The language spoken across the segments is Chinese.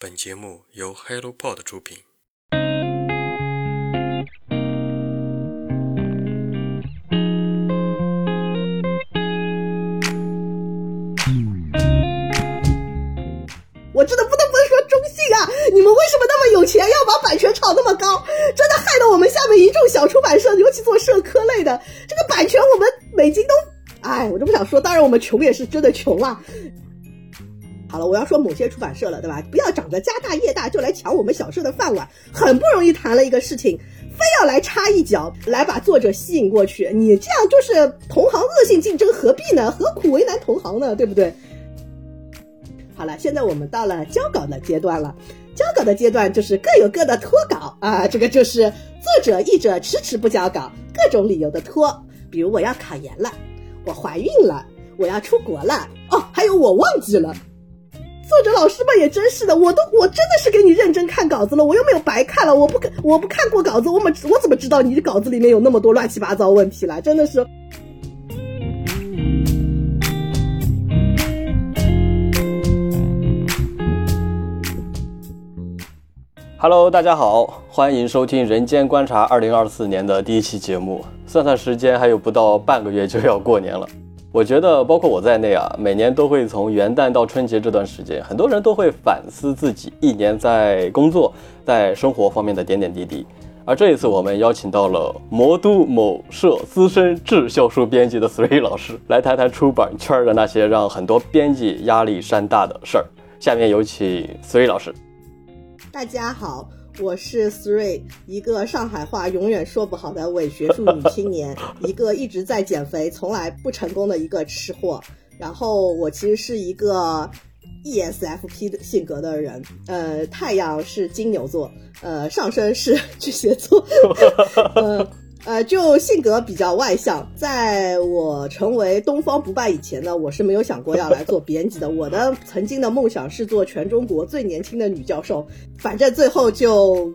本节目由 HelloPod 出品。我真的不得不说中信啊！你们为什么那么有钱，要把版权炒那么高？真的害得我们下面一众小出版社，尤其做社科类的，这个版权我们每斤都……哎，我就不想说。当然，我们穷也是真的穷啊。好了，我要说某些出版社了，对吧？不要长着家大业大就来抢我们小社的饭碗，很不容易谈了一个事情，非要来插一脚，来把作者吸引过去。你这样就是同行恶性竞争，何必呢？何苦为难同行呢？对不对？好了，现在我们到了交稿的阶段了。交稿的阶段就是各有各的拖稿啊，这个就是作者、译者迟迟不交稿，各种理由的拖。比如我要考研了，我怀孕了，我要出国了，哦，还有我忘记了。作者老师们也真是的，我都我真的是给你认真看稿子了，我又没有白看了，我不看我不看过稿子，我怎我怎么知道你的稿子里面有那么多乱七八糟问题了？真的是。Hello，大家好，欢迎收听《人间观察》二零二四年的第一期节目。算算时间，还有不到半个月就要过年了。我觉得，包括我在内啊，每年都会从元旦到春节这段时间，很多人都会反思自己一年在工作、在生活方面的点点滴滴。而这一次，我们邀请到了魔都某社资深滞销书编辑的 Three 老师，来谈谈出版圈的那些让很多编辑压力山大的事儿。下面有请 Three 老师。大家好，我是 Three，一个上海话永远说不好的伪学术女青年，一个一直在减肥、从来不成功的一个吃货。然后我其实是一个 ESFP 的性格的人，呃，太阳是金牛座，呃，上升是巨蟹座，呃。呃，就性格比较外向，在我成为东方不败以前呢，我是没有想过要来做编辑的。我的曾经的梦想是做全中国最年轻的女教授，反正最后就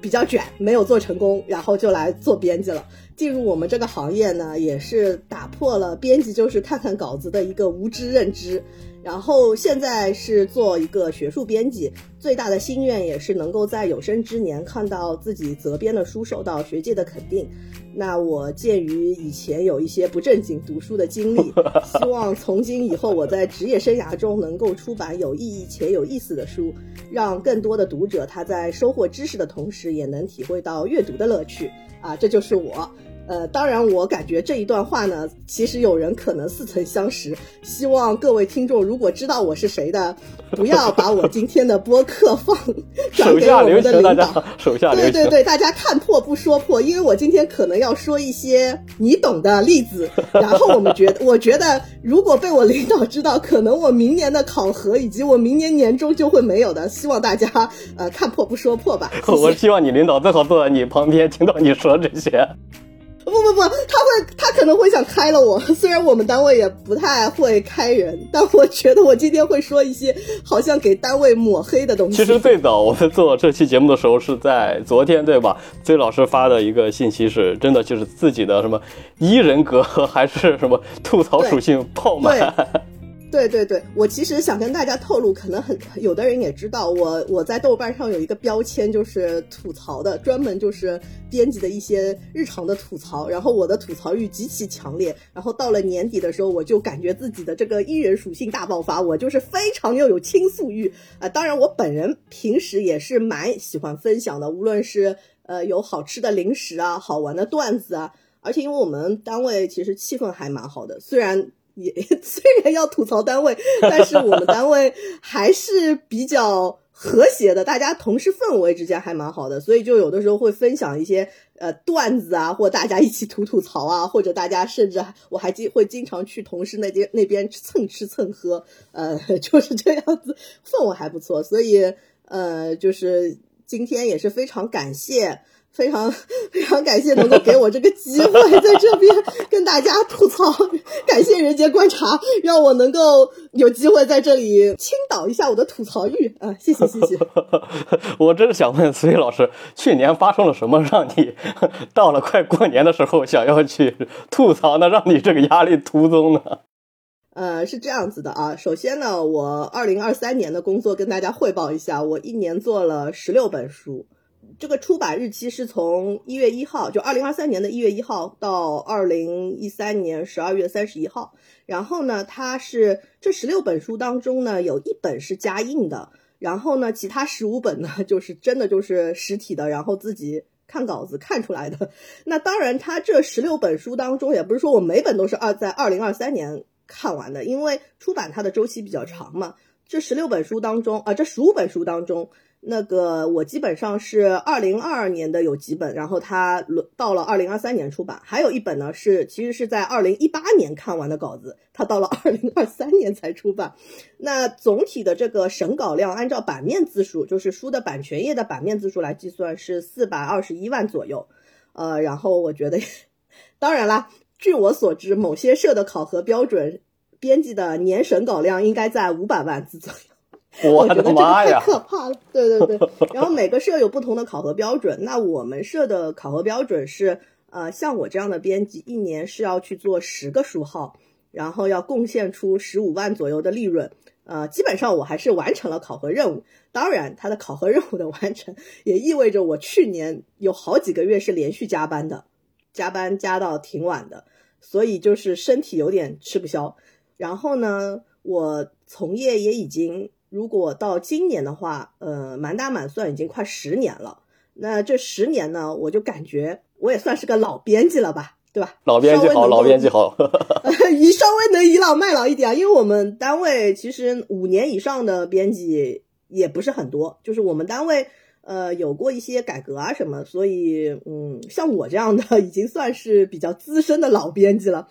比较卷，没有做成功，然后就来做编辑了。进入我们这个行业呢，也是打破了编辑就是看看稿子的一个无知认知。然后现在是做一个学术编辑，最大的心愿也是能够在有生之年看到自己责编的书受到学界的肯定。那我鉴于以前有一些不正经读书的经历，希望从今以后我在职业生涯中能够出版有意义且有意思的书，让更多的读者他在收获知识的同时也能体会到阅读的乐趣。啊，这就是我。呃，当然，我感觉这一段话呢，其实有人可能似曾相识。希望各位听众如果知道我是谁的，不要把我今天的播客放 转给我们的领导。手下留情，对对对，大家看破不说破，因为我今天可能要说一些你懂的例子。然后我们觉得，我觉得如果被我领导知道，可能我明年的考核以及我明年年终就会没有的。希望大家呃看破不说破吧。我希望你领导最好坐在你旁边，听到你说这些。不不不，他会，他可能会想开了我。虽然我们单位也不太会开人，但我觉得我今天会说一些好像给单位抹黑的东西。其实最早我们做这期节目的时候是在昨天，对吧？崔老师发的一个信息是真的，就是自己的什么一人格 还是什么吐槽属性爆满。对对对，我其实想跟大家透露，可能很有的人也知道，我我在豆瓣上有一个标签，就是吐槽的，专门就是编辑的一些日常的吐槽。然后我的吐槽欲极其强烈，然后到了年底的时候，我就感觉自己的这个艺人属性大爆发，我就是非常又有倾诉欲啊。当然，我本人平时也是蛮喜欢分享的，无论是呃有好吃的零食啊，好玩的段子啊，而且因为我们单位其实气氛还蛮好的，虽然。也 虽然要吐槽单位，但是我们单位还是比较和谐的，大家同事氛围之间还蛮好的，所以就有的时候会分享一些呃段子啊，或大家一起吐吐槽啊，或者大家甚至我还经会经常去同事那边那边蹭吃蹭喝，呃，就是这样子，氛围还不错，所以呃，就是今天也是非常感谢。非常 非常感谢能够给我这个机会，在这边跟大家吐槽。感谢人间观察，让我能够有机会在这里倾倒一下我的吐槽欲啊！谢谢谢谢。我真是想问思雨老师，去年发生了什么，让你到了快过年的时候想要去吐槽呢？让你这个压力徒增呢？呃，是这样子的啊。首先呢，我二零二三年的工作跟大家汇报一下，我一年做了十六本书。这个出版日期是从一月一号，就二零二三年的一月一号到二零一三年十二月三十一号。然后呢，它是这十六本书当中呢，有一本是加印的，然后呢，其他十五本呢，就是真的就是实体的，然后自己看稿子看出来的。那当然，它这十六本书当中，也不是说我每本都是二在二零二三年看完的，因为出版它的周期比较长嘛。这十六本书当中啊，这十五本书当中。那个我基本上是二零二二年的有几本，然后它轮到了二零二三年出版，还有一本呢是其实是在二零一八年看完的稿子，它到了二零二三年才出版。那总体的这个审稿量，按照版面字数，就是书的版权页的版面字数来计算是四百二十一万左右。呃，然后我觉得，当然啦，据我所知，某些社的考核标准，编辑的年审稿量应该在五百万字左右。我的妈呀！太可怕了，对对对。然后每个社有不同的考核标准，那我们社的考核标准是，呃，像我这样的编辑，一年是要去做十个书号，然后要贡献出十五万左右的利润。呃，基本上我还是完成了考核任务。当然，它的考核任务的完成，也意味着我去年有好几个月是连续加班的，加班加到挺晚的，所以就是身体有点吃不消。然后呢，我从业也已经。如果到今年的话，呃，满打满算已经快十年了。那这十年呢，我就感觉我也算是个老编辑了吧，对吧？老编辑好，老编辑好。以稍微能倚老卖老一点啊，因为我们单位其实五年以上的编辑也不是很多，就是我们单位呃有过一些改革啊什么，所以嗯，像我这样的已经算是比较资深的老编辑了。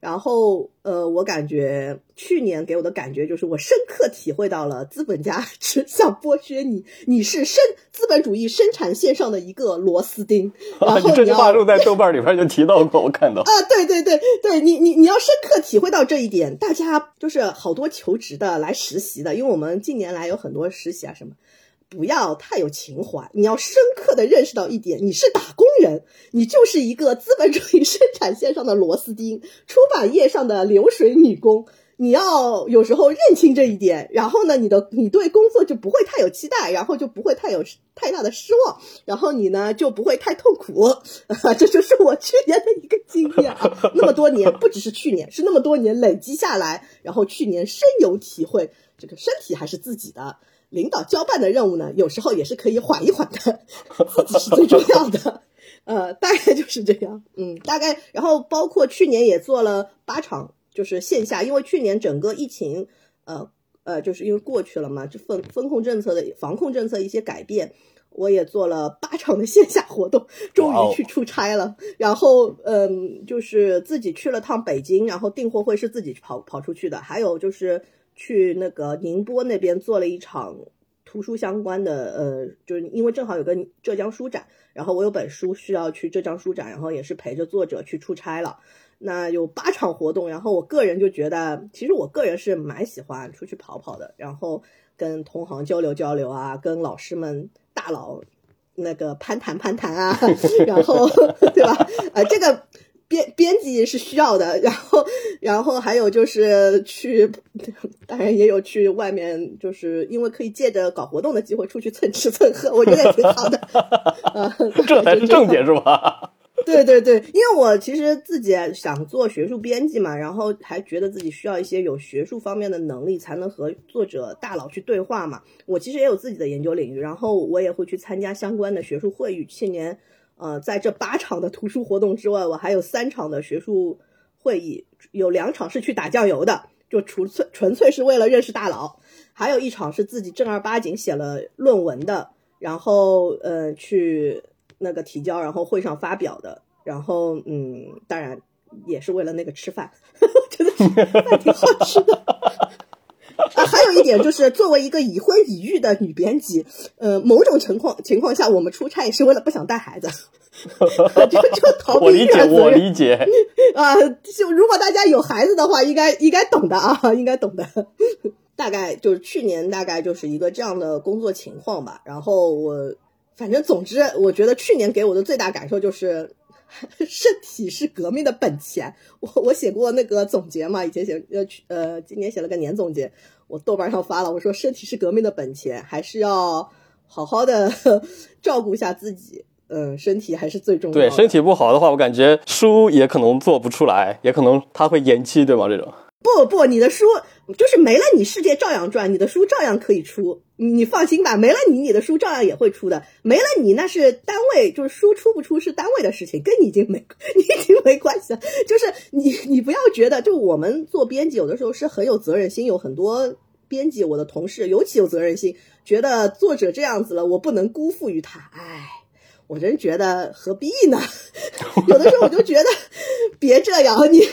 然后，呃，我感觉去年给我的感觉就是，我深刻体会到了资本家 只想剥削你，你是生资本主义生产线上的一个螺丝钉。然后这句话是在 豆瓣里边就提到过，我看到。啊，对对对对，你你你要深刻体会到这一点。大家就是好多求职的来实习的，因为我们近年来有很多实习啊什么。不要太有情怀，你要深刻的认识到一点：你是打工人，你就是一个资本主义生产线上的螺丝钉，出版业上的流水女工。你要有时候认清这一点，然后呢，你的你对工作就不会太有期待，然后就不会太有太大的失望，然后你呢就不会太痛苦。这就是我去年的一个经验啊，那么多年，不只是去年，是那么多年累积下来，然后去年深有体会，这个身体还是自己的。领导交办的任务呢，有时候也是可以缓一缓的，自己是最重要的。呃，大概就是这样。嗯，大概，然后包括去年也做了八场，就是线下，因为去年整个疫情，呃呃，就是因为过去了嘛，就风风控政策的防控政策一些改变，我也做了八场的线下活动，终于去出差了。然后，嗯，就是自己去了趟北京，然后订货会是自己跑跑出去的，还有就是。去那个宁波那边做了一场图书相关的，呃，就是因为正好有个浙江书展，然后我有本书需要去浙江书展，然后也是陪着作者去出差了。那有八场活动，然后我个人就觉得，其实我个人是蛮喜欢出去跑跑的，然后跟同行交流交流啊，跟老师们大佬那个攀谈攀谈啊，然后 对吧？呃，这个。编编辑是需要的，然后，然后还有就是去，当然也有去外面，就是因为可以借着搞活动的机会出去蹭吃蹭喝，我觉得也挺好的。啊，这才是正解是吧？对对对，因为我其实自己想做学术编辑嘛，然后还觉得自己需要一些有学术方面的能力，才能和作者大佬去对话嘛。我其实也有自己的研究领域，然后我也会去参加相关的学术会议。去年。呃，在这八场的图书活动之外，我还有三场的学术会议，有两场是去打酱油的，就纯粹纯粹是为了认识大佬；还有一场是自己正儿八经写了论文的，然后呃去那个提交，然后会上发表的，然后嗯，当然也是为了那个吃饭，真的是饭挺好吃的。啊，还有一点就是，作为一个已婚已育的女编辑，呃，某种情况情况下，我们出差也是为了不想带孩子，就就逃避我理解，我理解。啊，就如果大家有孩子的话，应该应该懂的啊，应该懂的。大概就是去年，大概就是一个这样的工作情况吧。然后我反正总之，我觉得去年给我的最大感受就是，身体是革命的本钱。我我写过那个总结嘛，以前写呃呃，今年写了个年总结，我豆瓣上发了，我说身体是革命的本钱，还是要好好的 照顾一下自己。嗯，身体还是最重要。对，身体不好的话，我感觉书也可能做不出来，也可能它会延期，对吗？这种。不不，你的书就是没了，你世界照样转，你的书照样可以出，你你放心吧，没了你，你的书照样也会出的，没了你那是单位，就是书出不出是单位的事情，跟你已经没 你已经没关系了。就是你你不要觉得，就我们做编辑有的时候是很有责任心，有很多编辑，我的同事尤其有责任心，觉得作者这样子了，我不能辜负于他，哎，我真觉得何必呢？有的时候我就觉得 别这样，你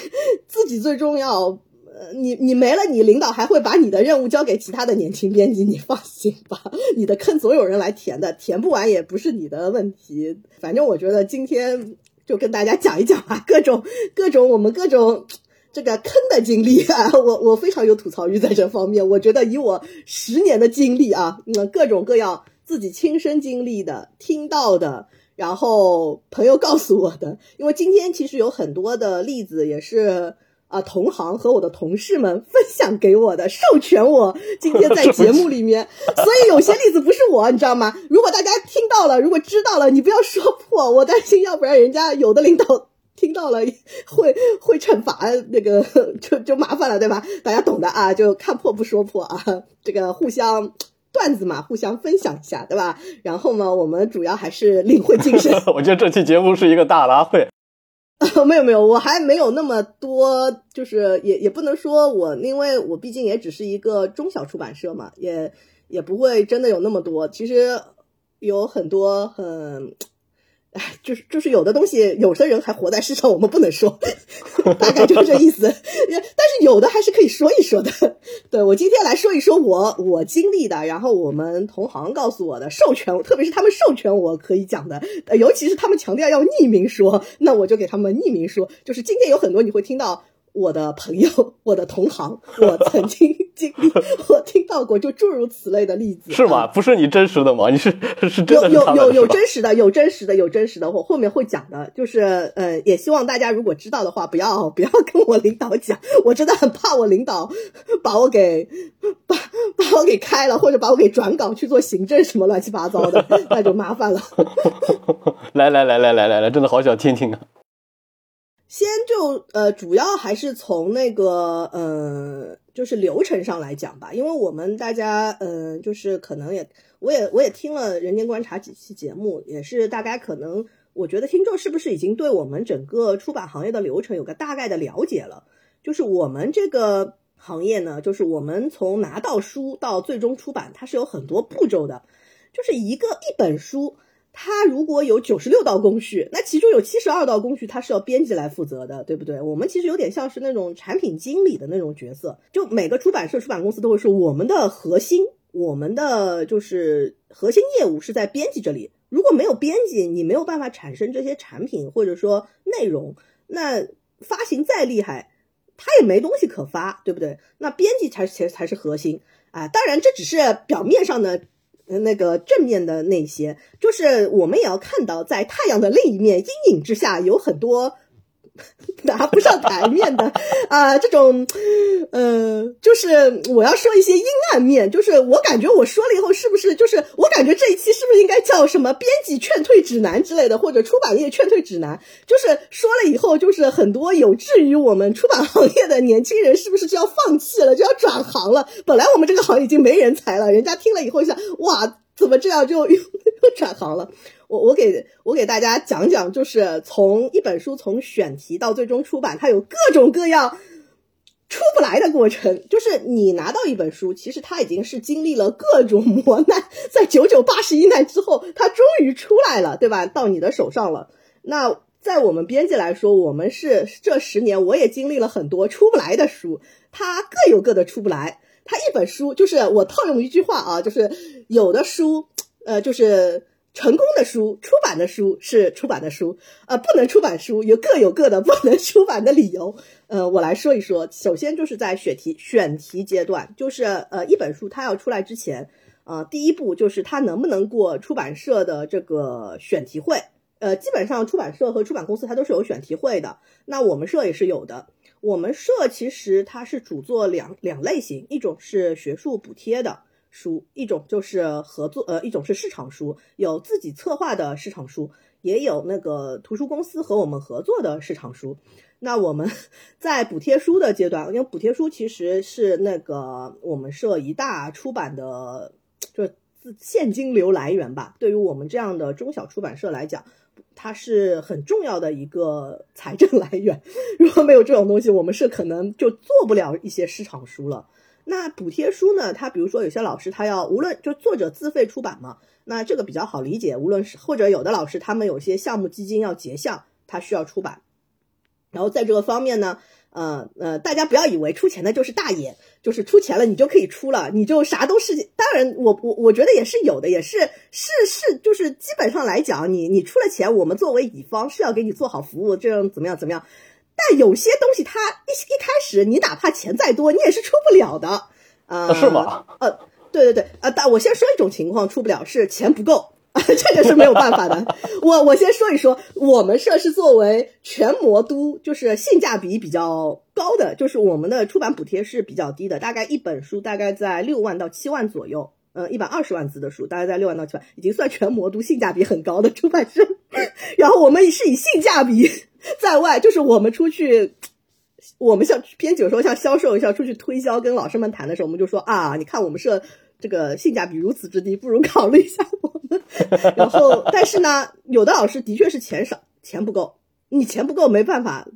自己最重要。呃，你你没了，你领导还会把你的任务交给其他的年轻编辑，你放心吧，你的坑总有人来填的，填不完也不是你的问题。反正我觉得今天就跟大家讲一讲吧，各种各种我们各种这个坑的经历啊，我我非常有吐槽欲在这方面。我觉得以我十年的经历啊，嗯，各种各样自己亲身经历的、听到的，然后朋友告诉我的，因为今天其实有很多的例子也是。啊，同行和我的同事们分享给我的，授权我今天在 节目里面，所以有些例子不是我，你知道吗？如果大家听到了，如果知道了，你不要说破，我担心，要不然人家有的领导听到了会 会惩罚，那个 就就麻烦了，对吧？大家懂的啊，就看破不说破啊，这个互相段子嘛，互相分享一下，对吧？然后呢，我们主要还是领会精神。我觉得这期节目是一个大拉会。没有没有，我还没有那么多，就是也也不能说我，因为我毕竟也只是一个中小出版社嘛，也也不会真的有那么多。其实有很多很。哎，就是就是有的东西，有的人还活在世上，我们不能说，大概就是这意思。但是有的还是可以说一说的。对我今天来说一说我我经历的，然后我们同行告诉我的，授权，特别是他们授权我可以讲的，尤其是他们强调要匿名说，那我就给他们匿名说。就是今天有很多你会听到。我的朋友，我的同行，我曾经经历，我听到过就诸如此类的例子，是吗？不是你真实的吗？你是是真的？有有有有真实的，有真实的，有真实的，我后面会讲的。就是呃，也希望大家如果知道的话，不要不要跟我领导讲，我真的很怕我领导把我给把把我给开了，或者把我给转岗去做行政什么乱七八糟的，那就麻烦了。来来来来来来来，真的好想听听啊！先就呃，主要还是从那个呃，就是流程上来讲吧，因为我们大家嗯，就是可能也，我也我也听了《人间观察》几期节目，也是大概可能，我觉得听众是不是已经对我们整个出版行业的流程有个大概的了解了？就是我们这个行业呢，就是我们从拿到书到最终出版，它是有很多步骤的，就是一个一本书。它如果有九十六道工序，那其中有七十二道工序，它是要编辑来负责的，对不对？我们其实有点像是那种产品经理的那种角色，就每个出版社、出版公司都会说，我们的核心，我们的就是核心业务是在编辑这里。如果没有编辑，你没有办法产生这些产品或者说内容，那发行再厉害，它也没东西可发，对不对？那编辑才才才是核心啊！当然，这只是表面上的。那个正面的那些，就是我们也要看到，在太阳的另一面，阴影之下，有很多。拿不上台面的啊，这种，呃，就是我要说一些阴暗面，就是我感觉我说了以后，是不是就是我感觉这一期是不是应该叫什么编辑劝退指南之类的，或者出版业劝退指南？就是说了以后，就是很多有志于我们出版行业的年轻人，是不是就要放弃了，就要转行了？本来我们这个行业已经没人才了，人家听了以后想，哇，怎么这样就又 又转行了？我我给我给大家讲讲，就是从一本书从选题到最终出版，它有各种各样出不来的过程。就是你拿到一本书，其实它已经是经历了各种磨难，在九九八十一难之后，它终于出来了，对吧？到你的手上了。那在我们编辑来说，我们是这十年，我也经历了很多出不来的书，它各有各的出不来。它一本书，就是我套用一句话啊，就是有的书，呃，就是。成功的书，出版的书是出版的书，呃，不能出版书有各有各的 不能出版的理由。呃，我来说一说，首先就是在选题选题阶段，就是呃，一本书它要出来之前，呃，第一步就是它能不能过出版社的这个选题会，呃，基本上出版社和出版公司它都是有选题会的，那我们社也是有的。我们社其实它是主做两两类型，一种是学术补贴的书，一种就是合作，呃，一种是市场书，有自己策划的市场书，也有那个图书公司和我们合作的市场书。那我们 在补贴书的阶段，因为补贴书其实是那个我们社一大出版的，就是现金流来源吧。对于我们这样的中小出版社来讲，它是很重要的一个财政 来源。如果没有这种东西，我们是可能就做不了一些市场书了。那补贴书呢？它比如说有些老师他要无论就作者自费出版嘛，那这个比较好理解。无论是或者有的老师他们有些项目基金要结项，他需要出版。然后在这个方面呢，呃呃，大家不要以为出钱的就是大爷，就是出钱了你就可以出了，你就啥都是。当然，我我我觉得也是有的，也是是是，就是基本上来讲，你你出了钱，我们作为乙方是要给你做好服务，这样怎么样怎么样。但有些东西它一一开始你哪怕钱再多，你也是出不了的，啊，是吗？呃，对对对，呃，但我先说一种情况出不了是钱不够。这个是没有办法的。我我先说一说，我们社是作为全魔都，就是性价比比较高的，就是我们的出版补贴是比较低的，大概一本书大概在六万到七万左右。嗯，一百二十万字的书大概在六万到七万，已经算全魔都性价比很高的出版社。然后我们是以性价比 在外，就是我们出去，我们像编辑有时候像销售一样出去推销，跟老师们谈的时候，我们就说啊，你看我们社。这个性价比如此之低，不如考虑一下我们。然后，但是呢，有的老师的确是钱少，钱不够。你钱不够，没办法，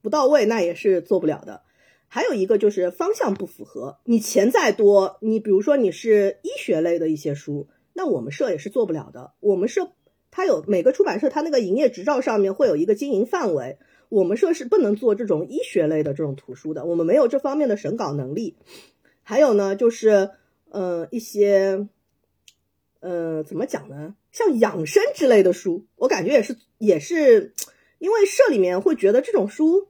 不到位，那也是做不了的。还有一个就是方向不符合。你钱再多，你比如说你是医学类的一些书，那我们社也是做不了的。我们社它有每个出版社，它那个营业执照上面会有一个经营范围，我们社是不能做这种医学类的这种图书的，我们没有这方面的审稿能力。还有呢，就是。呃，一些，呃，怎么讲呢？像养生之类的书，我感觉也是，也是，因为社里面会觉得这种书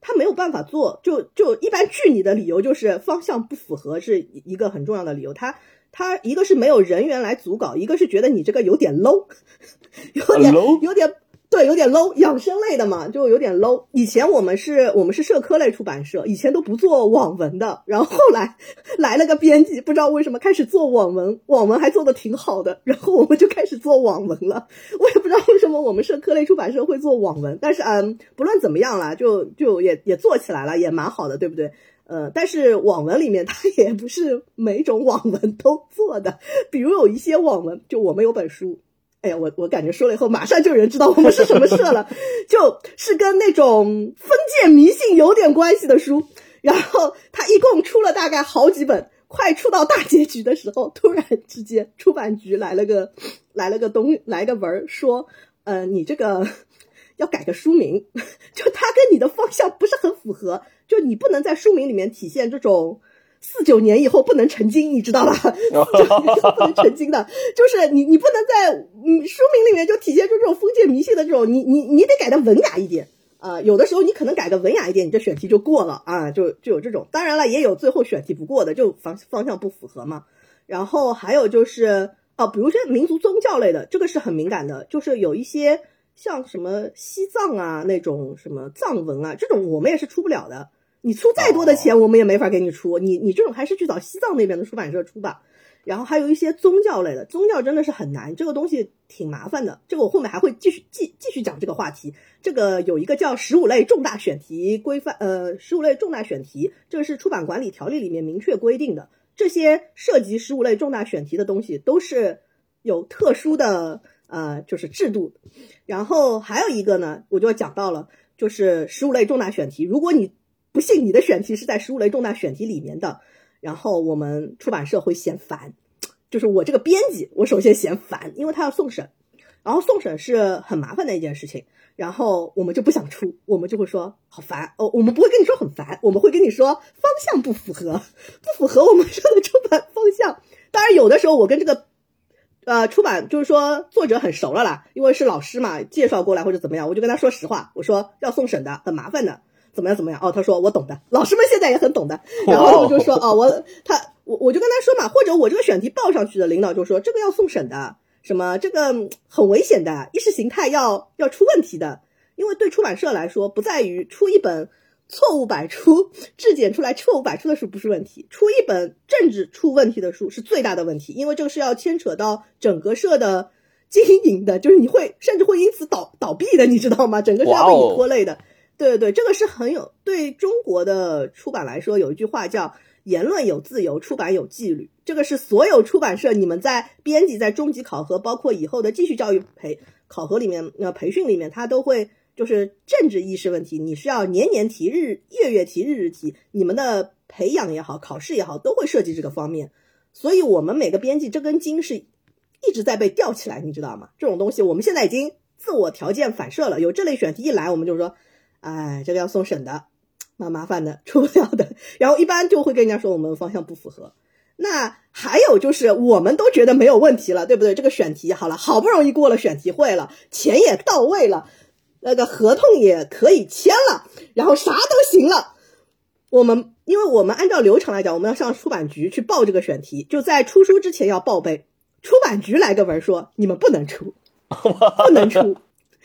它没有办法做，就就一般拒你的理由就是方向不符合，是一个很重要的理由。它他一个是没有人员来组稿，一个是觉得你这个有点 low，有点有点。对，有点 low，养生类的嘛，就有点 low。以前我们是我们是社科类出版社，以前都不做网文的，然后后来来了个编辑，不知道为什么开始做网文，网文还做的挺好的，然后我们就开始做网文了。我也不知道为什么我们社科类出版社会做网文，但是嗯，不论怎么样啦，就就也也做起来了，也蛮好的，对不对？呃，但是网文里面它也不是每种网文都做的，比如有一些网文，就我们有本书。哎呀，我我感觉说了以后，马上就有人知道我们是什么社了，就是跟那种封建迷信有点关系的书。然后它一共出了大概好几本，快出到大结局的时候，突然之间出版局来了个来了个东来个文儿，说，呃，你这个 要改个书名，就它跟你的方向不是很符合，就你不能在书名里面体现这种。四九年以后不能成精，你知道吧？不能成精的，就是你，你不能在嗯书名里面就体现出这种封建迷信的这种，你你你得改的文雅一点啊。有的时候你可能改的文雅一点，你这选题就过了啊，就就有这种。当然了，也有最后选题不过的，就方方向不符合嘛。然后还有就是哦，比如说民族宗教类的，这个是很敏感的，就是有一些像什么西藏啊那种什么藏文啊，这种我们也是出不了的。你出再多的钱，我们也没法给你出。你你这种还是去找西藏那边的出版社出吧。然后还有一些宗教类的，宗教真的是很难，这个东西挺麻烦的。这个我后面还会继续继继续讲这个话题。这个有一个叫十五类重大选题规范，呃，十五类重大选题，这个是出版管理条例里面明确规定的。这些涉及十五类重大选题的东西都是有特殊的呃，就是制度。然后还有一个呢，我就讲到了，就是十五类重大选题，如果你不信你的选题是在十五类重大选题里面的，然后我们出版社会嫌烦，就是我这个编辑，我首先嫌烦，因为他要送审，然后送审是很麻烦的一件事情，然后我们就不想出，我们就会说好烦哦，我们不会跟你说很烦，我们会跟你说方向不符合，不符合我们说的出版方向。当然有的时候我跟这个呃出版就是说作者很熟了啦，因为是老师嘛，介绍过来或者怎么样，我就跟他说实话，我说要送审的，很麻烦的。怎么样？怎么样？哦，他说我懂的，老师们现在也很懂的。然后我就说，哦，我他我我就跟他说嘛，或者我这个选题报上去的领导就说这个要送审的，什么这个很危险的，意识形态要要出问题的。因为对出版社来说，不在于出一本错误百出、质检出来错误百出的书不是问题，出一本政治出问题的书是最大的问题，因为这个是要牵扯到整个社的经营的，就是你会甚至会因此倒倒闭的，你知道吗？整个是要被你拖累的。对对对，这个是很有对中国的出版来说，有一句话叫“言论有自由，出版有纪律”。这个是所有出版社你们在编辑在中级考核，包括以后的继续教育培考核里面，呃，培训里面，他都会。就是政治意识问题，你是要年年提、日月月提、日日提，你们的培养也好，考试也好，都会涉及这个方面。所以，我们每个编辑这根筋是一直在被吊起来，你知道吗？这种东西，我们现在已经自我条件反射了。有这类选题一来，我们就说，哎，这个要送审的，蛮麻烦的，出不了的。然后一般就会跟人家说，我们方向不符合。那还有就是，我们都觉得没有问题了，对不对？这个选题好了，好不容易过了选题会了，钱也到位了。那个合同也可以签了，然后啥都行了。我们因为我们按照流程来讲，我们要上出版局去报这个选题，就在出书之前要报备。出版局来个文说你们不能出，不能出。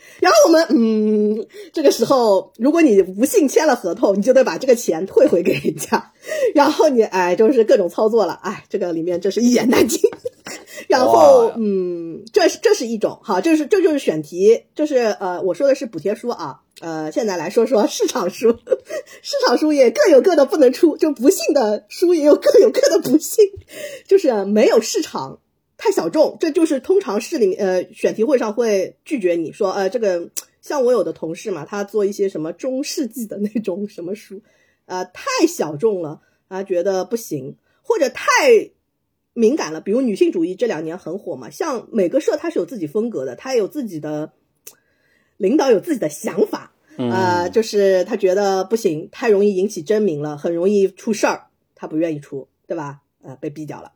然后我们嗯，这个时候如果你不幸签了合同，你就得把这个钱退回给人家。然后你哎，就是各种操作了，哎，这个里面真是一言难尽。然后，嗯，这是这是一种，好，这是这就是选题，就是呃，我说的是补贴书啊，呃，现在来说说市场书，市场书也各有各的不能出，就不幸的书也有各有各的不幸，就是没有市场太小众，这就是通常市里呃选题会上会拒绝你说，呃，这个像我有的同事嘛，他做一些什么中世纪的那种什么书，呃，太小众了，啊觉得不行，或者太。敏感了，比如女性主义这两年很火嘛，像每个社它是有自己风格的，它有自己的领导有自己的想法，啊，就是他觉得不行，太容易引起争鸣了，很容易出事儿，他不愿意出，对吧？呃，被毙掉了。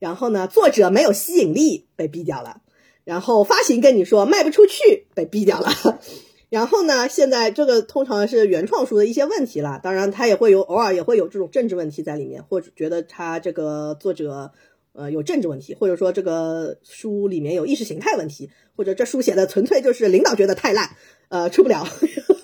然后呢，作者没有吸引力，被毙掉了。然后发行跟你说卖不出去，被毙掉了。然后呢，现在这个通常是原创书的一些问题了，当然他也会有偶尔也会有这种政治问题在里面，或者觉得他这个作者。呃，有政治问题，或者说这个书里面有意识形态问题，或者这书写的纯粹就是领导觉得太烂，呃，出不了。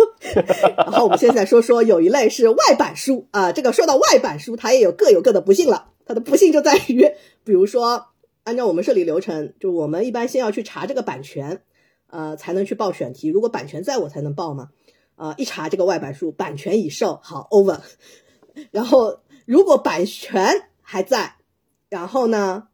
然后我们现在说说有一类是外版书啊，这个说到外版书，它也有各有各的不幸了。它的不幸就在于，比如说按照我们设立流程，就我们一般先要去查这个版权，呃，才能去报选题。如果版权在我才能报嘛，呃，一查这个外版书版权已售，好 over。然后如果版权还在。然后呢，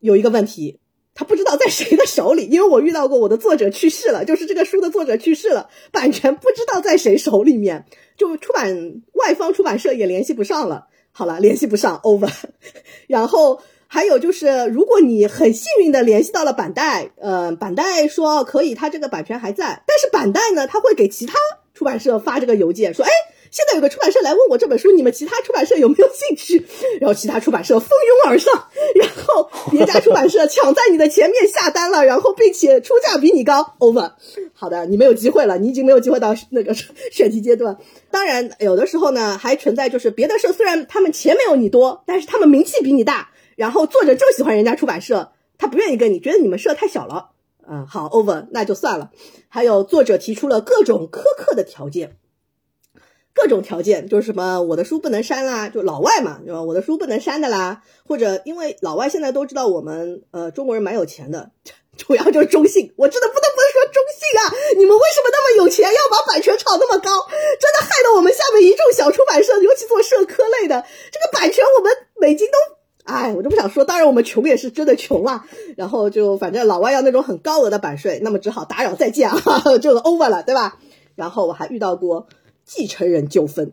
有一个问题，他不知道在谁的手里，因为我遇到过我的作者去世了，就是这个书的作者去世了，版权不知道在谁手里面，就出版外方出版社也联系不上了。好了，联系不上，over。然后还有就是，如果你很幸运的联系到了板带，呃，板带说可以，他这个版权还在，但是板带呢，他会给其他出版社发这个邮件说，哎。现在有个出版社来问我这本书，你们其他出版社有没有兴趣？然后其他出版社蜂拥而上，然后别家出版社抢在你的前面下单了，然后并且出价比你高。Over，好的，你没有机会了，你已经没有机会到那个选题阶段。当然，有的时候呢还存在就是别的社虽然他们钱没有你多，但是他们名气比你大，然后作者就喜欢人家出版社，他不愿意跟你，觉得你们社太小了。嗯，好，Over，那就算了。还有作者提出了各种苛刻的条件。各种条件就是什么，我的书不能删啦，就老外嘛，对吧？我的书不能删的啦，或者因为老外现在都知道我们呃中国人蛮有钱的，主要就是中信，我真的不得不能说中信啊，你们为什么那么有钱，要把版权炒那么高？真的害得我们下面一众小出版社，尤其做社科类的，这个版权我们美金都，哎，我都不想说。当然我们穷也是真的穷啊，然后就反正老外要那种很高额的版税，那么只好打扰再见啊，就 over 了，对吧？然后我还遇到过。继承人纠纷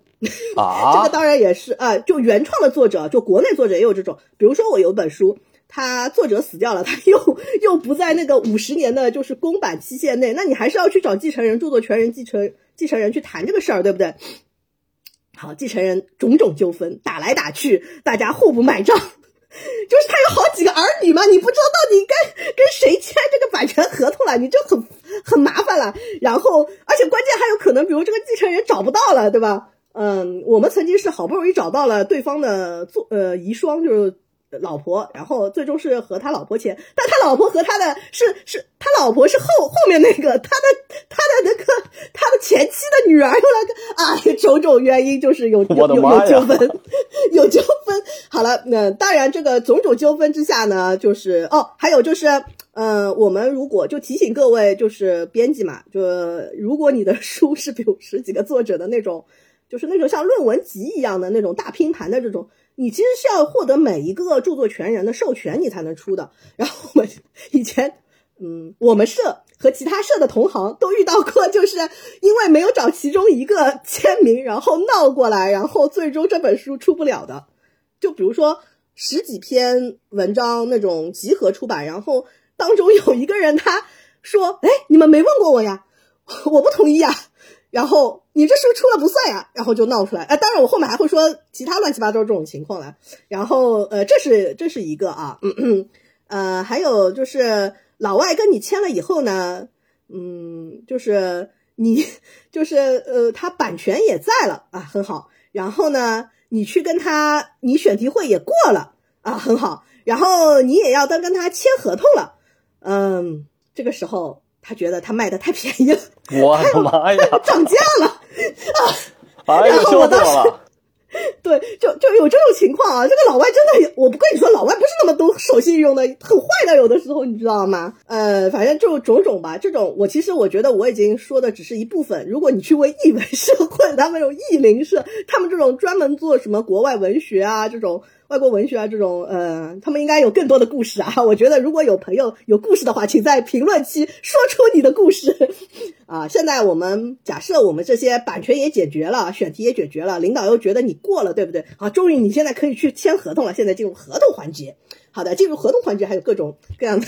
啊，这个当然也是啊，就原创的作者，就国内作者也有这种。比如说我有本书，他作者死掉了，他又 又不在那个五十年的就是公版期限内，那你还是要去找继承人、著作权人、继承继承人去谈这个事儿，对不对？好，继承人种种纠纷，打来打去，大家互不买账。就是他有好几个儿女嘛，你不知道到底跟跟谁签这个版权合同了，你就很很麻烦了。然后，而且关键还有可能，比如这个继承人找不到了，对吧？嗯，我们曾经是好不容易找到了对方的做呃遗孀，就是老婆，然后最终是和他老婆签，但他老婆和他的是是他老婆是后后面那个他的他的那个他的前妻的女儿又来个啊，种种原因就是有有有有纠纷，有纠纷。好了，那当然这个种种纠纷之下呢，就是哦，还有就是。呃，我们如果就提醒各位，就是编辑嘛，就如果你的书是比如十几个作者的那种，就是那种像论文集一样的那种大拼盘的这种，你其实是要获得每一个著作权人的授权，你才能出的。然后我们以前，嗯，我们社和其他社的同行都遇到过，就是因为没有找其中一个签名，然后闹过来，然后最终这本书出不了的。就比如说十几篇文章那种集合出版，然后。当中有一个人，他说：“哎，你们没问过我呀，我不同意呀。然后你这是不是出了不算呀，然后就闹出来。哎，当然我后面还会说其他乱七八糟这种情况了。然后呃，这是这是一个啊，嗯嗯 呃，还有就是老外跟你签了以后呢，嗯，就是你就是呃，他版权也在了啊，很好。然后呢，你去跟他，你选题会也过了啊，很好。然后你也要跟跟他签合同了。”嗯，这个时候他觉得他卖的太便宜了，我的妈呀，涨价了啊！然后我当时，对，就就有这种情况啊。这个老外真的，我不跟你说，老外不是那么懂守信用的，很坏的，有的时候你知道吗？呃，反正就种种吧。这种我其实我觉得我已经说的只是一部分。如果你去问译文社或者他们有译林社，他们这种专门做什么国外文学啊这种。外国文学啊，这种呃，他们应该有更多的故事啊。我觉得如果有朋友有故事的话，请在评论区说出你的故事 啊。现在我们假设我们这些版权也解决了，选题也解决了，领导又觉得你过了，对不对？好，终于你现在可以去签合同了。现在进入合同环节。好的，进入合同环节还有各种各样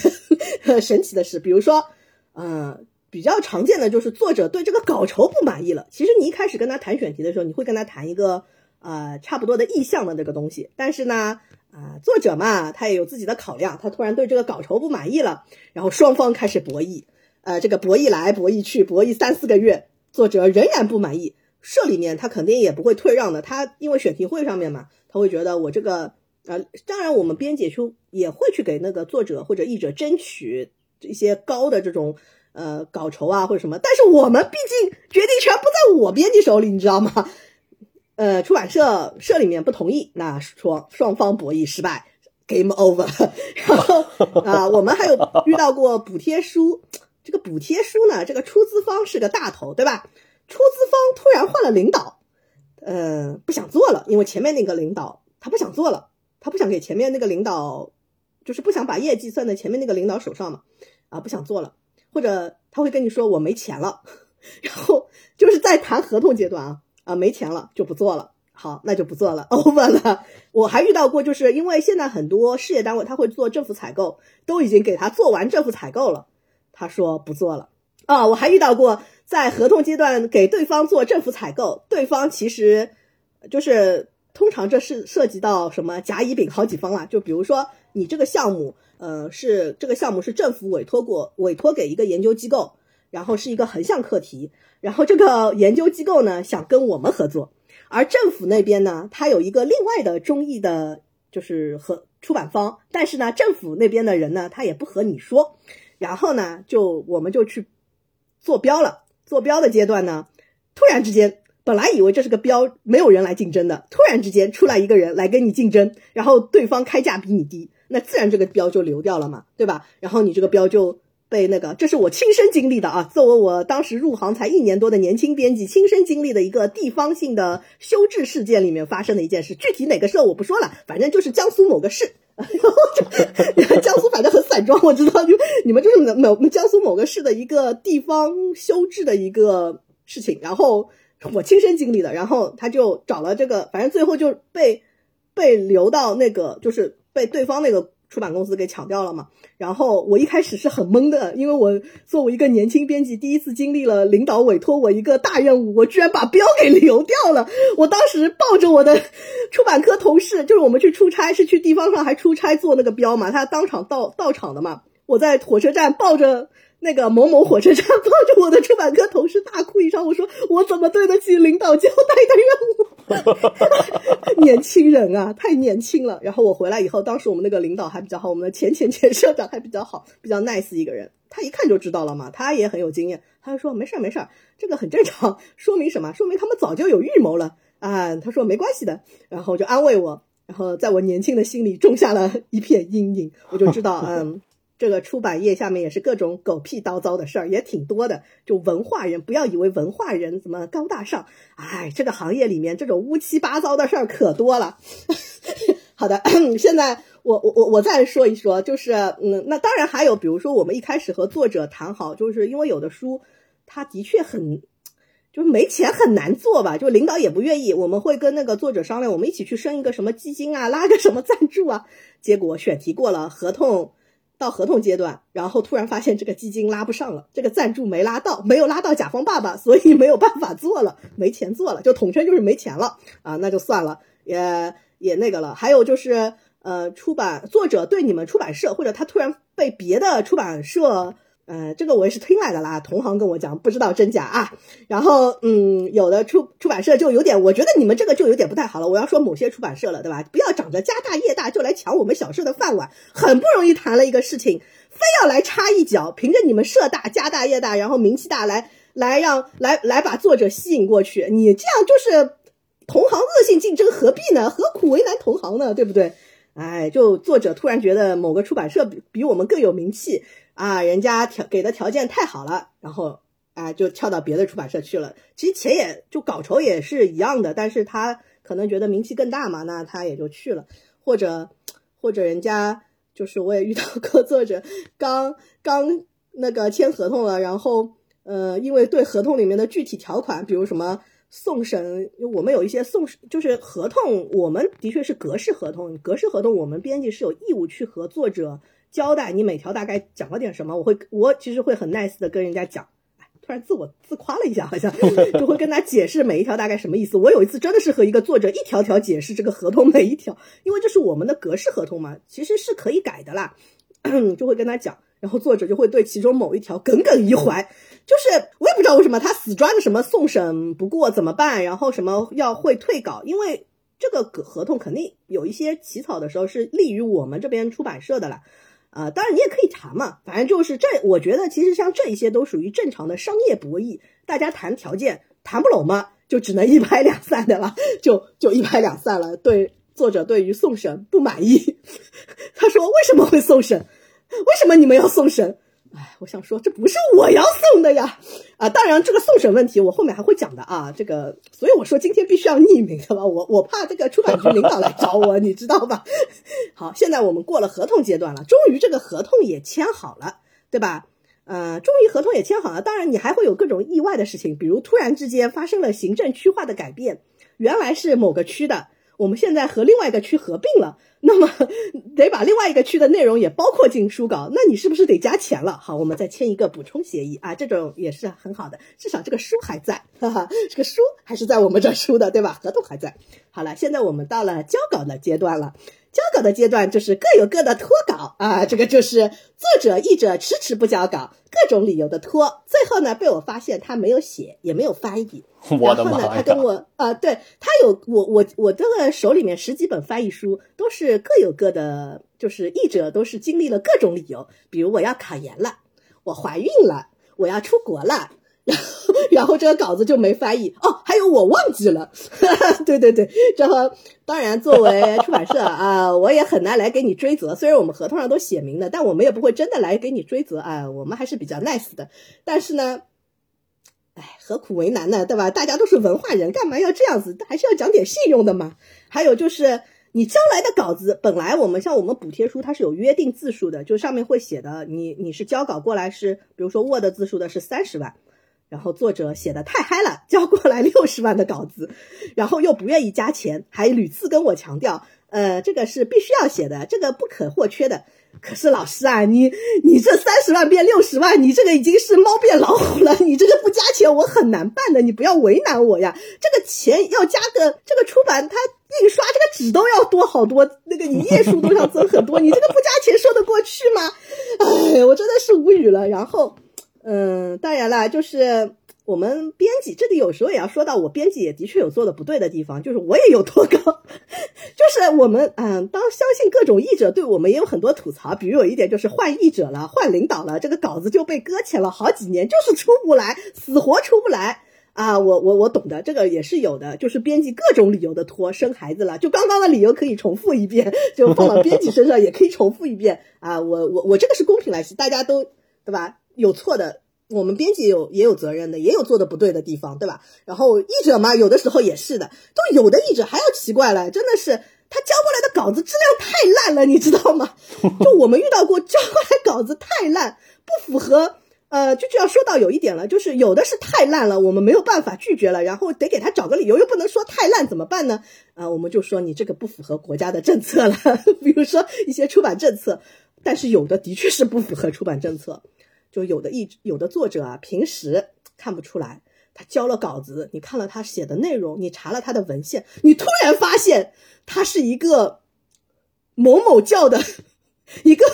的 神奇的事，比如说，呃，比较常见的就是作者对这个稿酬不满意了。其实你一开始跟他谈选题的时候，你会跟他谈一个。呃，差不多的意向的这个东西，但是呢，啊，作者嘛，他也有自己的考量，他突然对这个稿酬不满意了，然后双方开始博弈，呃，这个博弈来博弈去，博弈三四个月，作者仍然不满意，社里面他肯定也不会退让的，他因为选题会上面嘛，他会觉得我这个，呃，当然我们编辑出也会去给那个作者或者译者争取一些高的这种呃稿酬啊或者什么，但是我们毕竟决定权不在我编辑手里，你知道吗？呃，出版社社里面不同意，那双双方博弈失败，game over。然后啊，我们还有遇到过补贴书，这个补贴书呢，这个出资方是个大头，对吧？出资方突然换了领导，呃，不想做了，因为前面那个领导他不想做了，他不想给前面那个领导，就是不想把业绩算在前面那个领导手上嘛，啊，不想做了，或者他会跟你说我没钱了，然后就是在谈合同阶段啊。啊，没钱了就不做了。好，那就不做了，over 了。我还遇到过，就是因为现在很多事业单位他会做政府采购，都已经给他做完政府采购了，他说不做了。啊，我还遇到过在合同阶段给对方做政府采购，对方其实就是通常这是涉及到什么甲乙丙好几方啊？就比如说你这个项目，呃，是这个项目是政府委托过，委托给一个研究机构。然后是一个横向课题，然后这个研究机构呢想跟我们合作，而政府那边呢，它有一个另外的中译的，就是和出版方，但是呢，政府那边的人呢，他也不和你说，然后呢，就我们就去做标了，做标的阶段呢，突然之间，本来以为这是个标，没有人来竞争的，突然之间出来一个人来跟你竞争，然后对方开价比你低，那自然这个标就流掉了嘛，对吧？然后你这个标就。被那个，这是我亲身经历的啊！作为我当时入行才一年多的年轻编辑，亲身经历的一个地方性的修治事件里面发生的一件事。具体哪个社我不说了，反正就是江苏某个市。江苏反正很散装，我知道，就你们就是某某江苏某个市的一个地方修治的一个事情。然后我亲身经历的，然后他就找了这个，反正最后就被被留到那个，就是被对方那个。出版公司给抢掉了嘛？然后我一开始是很懵的，因为我作为一个年轻编辑，第一次经历了领导委托我一个大任务，我居然把标给留掉了。我当时抱着我的出版科同事，就是我们去出差，是去地方上还出差做那个标嘛，他当场到到场的嘛。我在火车站抱着那个某某火车站，抱着我的出版科同事大哭一场。我说我怎么对得起领导交代的任务？年轻人啊，太年轻了。然后我回来以后，当时我们那个领导还比较好，我们的前前前社长还比较好，比较 nice 一个人，他一看就知道了嘛，他也很有经验，他就说没事儿没事儿，这个很正常，说明什么？说明他们早就有预谋了啊。他说没关系的，然后就安慰我，然后在我年轻的心里种下了一片阴影，我就知道，嗯。这个出版业下面也是各种狗屁叨糟的事儿，也挺多的。就文化人，不要以为文化人怎么高大上，哎，这个行业里面这种乌七八糟的事儿可多了。好的，现在我我我我再说一说，就是嗯，那当然还有，比如说我们一开始和作者谈好，就是因为有的书，它的确很，就是没钱很难做吧，就领导也不愿意，我们会跟那个作者商量，我们一起去申一个什么基金啊，拉个什么赞助啊，结果选题过了，合同。到合同阶段，然后突然发现这个基金拉不上了，这个赞助没拉到，没有拉到甲方爸爸，所以没有办法做了，没钱做了，就统称就是没钱了啊，那就算了，也也那个了。还有就是，呃，出版作者对你们出版社，或者他突然被别的出版社。呃，这个我也是听来的啦，同行跟我讲，不知道真假啊。然后，嗯，有的出出版社就有点，我觉得你们这个就有点不太好了。我要说某些出版社了，对吧？不要长着家大业大就来抢我们小社的饭碗，很不容易谈了一个事情，非要来插一脚，凭着你们社大家大业大，然后名气大来来让来来把作者吸引过去，你这样就是同行恶性竞争，何必呢？何苦为难同行呢？对不对？哎，就作者突然觉得某个出版社比比我们更有名气。啊，人家条给的条件太好了，然后啊就跳到别的出版社去了。其实钱也就稿酬也是一样的，但是他可能觉得名气更大嘛，那他也就去了。或者或者人家就是我也遇到过作者刚刚那个签合同了，然后呃因为对合同里面的具体条款，比如什么送审，我们有一些送就是合同，我们的确是格式合同，格式合同我们编辑是有义务去和作者。交代你每条大概讲了点什么，我会我其实会很 nice 的跟人家讲，突然自我自夸了一下，好像 就会跟他解释每一条大概什么意思。我有一次真的是和一个作者一条条解释这个合同每一条，因为这是我们的格式合同嘛，其实是可以改的啦，就会跟他讲，然后作者就会对其中某一条耿耿于怀，就是我也不知道为什么他死抓着什么送审不过怎么办，然后什么要会退稿，因为这个合同肯定有一些起草的时候是利于我们这边出版社的啦。啊，当然你也可以谈嘛，反正就是这，我觉得其实像这一些都属于正常的商业博弈，大家谈条件谈不拢嘛，就只能一拍两散的了，就就一拍两散了。对作者对于送审不满意，他说为什么会送审？为什么你们要送审？哎，我想说，这不是我要送的呀！啊，当然，这个送审问题我后面还会讲的啊。这个，所以我说今天必须要匿名，对吧？我我怕这个出版局领导来找我，你知道吧？好，现在我们过了合同阶段了，终于这个合同也签好了，对吧？呃，终于合同也签好了。当然，你还会有各种意外的事情，比如突然之间发生了行政区划的改变，原来是某个区的。我们现在和另外一个区合并了，那么得把另外一个区的内容也包括进书稿，那你是不是得加钱了？好，我们再签一个补充协议啊，这种也是很好的，至少这个书还在，哈哈，这个书还是在我们这出的，对吧？合同还在。好了，现在我们到了交稿的阶段了。交稿的阶段就是各有各的拖稿啊，这个就是作者译者迟迟不交稿，各种理由的拖，最后呢被我发现他没有写，也没有翻译。我的妈呀！他跟我啊，对他有我我我这个手里面十几本翻译书都是各有各的，就是译者都是经历了各种理由，比如我要考研了，我怀孕了，我要出国了。然后，然后这个稿子就没翻译哦。还有我忘记了，对对对。然后，当然作为出版社啊，我也很难来给你追责。虽然我们合同上都写明了，但我们也不会真的来给你追责啊。我们还是比较 nice 的。但是呢，哎，何苦为难呢？对吧？大家都是文化人，干嘛要这样子？还是要讲点信用的嘛。还有就是，你交来的稿子，本来我们像我们补贴书，它是有约定字数的，就上面会写的，你你是交稿过来是，比如说 Word 字数的是三十万。然后作者写的太嗨了，交过来六十万的稿子，然后又不愿意加钱，还屡次跟我强调，呃，这个是必须要写的，这个不可或缺的。可是老师啊，你你这三十万变六十万，你这个已经是猫变老虎了，你这个不加钱我很难办的，你不要为难我呀。这个钱要加个这个出版，它印刷这个纸都要多好多，那个你页数都要增很多，你这个不加钱说得过去吗？哎，我真的是无语了。然后。嗯，当然啦，就是我们编辑这里有时候也要说到，我编辑也的确有做的不对的地方，就是我也有脱稿，就是我们嗯，当相信各种译者对我们也有很多吐槽，比如有一点就是换译者了，换领导了，这个稿子就被搁浅了好几年，就是出不来，死活出不来啊！我我我懂的，这个也是有的，就是编辑各种理由的拖，生孩子了，就刚刚的理由可以重复一遍，就放到编辑身上也可以重复一遍啊！我我我这个是公平来说，大家都对吧？有错的。我们编辑有也有责任的，也有做的不对的地方，对吧？然后译者嘛，有的时候也是的，都有的译者还要奇怪了，真的是他交过来的稿子质量太烂了，你知道吗？就我们遇到过交过来稿子太烂，不符合，呃，就就要说到有一点了，就是有的是太烂了，我们没有办法拒绝了，然后得给他找个理由，又不能说太烂怎么办呢？啊，我们就说你这个不符合国家的政策了，比如说一些出版政策，但是有的的确是不符合出版政策。就有的一有的作者啊，平时看不出来，他交了稿子，你看了他写的内容，你查了他的文献，你突然发现他是一个某某教的一个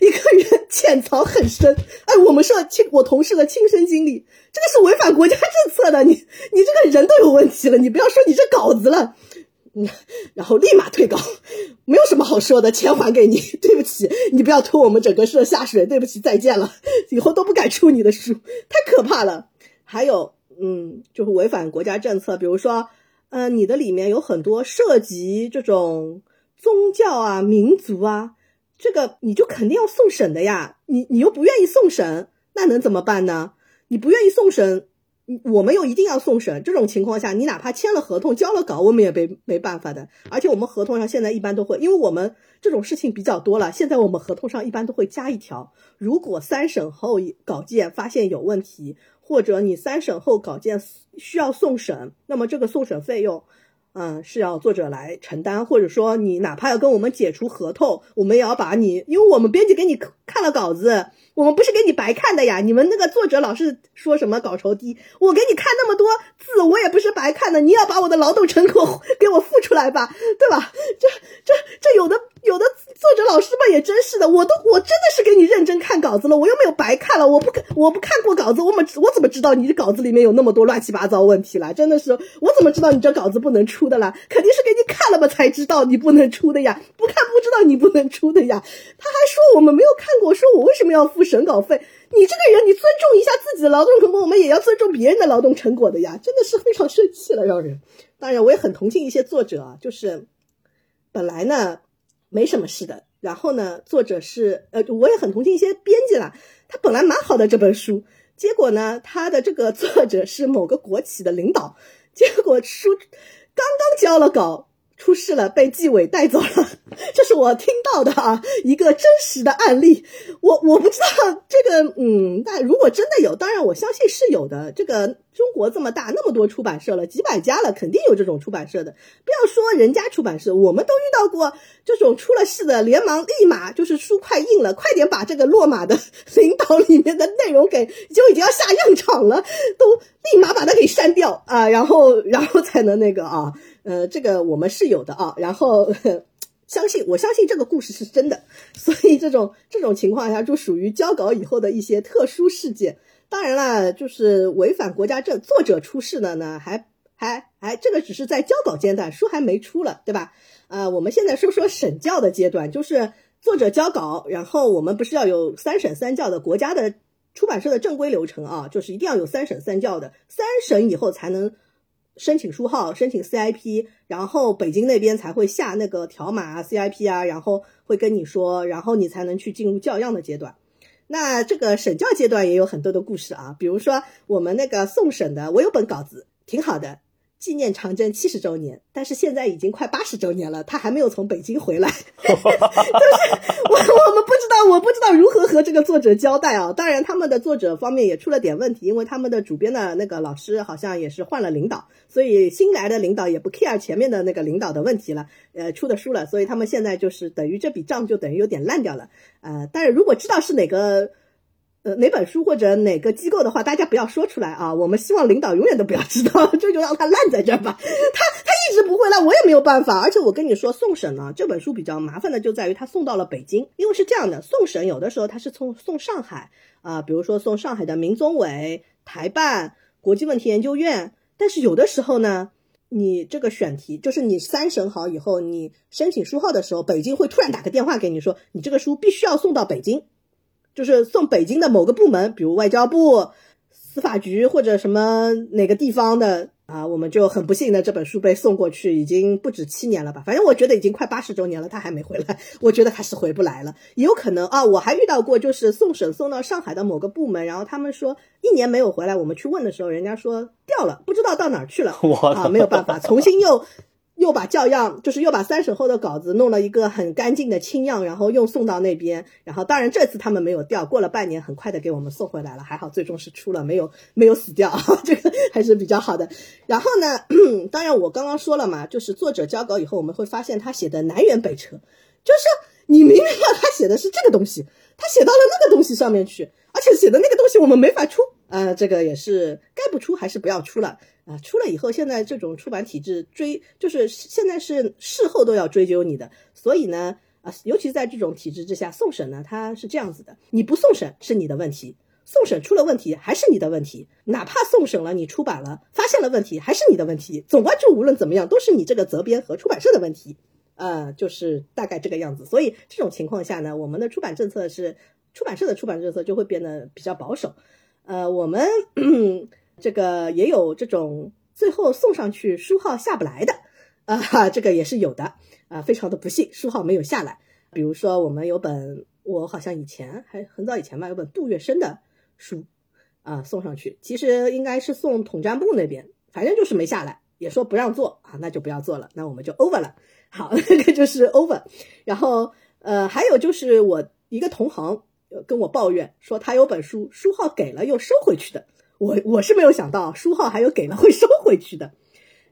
一个人，潜藏很深。哎，我们说亲，我同事的亲身经历，这个是违反国家政策的，你你这个人都有问题了，你不要说你这稿子了。嗯，然后立马退稿，没有什么好说的，钱还给你，对不起，你不要拖我们整个社下水，对不起，再见了，以后都不敢出你的书，太可怕了。还有，嗯，就是违反国家政策，比如说，呃，你的里面有很多涉及这种宗教啊、民族啊，这个你就肯定要送审的呀，你你又不愿意送审，那能怎么办呢？你不愿意送审。我们又一定要送审，这种情况下，你哪怕签了合同、交了稿，我们也没没办法的。而且我们合同上现在一般都会，因为我们这种事情比较多了，现在我们合同上一般都会加一条：如果三审后稿件发现有问题，或者你三审后稿件需要送审，那么这个送审费用，嗯，是要作者来承担，或者说你哪怕要跟我们解除合同，我们也要把你，因为我们编辑给你看了稿子。我们不是给你白看的呀！你们那个作者老是说什么稿酬低，我给你看那么多字，我也不是白看的。你要把我的劳动成果给我付出来吧，对吧？这、这、这有的有的作者老师们也真是的，我都我真的是给你认真看稿子了，我又没有白看了。我不我不看过稿子，我们我怎么知道你的稿子里面有那么多乱七八糟问题了？真的是，我怎么知道你这稿子不能出的啦？肯定是给你看了吧才知道你不能出的呀！不看不知道你不能出的呀！他还说我们没有看过，说我为什么要付？审稿费，你这个人，你尊重一下自己的劳动成果，我们也要尊重别人的劳动成果的呀，真的是非常生气了，让人。当然，我也很同情一些作者啊，就是本来呢没什么事的，然后呢，作者是呃，我也很同情一些编辑啦，他本来蛮好的这本书，结果呢，他的这个作者是某个国企的领导，结果书刚刚交了稿。出事了，被纪委带走了，这是我听到的啊，一个真实的案例。我我不知道这个，嗯，但如果真的有，当然我相信是有的。这个中国这么大，那么多出版社了，几百家了，肯定有这种出版社的。不要说人家出版社，我们都遇到过这种出了事的，连忙立马就是书快印了，快点把这个落马的领导里面的内容给就已经要下样厂了，都立马把它给删掉啊，然后然后才能那个啊。呃，这个我们是有的啊，然后 相信我相信这个故事是真的，所以这种这种情况下就属于交稿以后的一些特殊事件。当然了，就是违反国家政，作者出事了呢，还还还这个只是在交稿阶段，书还没出了，对吧？呃，我们现在说说审校的阶段，就是作者交稿，然后我们不是要有三审三校的国家的出版社的正规流程啊，就是一定要有三审三校的，三审以后才能。申请书号，申请 CIP，然后北京那边才会下那个条码啊 CIP 啊，然后会跟你说，然后你才能去进入教样的阶段。那这个审教阶段也有很多的故事啊，比如说我们那个送审的，我有本稿子，挺好的。纪念长征七十周年，但是现在已经快八十周年了，他还没有从北京回来，就是我我们不知道，我不知道如何和这个作者交代啊。当然，他们的作者方面也出了点问题，因为他们的主编的那个老师好像也是换了领导，所以新来的领导也不 care 前面的那个领导的问题了，呃，出的书了，所以他们现在就是等于这笔账就等于有点烂掉了，呃，但是如果知道是哪个。呃，哪本书或者哪个机构的话，大家不要说出来啊！我们希望领导永远都不要知道，这就让他烂在这儿吧。他他一直不会烂，我也没有办法。而且我跟你说，送审呢，这本书比较麻烦的就在于他送到了北京，因为是这样的，送审有的时候他是从送上海啊，比如说送上海的民宗委、台办。国际问题研究院，但是有的时候呢，你这个选题就是你三审好以后，你申请书号的时候，北京会突然打个电话给你说，你这个书必须要送到北京，就是送北京的某个部门，比如外交部、司法局或者什么哪个地方的。啊，我们就很不幸的这本书被送过去，已经不止七年了吧？反正我觉得已经快八十周年了，他还没回来。我觉得他是回不来了，也有可能啊。我还遇到过，就是送审送到上海的某个部门，然后他们说一年没有回来，我们去问的时候，人家说掉了，不知道到哪儿去了。啊，没有办法，重新又。又把教样，就是又把三审后的稿子弄了一个很干净的清样，然后又送到那边。然后当然这次他们没有掉，过了半年很快的给我们送回来了，还好最终是出了，没有 没有死掉，这个还是比较好的。然后呢，当然我刚刚说了嘛，就是作者交稿以后，我们会发现他写的南辕北辙，就是你明明要他写的是这个东西，他写到了那个东西上面去，而且写的那个东西我们没法出。呃，这个也是该不出还是不要出了啊？出了以后，现在这种出版体制追，就是现在是事后都要追究你的，所以呢，啊，尤其在这种体制之下，送审呢，它是这样子的，你不送审是你的问题，送审出了问题还是你的问题，哪怕送审了，你出版了发现了问题还是你的问题，总观就无论怎么样都是你这个责编和出版社的问题，呃，就是大概这个样子。所以这种情况下呢，我们的出版政策是出版社的出版政策就会变得比较保守。呃，我们 这个也有这种最后送上去书号下不来的，啊，这个也是有的，啊，非常的不幸，书号没有下来。比如说，我们有本，我好像以前还很早以前吧，有本杜月笙的书，啊，送上去，其实应该是送统战部那边，反正就是没下来，也说不让做啊，那就不要做了，那我们就 over 了。好，那个就是 over。然后，呃，还有就是我一个同行。跟我抱怨说他有本书书号给了又收回去的，我我是没有想到书号还有给了会收回去的。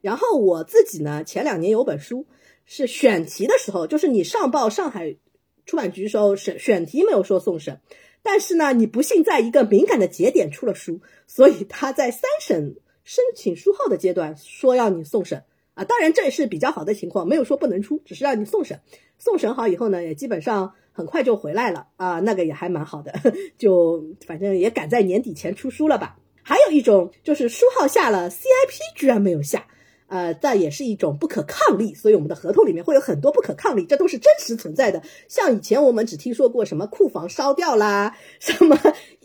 然后我自己呢，前两年有本书是选题的时候，就是你上报上海出版局时候选选题没有说送审，但是呢，你不幸在一个敏感的节点出了书，所以他在三审申请书号的阶段说要你送审啊。当然这也是比较好的情况，没有说不能出，只是让你送审。送审好以后呢，也基本上。很快就回来了啊，那个也还蛮好的，就反正也赶在年底前出书了吧。还有一种就是书号下了，CIP 居然没有下，呃，这也是一种不可抗力，所以我们的合同里面会有很多不可抗力，这都是真实存在的。像以前我们只听说过什么库房烧掉啦，什么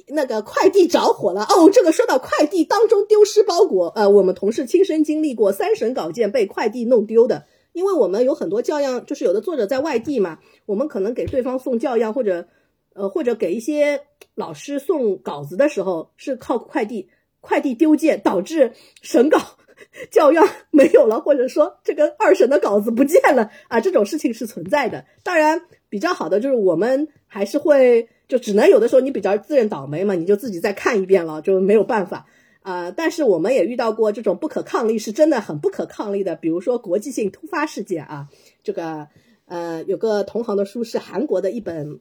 那个快递着火了，哦，这个说到快递当中丢失包裹，呃，我们同事亲身经历过三审稿件被快递弄丢的。因为我们有很多教样，就是有的作者在外地嘛，我们可能给对方送教样，或者，呃，或者给一些老师送稿子的时候，是靠快递，快递丢件导致审稿教样 没有了，或者说这个二审的稿子不见了啊，这种事情是存在的。当然，比较好的就是我们还是会，就只能有的时候你比较自认倒霉嘛，你就自己再看一遍了，就没有办法。啊，但是我们也遇到过这种不可抗力，是真的很不可抗力的。比如说国际性突发事件啊，这个呃，有个同行的书是韩国的一本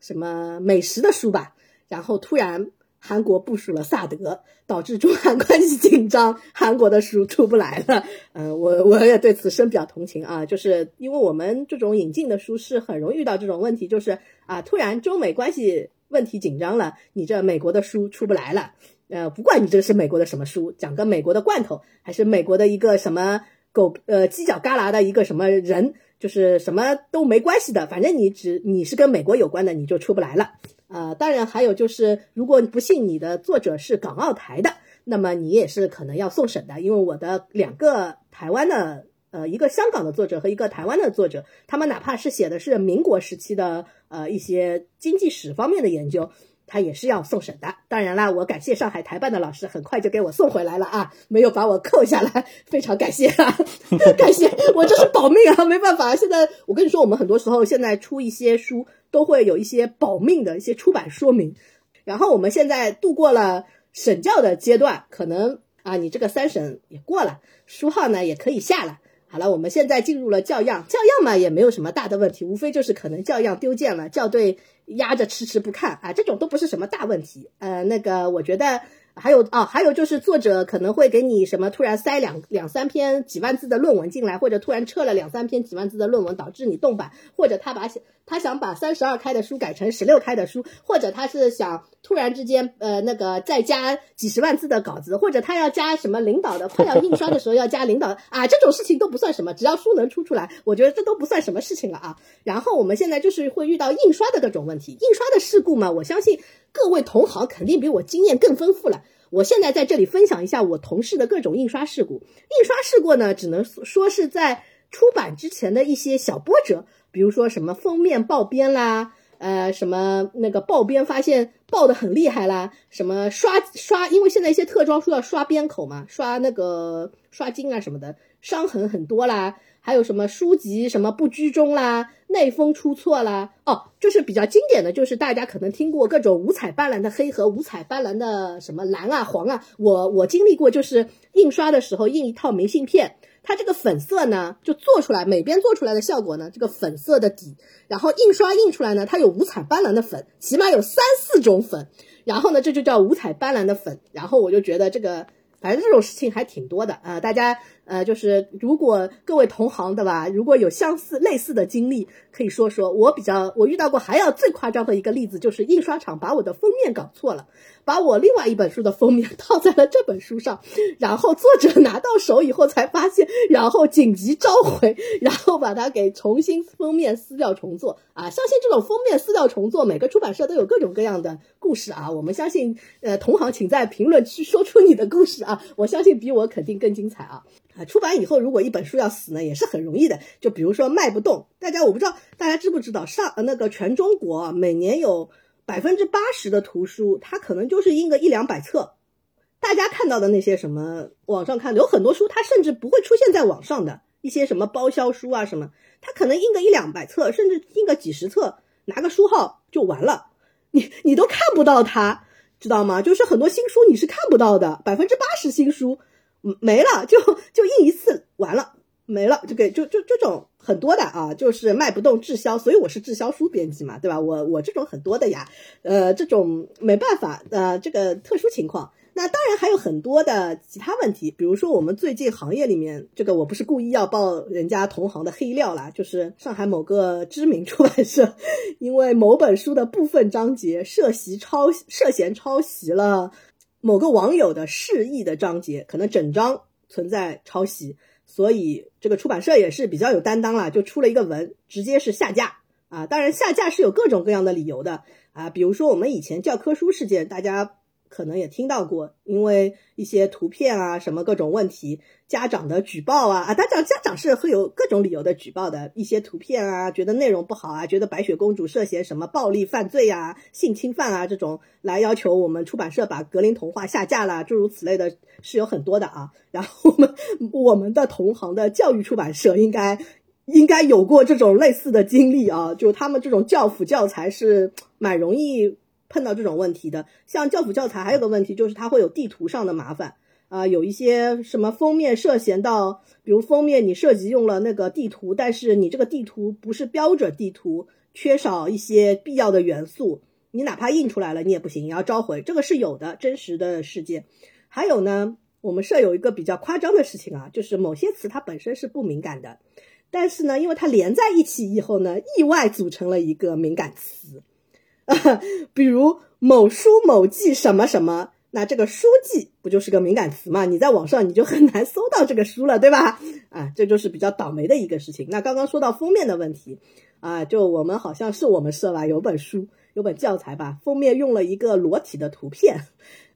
什么美食的书吧，然后突然韩国部署了萨德，导致中韩关系紧张，韩国的书出不来了。嗯，我我也对此深表同情啊，就是因为我们这种引进的书是很容易遇到这种问题，就是啊，突然中美关系问题紧张了，你这美国的书出不来了。呃，不管你这个是美国的什么书，讲个美国的罐头，还是美国的一个什么狗呃犄角旮旯的一个什么人，就是什么都没关系的，反正你只你是跟美国有关的，你就出不来了。呃，当然还有就是，如果你不信你的作者是港澳台的，那么你也是可能要送审的，因为我的两个台湾的呃一个香港的作者和一个台湾的作者，他们哪怕是写的是民国时期的呃一些经济史方面的研究。他也是要送审的，当然啦，我感谢上海台办的老师，很快就给我送回来了啊，没有把我扣下来，非常感谢啊，感谢我这是保命啊，没办法，现在我跟你说，我们很多时候现在出一些书都会有一些保命的一些出版说明，然后我们现在度过了审教的阶段，可能啊，你这个三审也过了，书号呢也可以下了。好了，我们现在进入了校样，校样嘛也没有什么大的问题，无非就是可能校样丢件了，校对压着迟迟不看啊，这种都不是什么大问题。呃，那个我觉得，还有啊，还有就是作者可能会给你什么突然塞两两三篇几万字的论文进来，或者突然撤了两三篇几万字的论文，导致你动版，或者他把他想把三十二开的书改成十六开的书，或者他是想突然之间呃那个再加几十万字的稿子，或者他要加什么领导的，快要印刷的时候要加领导啊，这种事情都不算什么，只要书能出出来，我觉得这都不算什么事情了啊。然后我们现在就是会遇到印刷的各种问题，印刷的事故嘛，我相信。各位同行肯定比我经验更丰富了。我现在在这里分享一下我同事的各种印刷事故。印刷事故呢，只能说是在出版之前的一些小波折，比如说什么封面爆边啦，呃，什么那个爆边发现爆的很厉害啦，什么刷刷，因为现在一些特装书要刷边口嘛，刷那个刷金啊什么的，伤痕很多啦。还有什么书籍什么不居中啦，内封出错啦，哦，就是比较经典的就是大家可能听过各种五彩斑斓的黑和五彩斑斓的什么蓝啊黄啊，我我经历过，就是印刷的时候印一套明信片，它这个粉色呢就做出来，每边做出来的效果呢，这个粉色的底，然后印刷印出来呢，它有五彩斑斓的粉，起码有三四种粉，然后呢这就叫五彩斑斓的粉，然后我就觉得这个反正这种事情还挺多的啊，大家。呃，就是如果各位同行的吧，如果有相似类似的经历，可以说说。我比较，我遇到过还要最夸张的一个例子，就是印刷厂把我的封面搞错了，把我另外一本书的封面 套在了这本书上，然后作者拿到手以后才发现，然后紧急召回，然后把它给重新封面撕掉重做。啊，相信这种封面撕掉重做，每个出版社都有各种各样的故事啊。我们相信，呃，同行请在评论区说出你的故事啊，我相信比我肯定更精彩啊。啊，出版以后，如果一本书要死呢，也是很容易的。就比如说卖不动，大家我不知道大家知不知道，上那个全中国每年有百分之八十的图书，它可能就是印个一两百册。大家看到的那些什么网上看，有很多书，它甚至不会出现在网上的一些什么包销书啊什么，它可能印个一两百册，甚至印个几十册，拿个书号就完了，你你都看不到它，知道吗？就是很多新书你是看不到的，百分之八十新书。没了就就印一次完了没了就给就就这种很多的啊，就是卖不动滞销，所以我是滞销书编辑嘛，对吧？我我这种很多的呀，呃，这种没办法呃，这个特殊情况。那当然还有很多的其他问题，比如说我们最近行业里面这个，我不是故意要爆人家同行的黑料啦，就是上海某个知名出版社，因为某本书的部分章节涉嫌抄涉嫌抄袭了。某个网友的示意的章节，可能整章存在抄袭，所以这个出版社也是比较有担当了，就出了一个文，直接是下架啊。当然下架是有各种各样的理由的啊，比如说我们以前教科书事件，大家。可能也听到过，因为一些图片啊，什么各种问题，家长的举报啊啊，家长家长是会有各种理由的举报的，一些图片啊，觉得内容不好啊，觉得白雪公主涉嫌什么暴力犯罪啊、性侵犯啊这种，来要求我们出版社把格林童话下架了，诸如此类的是有很多的啊。然后我们我们的同行的教育出版社应该应该有过这种类似的经历啊，就他们这种教辅教材是蛮容易。碰到这种问题的，像教辅教材还有个问题，就是它会有地图上的麻烦啊，有一些什么封面涉嫌到，比如封面你涉及用了那个地图，但是你这个地图不是标准地图，缺少一些必要的元素，你哪怕印出来了，你也不行，你要召回，这个是有的真实的事件。还有呢，我们社有一个比较夸张的事情啊，就是某些词它本身是不敏感的，但是呢，因为它连在一起以后呢，意外组成了一个敏感词。比如某书某记什么什么，那这个书记不就是个敏感词嘛？你在网上你就很难搜到这个书了，对吧？啊，这就是比较倒霉的一个事情。那刚刚说到封面的问题啊，就我们好像是我们社吧，有本书有本教材吧，封面用了一个裸体的图片。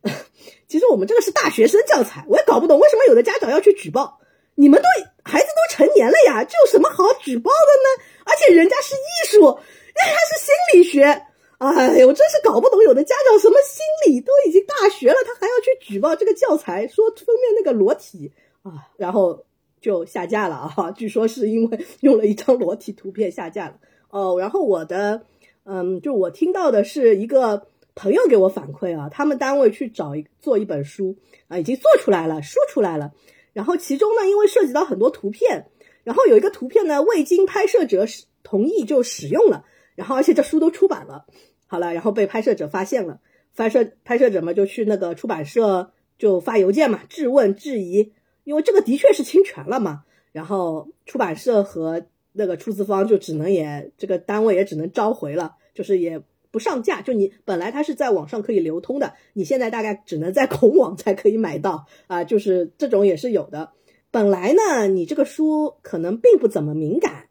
其实我们这个是大学生教材，我也搞不懂为什么有的家长要去举报。你们都孩子都成年了呀，这有什么好举报的呢？而且人家是艺术，人家是心理学。哎呦，我真是搞不懂，有的家长什么心理都已经大学了，他还要去举报这个教材，说封面那个裸体啊，然后就下架了啊。据说是因为用了一张裸体图片下架了哦。然后我的，嗯，就我听到的是一个朋友给我反馈啊，他们单位去找一做一本书啊，已经做出来了，书出来了。然后其中呢，因为涉及到很多图片，然后有一个图片呢，未经拍摄者使同意就使用了。然后，而且这书都出版了，好了，然后被拍摄者发现了，拍摄拍摄者嘛就去那个出版社就发邮件嘛，质问质疑，因为这个的确是侵权了嘛。然后出版社和那个出资方就只能也这个单位也只能召回了，就是也不上架。就你本来它是在网上可以流通的，你现在大概只能在孔网才可以买到啊，就是这种也是有的。本来呢，你这个书可能并不怎么敏感，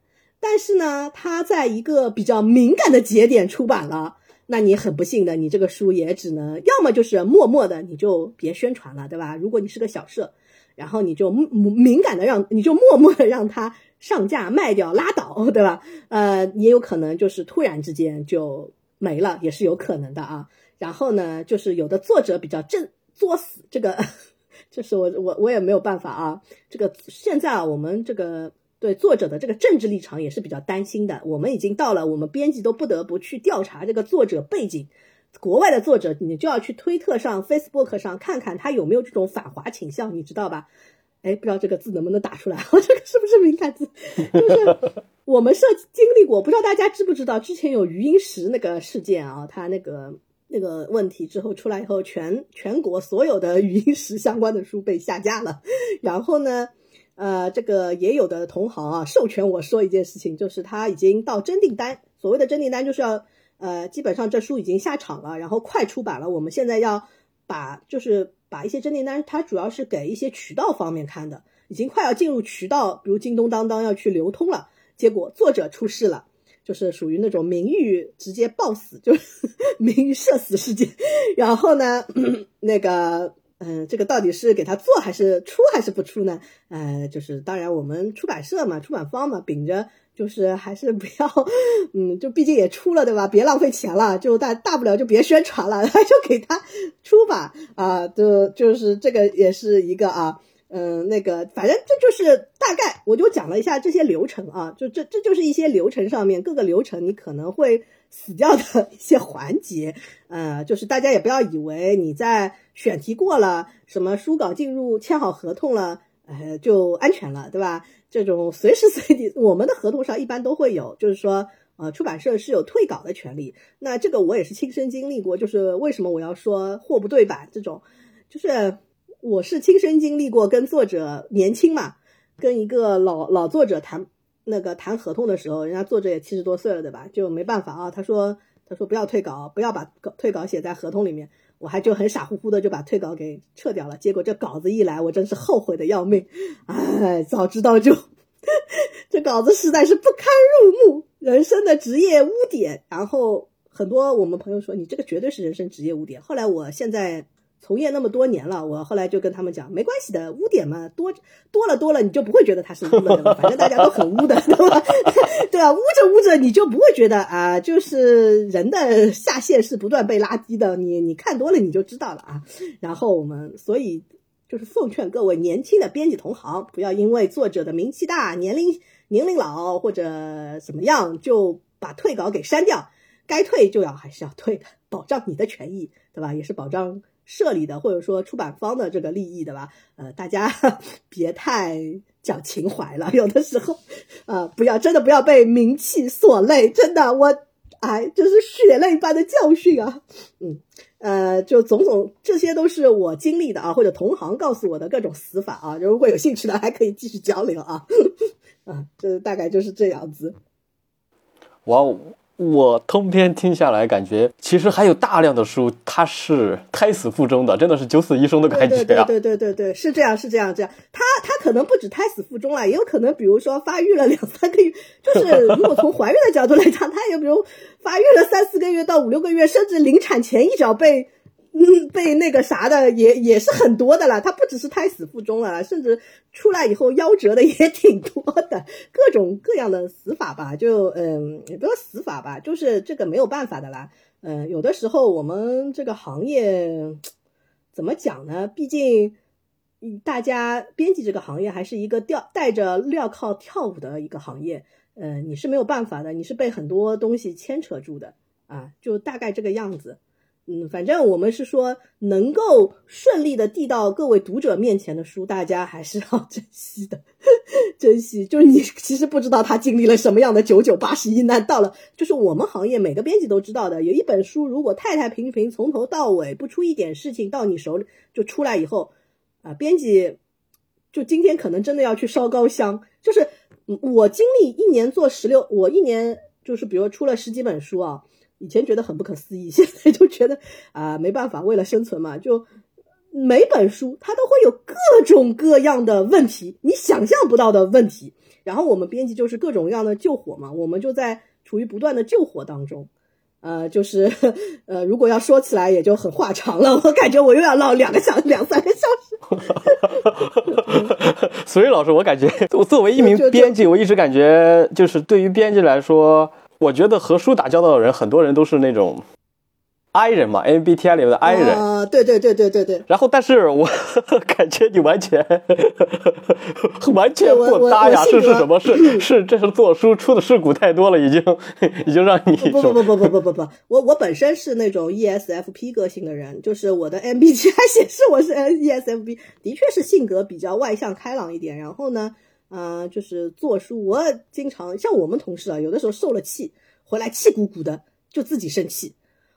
但是呢，它在一个比较敏感的节点出版了，那你很不幸的，你这个书也只能要么就是默默的你就别宣传了，对吧？如果你是个小社，然后你就敏感的让你就默默的让它上架卖掉拉倒，对吧？呃，也有可能就是突然之间就没了，也是有可能的啊。然后呢，就是有的作者比较正作死这个。就是我我我也没有办法啊，这个现在啊，我们这个对作者的这个政治立场也是比较担心的。我们已经到了，我们编辑都不得不去调查这个作者背景。国外的作者，你就要去推特上、Facebook 上看看他有没有这种反华倾向，你知道吧？哎，不知道这个字能不能打出来？我这个是不是敏感字？就是 我们设经历过，不知道大家知不知道，之前有余英时那个事件啊，他那个。那个问题之后出来以后，全全国所有的语音史相关的书被下架了。然后呢，呃，这个也有的同行啊，授权我说一件事情，就是他已经到真订单，所谓的真订单就是要，呃，基本上这书已经下场了，然后快出版了。我们现在要把就是把一些真订单，它主要是给一些渠道方面看的，已经快要进入渠道，比如京东、当当要去流通了，结果作者出事了。就是属于那种名誉直接暴死，就是 名誉社死事件。然后呢，那个，嗯，这个到底是给他做还是出还是不出呢？呃，就是当然我们出版社嘛，出版方嘛，秉着就是还是不要，嗯，就毕竟也出了对吧？别浪费钱了，就大大不了就别宣传了，就给他出吧。啊，就就是这个也是一个啊。嗯，那个，反正这就是大概，我就讲了一下这些流程啊，就这这就是一些流程上面各个流程你可能会死掉的 一些环节，呃，就是大家也不要以为你在选题过了，什么书稿进入签好合同了，呃，就安全了，对吧？这种随时随地，我们的合同上一般都会有，就是说，呃，出版社是有退稿的权利。那这个我也是亲身经历过，就是为什么我要说货不对版这种，就是。我是亲身经历过，跟作者年轻嘛，跟一个老老作者谈那个谈合同的时候，人家作者也七十多岁了，对吧？就没办法啊。他说他说不要退稿，不要把退稿写在合同里面。我还就很傻乎乎的就把退稿给撤掉了。结果这稿子一来，我真是后悔的要命。哎，早知道就 这稿子实在是不堪入目，人生的职业污点。然后很多我们朋友说你这个绝对是人生职业污点。后来我现在。从业那么多年了，我后来就跟他们讲，没关系的，污点嘛多多了多了，你就不会觉得它是污了，反正大家都很污的，对吧？对啊，污着污着，你就不会觉得啊，就是人的下限是不断被拉低的，你你看多了你就知道了啊。然后我们所以就是奉劝各位年轻的编辑同行，不要因为作者的名气大、年龄年龄老或者怎么样，就把退稿给删掉，该退就要还是要退的，保障你的权益，对吧？也是保障。社里的或者说出版方的这个利益，对吧？呃，大家 别太讲情怀了，有的时候，呃，不要真的不要被名气所累，真的，我，哎，这是血泪般的教训啊！嗯，呃，就种种这些都是我经历的啊，或者同行告诉我的各种死法啊，如果有兴趣的还可以继续交流啊，啊，这大概就是这样子。哇哦！我通篇听下来，感觉其实还有大量的书，它是胎死腹中的，真的是九死一生的感觉！对对对对对，是这样是这样这样。它它可能不止胎死腹中了，也有可能，比如说发育了两三个月，就是如果从怀孕的角度来讲，它也比如发育了三四个月到五六个月，甚至临产前一脚被。嗯，被那个啥的也也是很多的了，他不只是胎死腹中了，甚至出来以后夭折的 也挺多的，各种各样的死法吧，就嗯，也不说死法吧，就是这个没有办法的啦。嗯，有的时候我们这个行业怎么讲呢？毕竟大家编辑这个行业还是一个吊带着镣铐跳舞的一个行业，嗯，你是没有办法的，你是被很多东西牵扯住的啊，就大概这个样子。嗯，反正我们是说，能够顺利的递到各位读者面前的书，大家还是要 珍惜的，珍惜。就是你其实不知道他经历了什么样的九九八十一难。到了，就是我们行业每个编辑都知道的，有一本书如果太太平平，从头到尾不出一点事情到你手里就出来以后，啊，编辑就今天可能真的要去烧高香。就是我经历一年做十六，我一年就是比如出了十几本书啊。以前觉得很不可思议，现在就觉得啊，没办法，为了生存嘛，就每本书它都会有各种各样的问题，你想象不到的问题。然后我们编辑就是各种各样的救火嘛，我们就在处于不断的救火当中。呃，就是呃，如果要说起来也就很话长了，我感觉我又要唠两个小两三个小时。所以老师，我感觉我作为一名编辑，我一直感觉就是对于编辑来说。我觉得和书打交道的人，很多人都是那种 I 人嘛，MBTI 里面的 I 人。啊，对对对对对对。然后，但是我 感觉你完全 完全不搭呀！是是什么？是是，这是做书出的事故太多了，已经 已经让你不不不不不不不不，我我本身是那种 ESFP 个性的人，就是我的 MBTI 显示我是 ESFP，的确是性格比较外向开朗一点。然后呢？啊，就是做书，我经常像我们同事啊，有的时候受了气回来气鼓鼓的，就自己生气。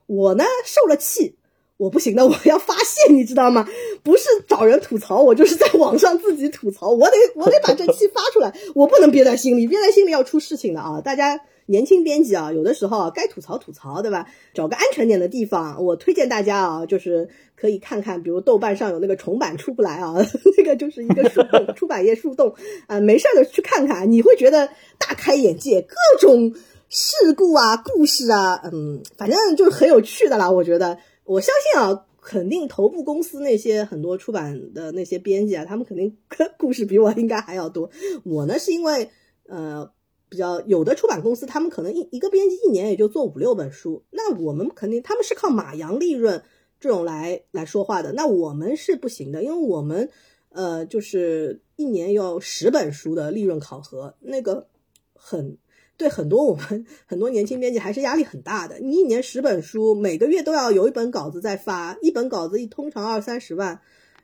我呢，受了气，我不行的，我要发泄，你知道吗？不是找人吐槽，我就是在网上自己吐槽，我得我得把这气发出来，我不能憋在心里，憋在心里要出事情的啊！大家。年轻编辑啊，有的时候该吐槽吐槽，对吧？找个安全点的地方，我推荐大家啊，就是可以看看，比如豆瓣上有那个重版出不来啊，那个就是一个树洞，出版业树洞啊，没事的去看看，你会觉得大开眼界，各种事故啊、故事啊，嗯，反正就是很有趣的啦。我觉得，我相信啊，肯定头部公司那些很多出版的那些编辑啊，他们肯定 故事比我应该还要多。我呢，是因为呃。比较有的出版公司，他们可能一一个编辑一年也就做五六本书，那我们肯定他们是靠马洋利润这种来来说话的，那我们是不行的，因为我们呃就是一年要十本书的利润考核，那个很对很多我们很多年轻编辑还是压力很大的。你一年十本书，每个月都要有一本稿子在发，一本稿子一通常二三十万，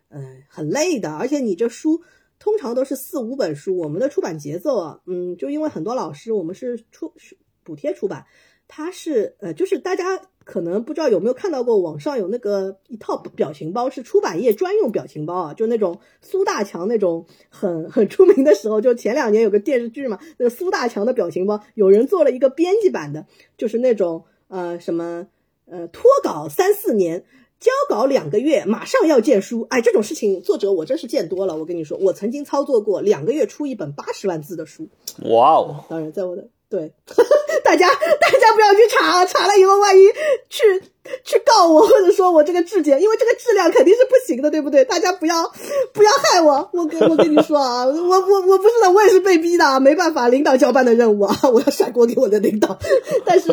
嗯，很累的，而且你这书。通常都是四五本书，我们的出版节奏啊，嗯，就因为很多老师，我们是出补贴出版，他是呃，就是大家可能不知道有没有看到过，网上有那个一套表情包，是出版业专用表情包啊，就那种苏大强那种很很出名的时候，就前两年有个电视剧嘛，那个苏大强的表情包，有人做了一个编辑版的，就是那种呃什么呃脱稿三四年。交稿两个月，马上要见书，哎，这种事情作者我真是见多了。我跟你说，我曾经操作过两个月出一本八十万字的书。哇哦！当然，在我的对 大家，大家不要去查，查了以后万一去去告我，或者说我这个质检，因为这个质量肯定是不行的，对不对？大家不要不要害我，我跟我跟你说啊，我我我不是的，我也是被逼的，没办法，领导交办的任务啊，我要甩锅给我的领导。但是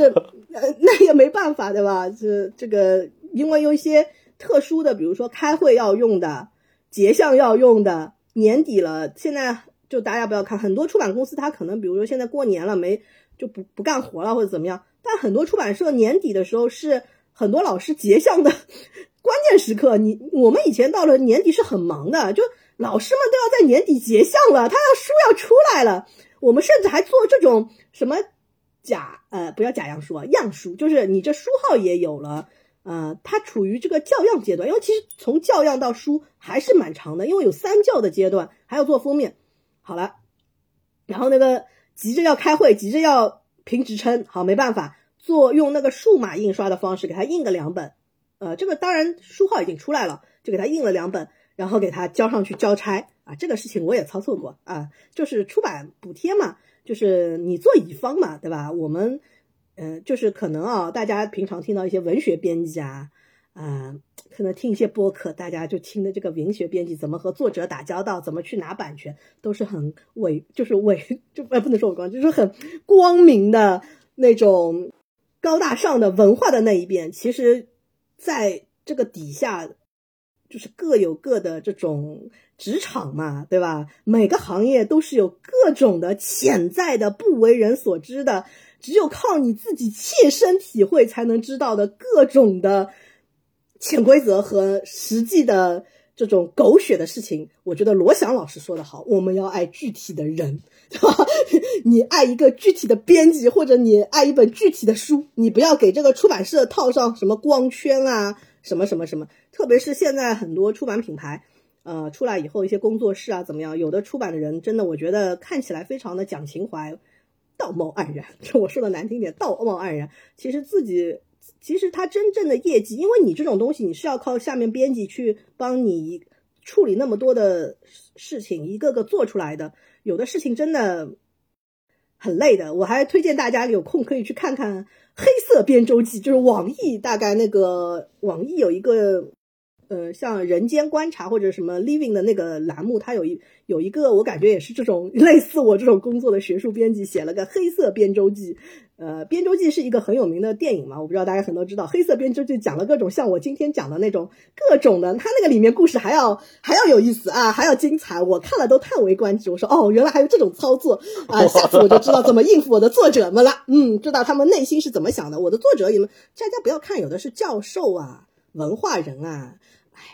呃，那也没办法，对吧？这这个。因为有一些特殊的，比如说开会要用的、结项要用的，年底了，现在就大家不要看，很多出版公司它可能，比如说现在过年了没就不不干活了或者怎么样，但很多出版社年底的时候是很多老师结项的 关键时刻。你我们以前到了年底是很忙的，就老师们都要在年底结项了，他要书要出来了，我们甚至还做这种什么假呃不要假样书啊样书，就是你这书号也有了。呃，它处于这个校样阶段，因为其实从校样到书还是蛮长的，因为有三校的阶段，还要做封面。好了，然后那个急着要开会，急着要评职称，好没办法，做用那个数码印刷的方式给他印个两本。呃，这个当然书号已经出来了，就给他印了两本，然后给他交上去交差啊。这个事情我也操作过啊，就是出版补贴嘛，就是你做乙方嘛，对吧？我们。嗯，就是可能啊，大家平常听到一些文学编辑啊，啊，可能听一些播客，大家就听的这个文学编辑怎么和作者打交道，怎么去拿版权，都是很伟，就是伟，就不能说伟光，就是很光明的那种高大上的文化的那一边。其实，在这个底下，就是各有各的这种职场嘛，对吧？每个行业都是有各种的潜在的不为人所知的。只有靠你自己切身体会才能知道的各种的潜规则和实际的这种狗血的事情，我觉得罗翔老师说的好，我们要爱具体的人，对吧？你爱一个具体的编辑，或者你爱一本具体的书，你不要给这个出版社套上什么光圈啊，什么什么什么。特别是现在很多出版品牌，呃，出来以后一些工作室啊怎么样，有的出版的人真的，我觉得看起来非常的讲情怀。道貌岸然，就 我说的难听点，道貌岸然。其实自己，其实他真正的业绩，因为你这种东西，你是要靠下面编辑去帮你处理那么多的事情，一个个做出来的。有的事情真的很累的。我还推荐大家有空可以去看看《黑色编周记》，就是网易大概那个网易有一个。呃，像人间观察或者什么 Living 的那个栏目，它有一有一个，我感觉也是这种 类似我这种工作的学术编辑写了个《黑色编周记》。呃，《编周记》是一个很有名的电影嘛，我不知道大家很多知道，《黑色编周记》讲了各种像我今天讲的那种各种的，它那个里面故事还要还要有意思啊，还要精彩，我看了都叹为观止。我说哦，原来还有这种操作啊，下次我就知道怎么应付我的作者们了。嗯，知道他们内心是怎么想的。我的作者你们大家不要看，有的是教授啊，文化人啊。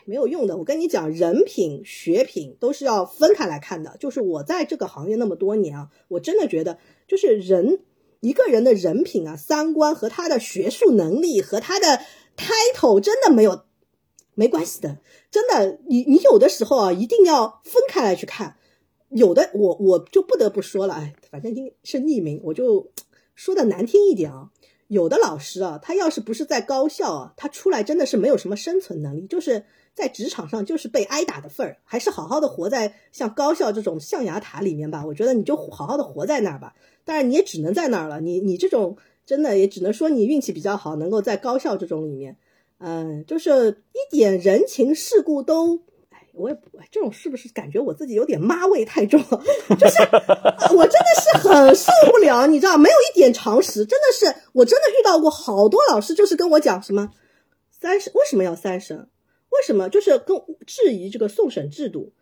没有用的。我跟你讲，人品、学品都是要分开来看的。就是我在这个行业那么多年啊，我真的觉得，就是人一个人的人品啊、三观和他的学术能力和他的 title 真的没有没关系的。真的，你你有的时候啊，一定要分开来去看。有的我我就不得不说了，哎，反正听是匿名，我就说的难听一点啊。有的老师啊，他要是不是在高校啊，他出来真的是没有什么生存能力，就是在职场上就是被挨打的份儿，还是好好的活在像高校这种象牙塔里面吧。我觉得你就好好的活在那儿吧，当然你也只能在那儿了。你你这种真的也只能说你运气比较好，能够在高校这种里面，嗯，就是一点人情世故都。我也不，这种是不是感觉我自己有点妈味太重？就是 我真的是很受不了，你知道，没有一点常识，真的是，我真的遇到过好多老师，就是跟我讲什么三审为什么要三审？为什么就是跟质疑这个送审制度？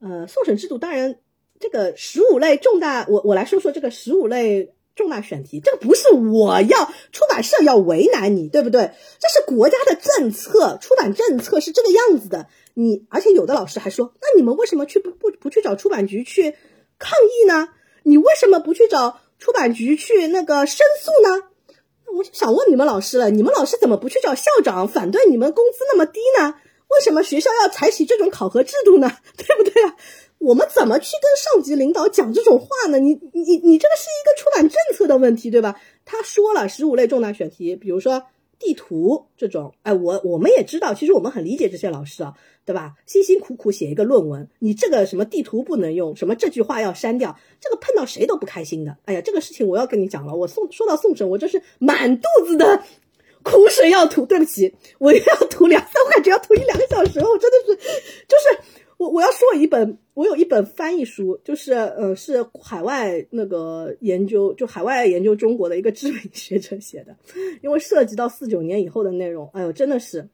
呃，送审制度当然，这个十五类重大，我我来说说这个十五类。重大选题，这个不是我要出版社要为难你，对不对？这是国家的政策，出版政策是这个样子的。你而且有的老师还说，那你们为什么去不不不去找出版局去抗议呢？你为什么不去找出版局去那个申诉呢？我就想问你们老师了，你们老师怎么不去找校长反对你们工资那么低呢？为什么学校要采取这种考核制度呢？对不对啊？我们怎么去跟上级领导讲这种话呢？你你你这个是一个出版政策的问题，对吧？他说了十五类重大选题，比如说地图这种，哎，我我们也知道，其实我们很理解这些老师啊，对吧？辛辛苦苦写一个论文，你这个什么地图不能用，什么这句话要删掉，这个碰到谁都不开心的。哎呀，这个事情我要跟你讲了，我送说到送审，我这是满肚子的苦水要吐。对不起，我又要吐两三，我感觉要吐一两个小时，我真的是就是。我我要说一本，我有一本翻译书，就是呃，是海外那个研究，就海外研究中国的一个知名学者写的，因为涉及到四九年以后的内容，哎呦，真的是，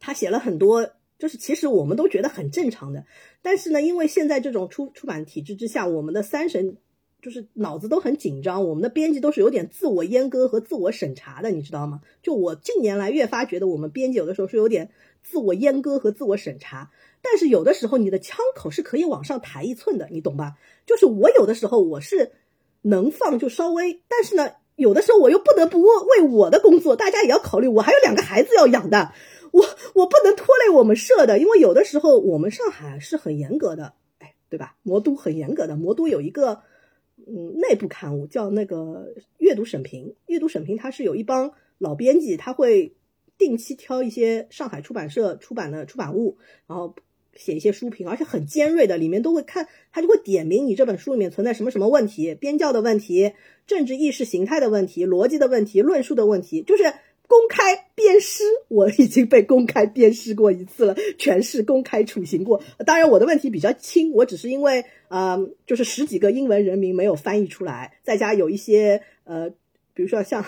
他写了很多，就是其实我们都觉得很正常的，但是呢，因为现在这种出出版体制之下，我们的三审就是脑子都很紧张，我们的编辑都是有点自我阉割和自我审查的，你知道吗？就我近年来越发觉得，我们编辑有的时候是有点自我阉割和自我审查。但是有的时候你的枪口是可以往上抬一寸的，你懂吧？就是我有的时候我是能放就稍微，但是呢，有的时候我又不得不为我的工作，大家也要考虑，我还有两个孩子要养的，我我不能拖累我们社的，因为有的时候我们上海是很严格的，哎，对吧？魔都很严格的，魔都有一个嗯内部刊物叫那个阅读审评，阅读审评它是有一帮老编辑，他会定期挑一些上海出版社出版的出版物，然后。写一些书评，而且很尖锐的，里面都会看，他就会点名你这本书里面存在什么什么问题，编教的问题，政治意识形态的问题，逻辑的问题，论述的问题，就是公开鞭尸。我已经被公开鞭尸过一次了，全市公开处刑过。当然我的问题比较轻，我只是因为啊，就是十几个英文人名没有翻译出来，再加有一些呃，比如说像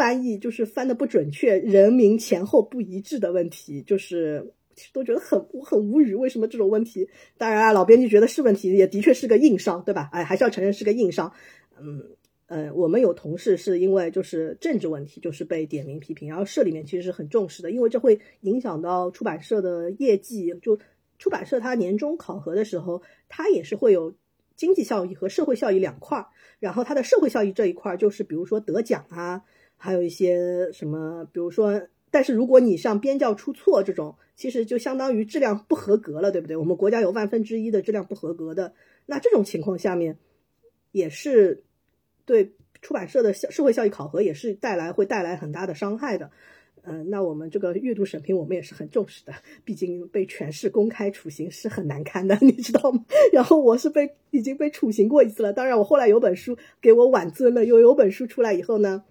翻译就是翻的不准确，人名前后不一致的问题，就是。都觉得很我很无语，为什么这种问题？当然啊，老编辑觉得是问题，也的确是个硬伤，对吧？哎，还是要承认是个硬伤。嗯，呃，我们有同事是因为就是政治问题，就是被点名批评，然后社里面其实是很重视的，因为这会影响到出版社的业绩。就出版社它年终考核的时候，它也是会有经济效益和社会效益两块儿。然后它的社会效益这一块儿，就是比如说得奖啊，还有一些什么，比如说，但是如果你像编教出错这种，其实就相当于质量不合格了，对不对？我们国家有万分之一的质量不合格的，那这种情况下面，也是。对出版社的社社会效益考核也是带来会带来很大的伤害的，嗯，那我们这个阅读审评我们也是很重视的，毕竟被全市公开处刑是很难堪的，你知道吗？然后我是被已经被处刑过一次了，当然我后来有本书给我挽尊了，又有本书出来以后呢，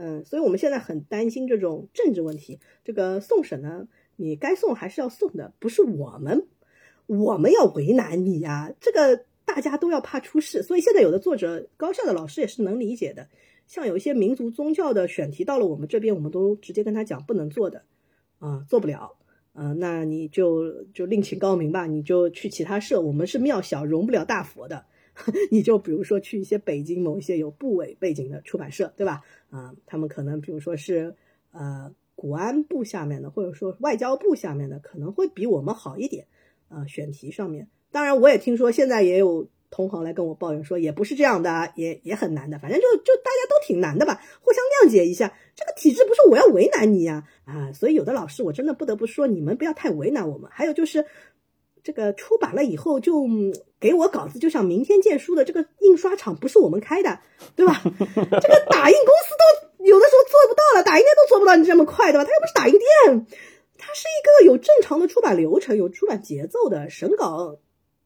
嗯，所以我们现在很担心这种政治问题。这个送审呢，你该送还是要送的，不是我们我们要为难你呀，这个。大家都要怕出事，所以现在有的作者、高校的老师也是能理解的。像有一些民族宗教的选题到了我们这边，我们都直接跟他讲不能做的，啊，做不了，嗯，那你就就另请高明吧，你就去其他社。我们是庙小，容不了大佛的，你就比如说去一些北京某一些有部委背景的出版社，对吧？啊，他们可能比如说是呃国安部下面的，或者说外交部下面的，可能会比我们好一点，啊，选题上面。当然，我也听说现在也有同行来跟我抱怨说，也不是这样的，也也很难的。反正就就大家都挺难的吧，互相谅解一下。这个体制不是我要为难你呀，啊，所以有的老师我真的不得不说，你们不要太为难我们。还有就是，这个出版了以后就给我稿子，就像明天见书的这个印刷厂不是我们开的，对吧？这个打印公司都有的时候做不到了，打印店都做不到你这么快，对吧？它又不是打印店，它是一个有正常的出版流程、有出版节奏的审稿。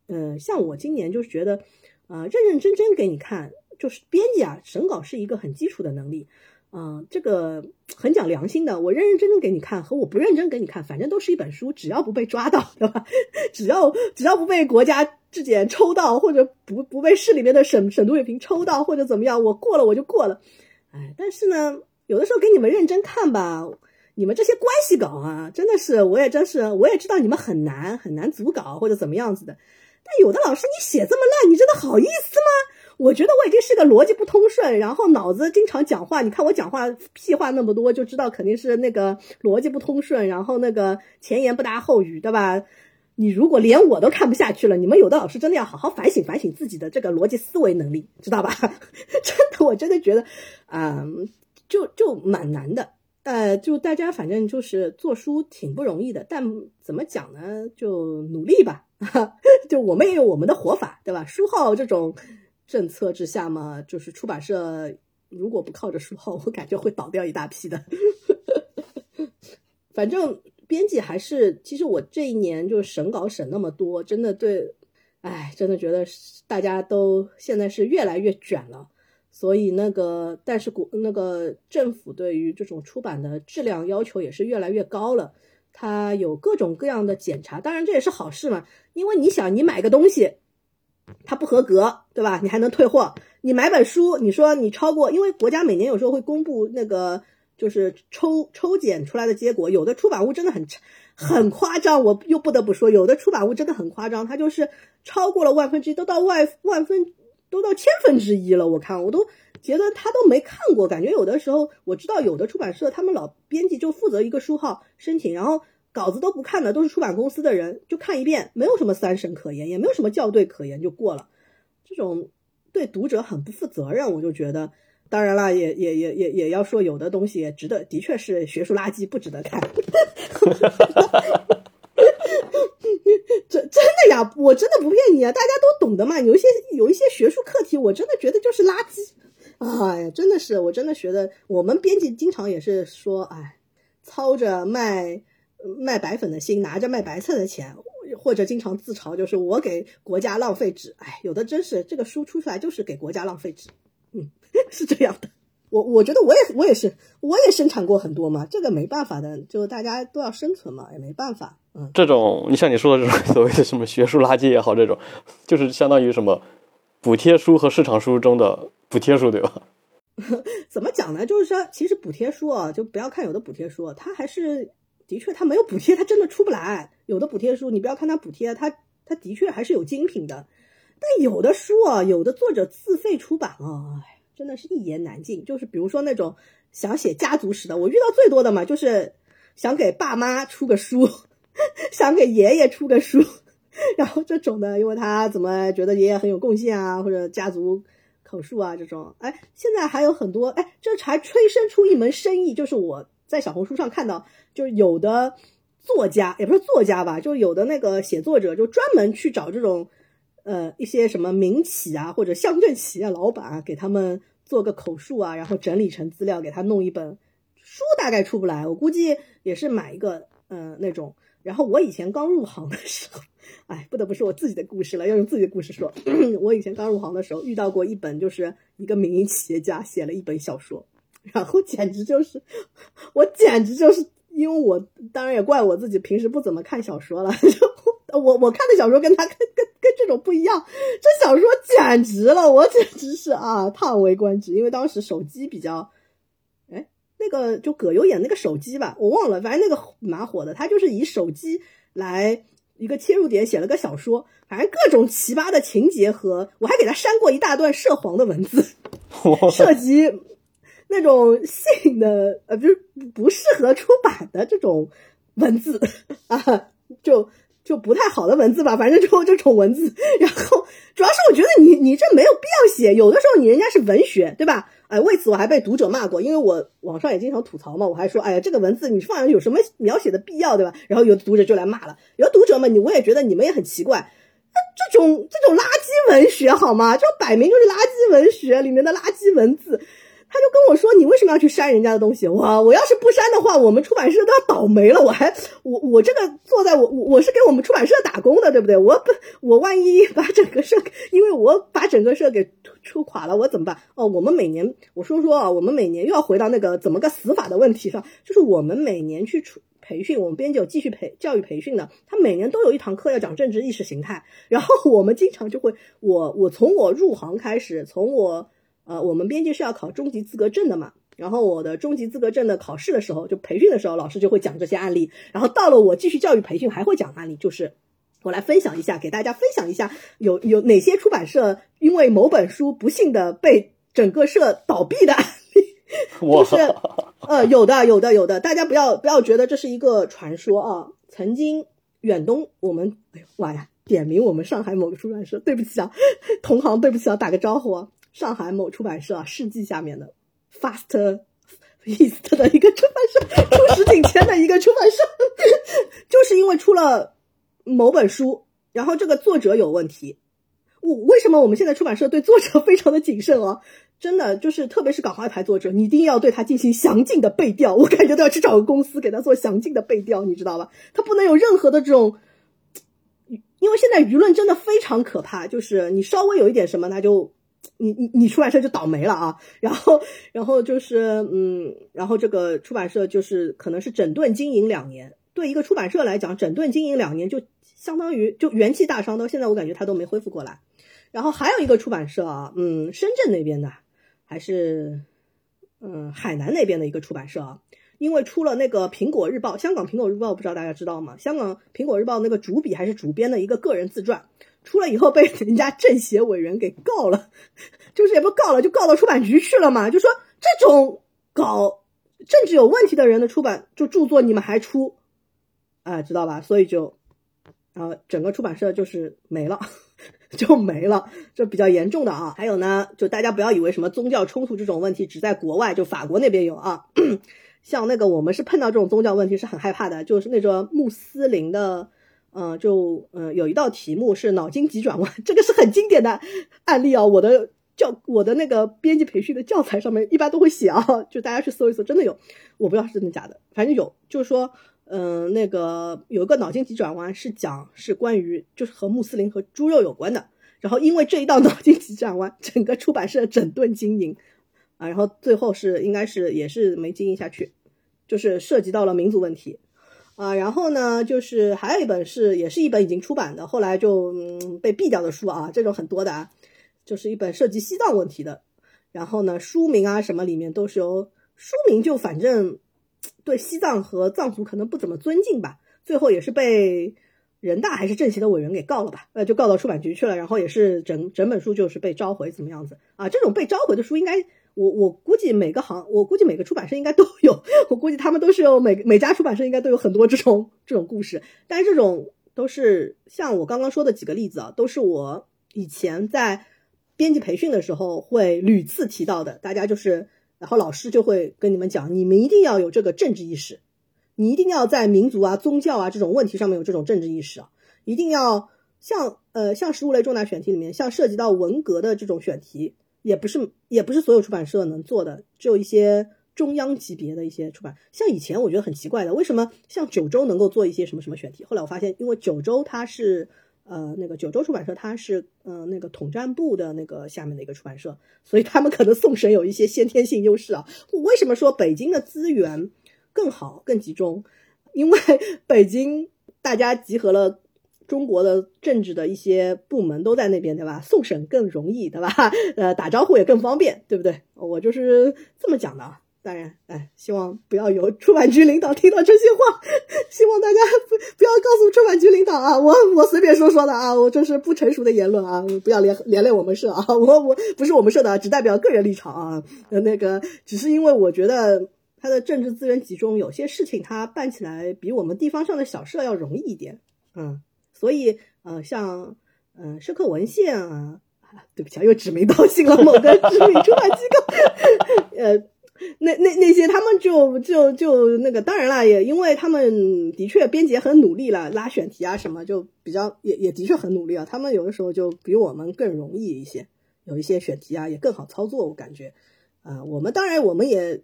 嗯，像我今年就是觉得，呃，认认真真给你看，就是编辑啊，审稿是一个很基础的能力，嗯，这个很讲良心的。我认认真真给你看和我不认真给你看，反正都是一本书，只要不被抓到，对吧？只要只要不被国家质检抽到，或者不不被市里面的审审读水平抽到，或者怎么样，我过了我就过了。哎，但是呢，有的时候给你们认真看吧，你们这些关系稿啊，真的是，我也真是，我也知道你们很难很难组稿或者怎么样子的。但有的老师，你写这么烂，你真的好意思吗？我觉得我已经是个逻辑不通顺，然后脑子经常讲话。你看我讲话屁话那么多，就知道肯定是那个逻辑不通顺，然后那个前言不搭后语，对吧？你如果连我都看不下去了，你们有的老师真的要好好反省反省自己的这个逻辑思维能力，知道吧？真的，我真的觉得，嗯，就就蛮难的。呃，就大家反正就是做书挺不容易的，但怎么讲呢？就努力吧。就我们也有我们的活法，对吧？书号这种政策之下嘛，就是出版社如果不靠着书号，我感觉会倒掉一大批的。反正编辑还是，其实我这一年就是审稿审那么多，真的对，哎，真的觉得大家都现在是越来越卷了。所以那个，但是国那个政府对于这种出版的质量要求也是越来越高了。它有各种各样的检查，当然这也是好事嘛。因为你想，你买个东西，它不合格，对吧？你还能退货。你买本书，你说你超过，因为国家每年有时候会公布那个就是抽抽检出来的结果，有的出版物真的很很夸张。我又不得不说，有的出版物真的很夸张，它就是超过了万分之一，都到万万分，都到千分之一了。我看我都觉得他都没看过，感觉有的时候我知道有的出版社他们老编辑就负责一个书号申请，然后。稿子都不看的，都是出版公司的人，就看一遍，没有什么三审可言，也没有什么校对可言，就过了。这种对读者很不负责任，我就觉得。当然了，也也也也也要说，有的东西也值得，的确是学术垃圾，不值得看。这真的呀，我真的不骗你啊，大家都懂的嘛。有一些有一些学术课题，我真的觉得就是垃圾。哎呀，真的是，我真的觉得，我们编辑经常也是说，哎，操着卖。卖白粉的心，拿着卖白菜的钱，或者经常自嘲，就是我给国家浪费纸。哎，有的真是这个书出出来就是给国家浪费纸，嗯，是这样的。我我觉得我也我也是，我也生产过很多嘛，这个没办法的，就大家都要生存嘛，也没办法。嗯，这种你像你说的这种 所谓的什么学术垃圾也好，这种就是相当于什么补贴书和市场书中的补贴书，对吧？怎么讲呢？就是说，其实补贴书啊，就不要看有的补贴书，它还是。的确，他没有补贴，他真的出不来。有的补贴书，你不要看他补贴，他他的确还是有精品的。但有的书啊，有的作者自费出版啊，真的是一言难尽。就是比如说那种想写家族史的，我遇到最多的嘛，就是想给爸妈出个书，想给爷爷出个书，然后这种的，因为他怎么觉得爷爷很有贡献啊，或者家族口述啊这种。哎，现在还有很多，哎，这还催生出一门生意，就是我在小红书上看到，就是有的作家，也不是作家吧，就是有的那个写作者，就专门去找这种。呃，一些什么民企啊，或者乡镇企业老板啊，给他们做个口述啊，然后整理成资料，给他弄一本书，大概出不来。我估计也是买一个，嗯，那种。然后我以前刚入行的时候，哎，不得不说我自己的故事了，要用自己的故事说。我以前刚入行的时候，遇到过一本，就是一个民营企业家写了一本小说，然后简直就是，我简直就是，因为我当然也怪我自己平时不怎么看小说了。就我我看的小说跟他跟跟跟这种不一样，这小说简直了，我简直是啊叹为观止。因为当时手机比较，哎，那个就葛优演那个手机吧，我忘了，反正那个蛮火的。他就是以手机来一个切入点写了个小说，反正各种奇葩的情节和我还给他删过一大段涉黄的文字，涉及那种性的呃，不是不适合出版的这种文字啊，就。就不太好的文字吧，反正就这种文字。然后主要是我觉得你你这没有必要写，有的时候你人家是文学，对吧？哎，为此我还被读者骂过，因为我网上也经常吐槽嘛，我还说，哎呀，这个文字你放上有什么描写的必要，对吧？然后有读者就来骂了，有读者们，你我也觉得你们也很奇怪，那这种这种垃圾文学好吗？这摆明就是垃圾文学里面的垃圾文字。他就跟我说：“你为什么要去删人家的东西？我我要是不删的话，我们出版社都要倒霉了。我还我我这个坐在我我我是给我们出版社打工的，对不对？我不我万一把整个社，因为我把整个社给出垮了，我怎么办？哦，我们每年我说说啊，我们每年又要回到那个怎么个死法的问题上，就是我们每年去出培训，我们编辑有继续培教育培训的，他每年都有一堂课要讲政治意识形态，然后我们经常就会我我从我入行开始，从我。呃，我们编辑是要考中级资格证的嘛，然后我的中级资格证的考试的时候，就培训的时候，老师就会讲这些案例，然后到了我继续教育培训还会讲案例，就是我来分享一下，给大家分享一下有有哪些出版社因为某本书不幸的被整个社倒闭的案例，就是呃有的有的有的，大家不要不要觉得这是一个传说啊，曾经远东我们哎呦妈呀，点名我们上海某个出版社，对不起啊，同行对不起啊，打个招呼啊。上海某出版社啊，世纪下面的 Fast East 的一个出版社，出实景签的一个出版社，就是因为出了某本书，然后这个作者有问题。我为什么我们现在出版社对作者非常的谨慎哦？真的就是，特别是港澳台作者，你一定要对他进行详尽的背调。我感觉都要去找个公司给他做详尽的背调，你知道吧？他不能有任何的这种，因为现在舆论真的非常可怕，就是你稍微有一点什么，他就。你你你出版社就倒霉了啊！然后然后就是嗯，然后这个出版社就是可能是整顿经营两年，对一个出版社来讲，整顿经营两年就相当于就元气大伤，到现在我感觉他都没恢复过来。然后还有一个出版社啊，嗯，深圳那边的还是嗯海南那边的一个出版社啊，因为出了那个苹果日报，香港苹果日报不知道大家知道吗？香港苹果日报那个主笔还是主编的一个个人自传。出了以后被人家政协委员给告了，就是也不告了，就告到出版局去了嘛。就说这种搞政治有问题的人的出版就著作，你们还出，啊，知道吧？所以就，然后整个出版社就是没了，就没了，这比较严重的啊。还有呢，就大家不要以为什么宗教冲突这种问题只在国外，就法国那边有啊。像那个我们是碰到这种宗教问题是很害怕的，就是那个穆斯林的。嗯，就嗯，有一道题目是脑筋急转弯，这个是很经典的案例啊。我的教，我的那个编辑培训的教材上面一般都会写啊，就大家去搜一搜，真的有，我不知道是真的假的，反正有。就是说，嗯，那个有一个脑筋急转弯是讲是关于就是和穆斯林和猪肉有关的，然后因为这一道脑筋急转弯，整个出版社整顿经营啊，然后最后是应该是也是没经营下去，就是涉及到了民族问题。啊，然后呢，就是还有一本是，也是一本已经出版的，后来就嗯被毙掉的书啊，这种很多的啊，就是一本涉及西藏问题的。然后呢，书名啊什么里面都是由书名，就反正对西藏和藏族可能不怎么尊敬吧。最后也是被人大还是政协的委员给告了吧？呃，就告到出版局去了，然后也是整整本书就是被召回，怎么样子啊？这种被召回的书，应该我我估计每个行，我估计每个出版社应该都有，我估计他们都是有每每家出版社应该都有很多这种这种故事。但是这种都是像我刚刚说的几个例子啊，都是我以前在编辑培训的时候会屡次提到的。大家就是，然后老师就会跟你们讲，你们一定要有这个政治意识。你一定要在民族啊、宗教啊这种问题上面有这种政治意识啊！一定要像呃像实物类重大选题里面，像涉及到文革的这种选题，也不是也不是所有出版社能做的，只有一些中央级别的一些出版。像以前我觉得很奇怪的，为什么像九州能够做一些什么什么选题？后来我发现，因为九州它是呃那个九州出版社，它是呃那个统战部的那个下面的一个出版社，所以他们可能送审有一些先天性优势啊。为什么说北京的资源？更好、更集中，因为 北京大家集合了中国的政治的一些部门都在那边，对吧？送审更容易，对吧？呃，打招呼也更方便，对不对？我就是这么讲的。当然，哎，希望不要有出版局领导听到这些话，希望大家不不要告诉出版局领导啊，我我随便说说的啊，我这是不成熟的言论啊，不要连连累我们社啊，我我不是我们社的，只代表个人立场啊，呃那个只是因为我觉得。它的政治资源集中，有些事情它办起来比我们地方上的小社要容易一点，嗯，所以呃，像嗯社科文献啊，对不起啊，又指名道姓了某个知名出版机构，呃，那那那些他们就就就那个，当然了，也因为他们的确编辑很努力了，拉选题啊什么，就比较也也的确很努力啊，他们有的时候就比我们更容易一些，有一些选题啊也更好操作，我感觉，啊，我们当然我们也。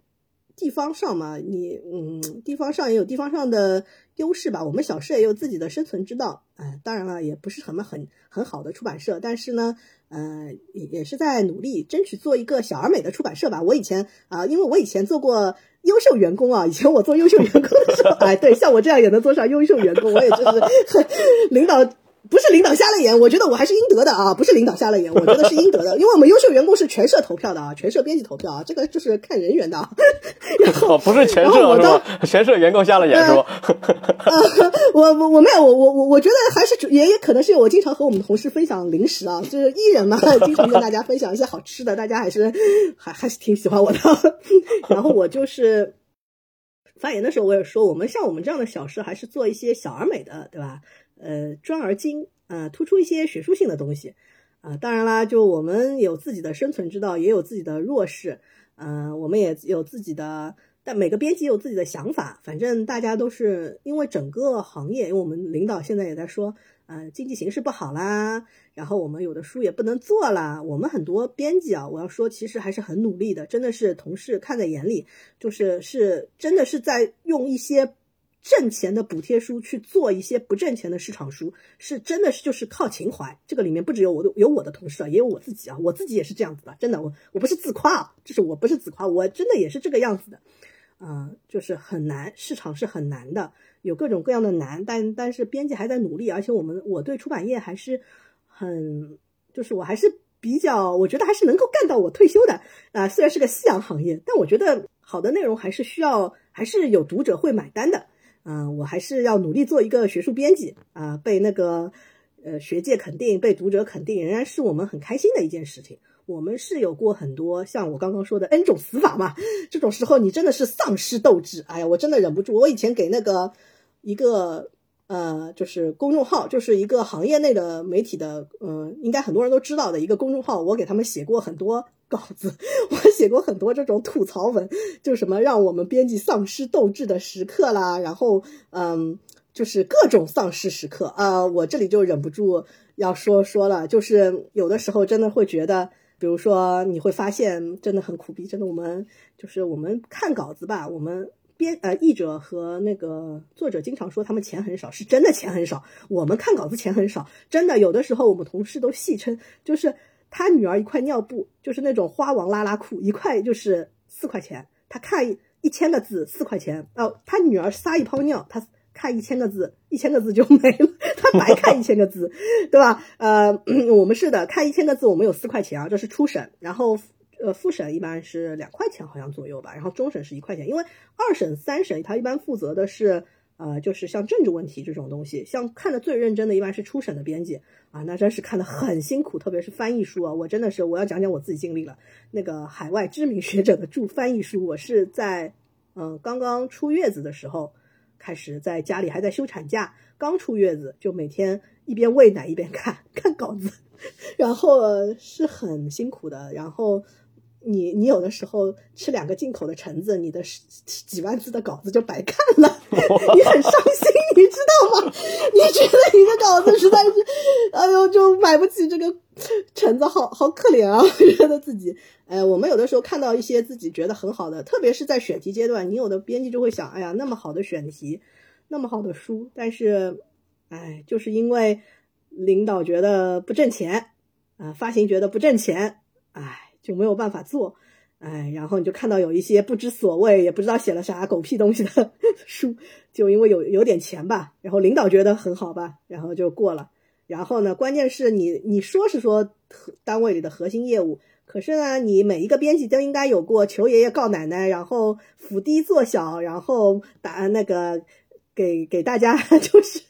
地方上嘛，你嗯，地方上也有地方上的优势吧。我们小社也有自己的生存之道，哎，当然了，也不是什么很很好的出版社，但是呢，呃，也也是在努力争取做一个小而美的出版社吧。我以前啊，因为我以前做过优秀员工啊，以前我做优秀员工的时候，哎，对，像我这样也能做上优秀员工，我也就是领导。不是领导瞎了眼，我觉得我还是应得的啊！不是领导瞎了眼，我觉得是应得的，因为我们优秀员工是全社投票的啊，全社编辑投票啊，这个就是看人缘的。啊 然后不是全社是吧？全社员工瞎了眼是吧？我我我没有，我我我我觉得还是也也可能是我经常和我们同事分享零食啊，就是艺人嘛，经常跟大家分享一些好吃的，大家还是还还是挺喜欢我的。然后我就是发言的时候我也说，我们像我们这样的小事，还是做一些小而美的，对吧？呃，专而精，呃，突出一些学术性的东西，啊，当然啦，就我们有自己的生存之道，也有自己的弱势，嗯，我们也有自己的，但每个编辑有自己的想法，反正大家都是因为整个行业，因为我们领导现在也在说，呃，经济形势不好啦，然后我们有的书也不能做啦，我们很多编辑啊，我要说，其实还是很努力的，真的是同事看在眼里，就是是真的是在用一些。挣钱的补贴书去做一些不挣钱的市场书，是真的是就是靠情怀。这个里面不只有我的，有我的同事啊，也有我自己啊，我自己也是这样子的。真的，我我不是自夸啊，就是我不是自夸，我真的也是这个样子的。嗯，就是很难，市场是很难的，有各种各样的难，但但是编辑还在努力，而且我们我对出版业还是很，就是我还是比较，我觉得还是能够干到我退休的啊。虽然是个夕阳行业，但我觉得好的内容还是需要，还是有读者会买单的。嗯，我还是要努力做一个学术编辑啊，被那个呃学界肯定，被读者肯定，仍然是我们很开心的一件事情。我们是有过很多像我刚刚说的 N 种死法嘛，这种时候你真的是丧失斗志。哎呀，我真的忍不住。我以前给那个一个呃，就是公众号，就是一个行业内的媒体的，嗯，应该很多人都知道的一个公众号，我给他们写过很多。稿子，我写过很多这种吐槽文，就什么让我们编辑丧失斗志的时刻啦，然后嗯，就是各种丧失时刻啊，我这里就忍不住要说说了，就是有的时候真的会觉得，比如说你会发现真的很苦逼，真的我们就是我们看稿子吧，我们编呃译者和那个作者经常说他们钱很少，是真的钱很少，我们看稿子钱很少，真的有的时候我们同事都戏称就是。他女儿一块尿布，就是那种花王拉拉裤，一块就是四块钱。他看一千个字，四块钱。哦，他女儿撒一泡尿，他看一千个字，一千个字就没了，他白看一千个字，对吧？呃，我们是的，看一千个字，我们有四块钱啊，这是初审，然后呃复审一般是两块钱好像左右吧，然后终审是一块钱，因为二审、三审他一般负责的是。呃，就是像政治问题这种东西，像看的最认真的，一般是初审的编辑啊，那真是看的很辛苦，特别是翻译书啊，我真的是我要讲讲我自己经历了。那个海外知名学者的著翻译书，我是在嗯刚刚出月子的时候开始在家里还在休产假，刚出月子就每天一边喂奶一边看看稿子，然后是很辛苦的，然后。你你有的时候吃两个进口的橙子，你的几万字的稿子就白看了，你很伤心，你知道吗？你觉得你的稿子实在是，哎呦，就买不起这个橙子，好好可怜啊！觉得自己，呃，我们有的时候看到一些自己觉得很好的，特别是在选题阶段，你有的编辑就会想，哎呀，那么好的选题，那么好的书，但是，哎，就是因为领导觉得不挣钱，啊，发行觉得不挣钱，哎。就没有办法做，哎，然后你就看到有一些不知所谓，也不知道写了啥狗屁东西的 书，就因为有有点钱吧，然后领导觉得很好吧，然后就过了。然后呢，关键是你你说是说单位里的核心业务，可是呢，你每一个编辑都应该有过求爷爷告奶奶，然后伏低做小，然后打那个给给大家 就是